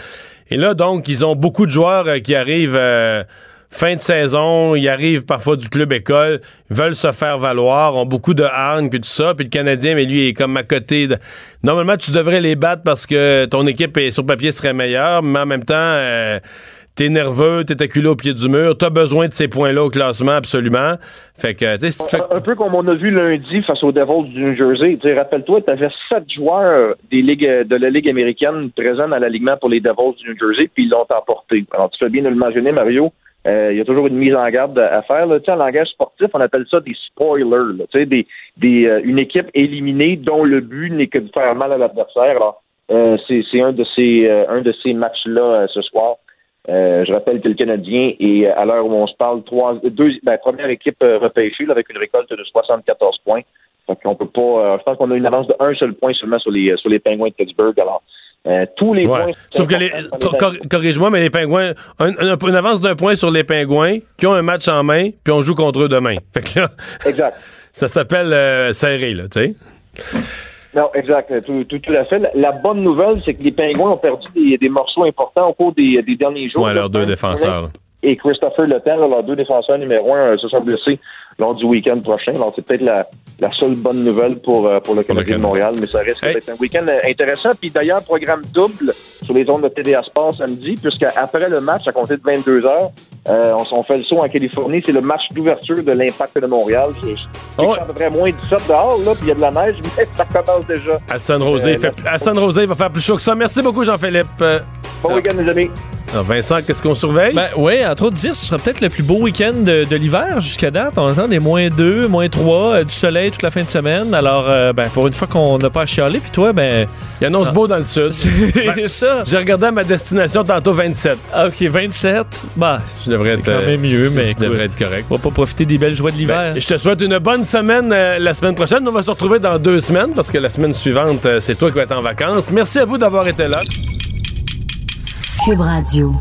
Et là, donc, ils ont beaucoup de joueurs euh, qui arrivent euh, fin de saison, ils arrivent parfois du club école, veulent se faire valoir, ont beaucoup de hargne, puis tout ça. Puis le Canadien, mais lui, est comme à côté. de- Normalement, tu devrais les battre parce que ton équipe, est, sur papier, serait meilleure, mais en même temps... euh, T'es nerveux, t'es acculé au pied du mur, t'as besoin de ces points-là au classement, absolument. Fait que, tu sais, un, un peu comme on a vu lundi face aux Devils du New Jersey. Rappelle-toi, tu avais sept joueurs des ligues, de la Ligue américaine présents dans l'alignement pour les Devils du New Jersey, puis ils l'ont emporté. Alors, tu fais bien de le Mario. Euh, il y a toujours une mise en garde à faire. Là. En langage sportif, on appelle ça des spoilers. là. Des, des, euh, une équipe éliminée dont le but n'est que de faire mal à l'adversaire. Alors, euh, c'est un de ces, euh, un de ces matchs-là ce soir. Euh, je rappelle que le Canadien est, à l'heure où on se parle, trois, deux, ben, première équipe euh, repêchée là, avec une récolte de 74 points. Donc, on peut pas. euh, je pense qu'on a une avance de un seul point seulement sur les sur les Penguins de Pittsburgh. Alors, euh, tous les Ouais. points. Sauf que les. cor- cor- Corrige-moi, mais les Pingouins. un- un- une avance d'un point sur les Pingouins qui ont un match en main, puis on joue contre eux demain. Fait que là, Exact. ça s'appelle euh, serré, là, tu sais. Non, exact. Tout, tout, tout à fait. La, bonne nouvelle, c'est que les Pingouins ont perdu des, des morceaux importants au cours des, des derniers jours. Ouais, leurs deux défenseurs. Et Christopher Le Pen, là, leurs deux défenseurs numéro un, euh, se sont blessés lors du week-end prochain. Alors, c'est peut-être la, la seule bonne nouvelle pour, euh, pour le Canadien de Montréal, mais ça risque Hey. d'être un week-end euh, intéressant. Puis d'ailleurs, programme double sur les ondes de TDA Sport samedi, puisqu'après le match, à compter de 22 heures, euh, on, on fait le saut en Californie. C'est le match d'ouverture de l'Impact de Montréal. Sais Oh. que ça devrait moins 17 dehors, là, puis il y a de la neige, mais ça commence déjà. À San Jose, Euh, il fait- à San Jose, il va faire plus chaud que ça. Merci beaucoup, Jean-Philippe. Bon week-end, mes amis. alors, Vincent, qu'est-ce qu'on surveille? Ben oui, entre autres dire, ce sera peut-être le plus beau week-end de, de l'hiver jusqu'à date. On attend des moins 2, moins 3, du soleil toute la fin de semaine. Alors, euh, ben, pour une fois qu'on n'a pas à chialer, puis toi, ben, il annonce beau dans le sud. c'est ça. J'ai regardé à ma destination tantôt 27. Ah, OK, 27. Bah, Je devrais c'est être, quand euh, même mieux, mais je écoute, devrais être correct. on va pas profiter des belles joies de l'hiver. Ben, je te souhaite une bonne semaine euh, la semaine prochaine. On va se retrouver dans deux semaines parce que la semaine suivante, euh, c'est toi qui vas être en vacances. Merci à vous d'avoir été là. Cube Radio.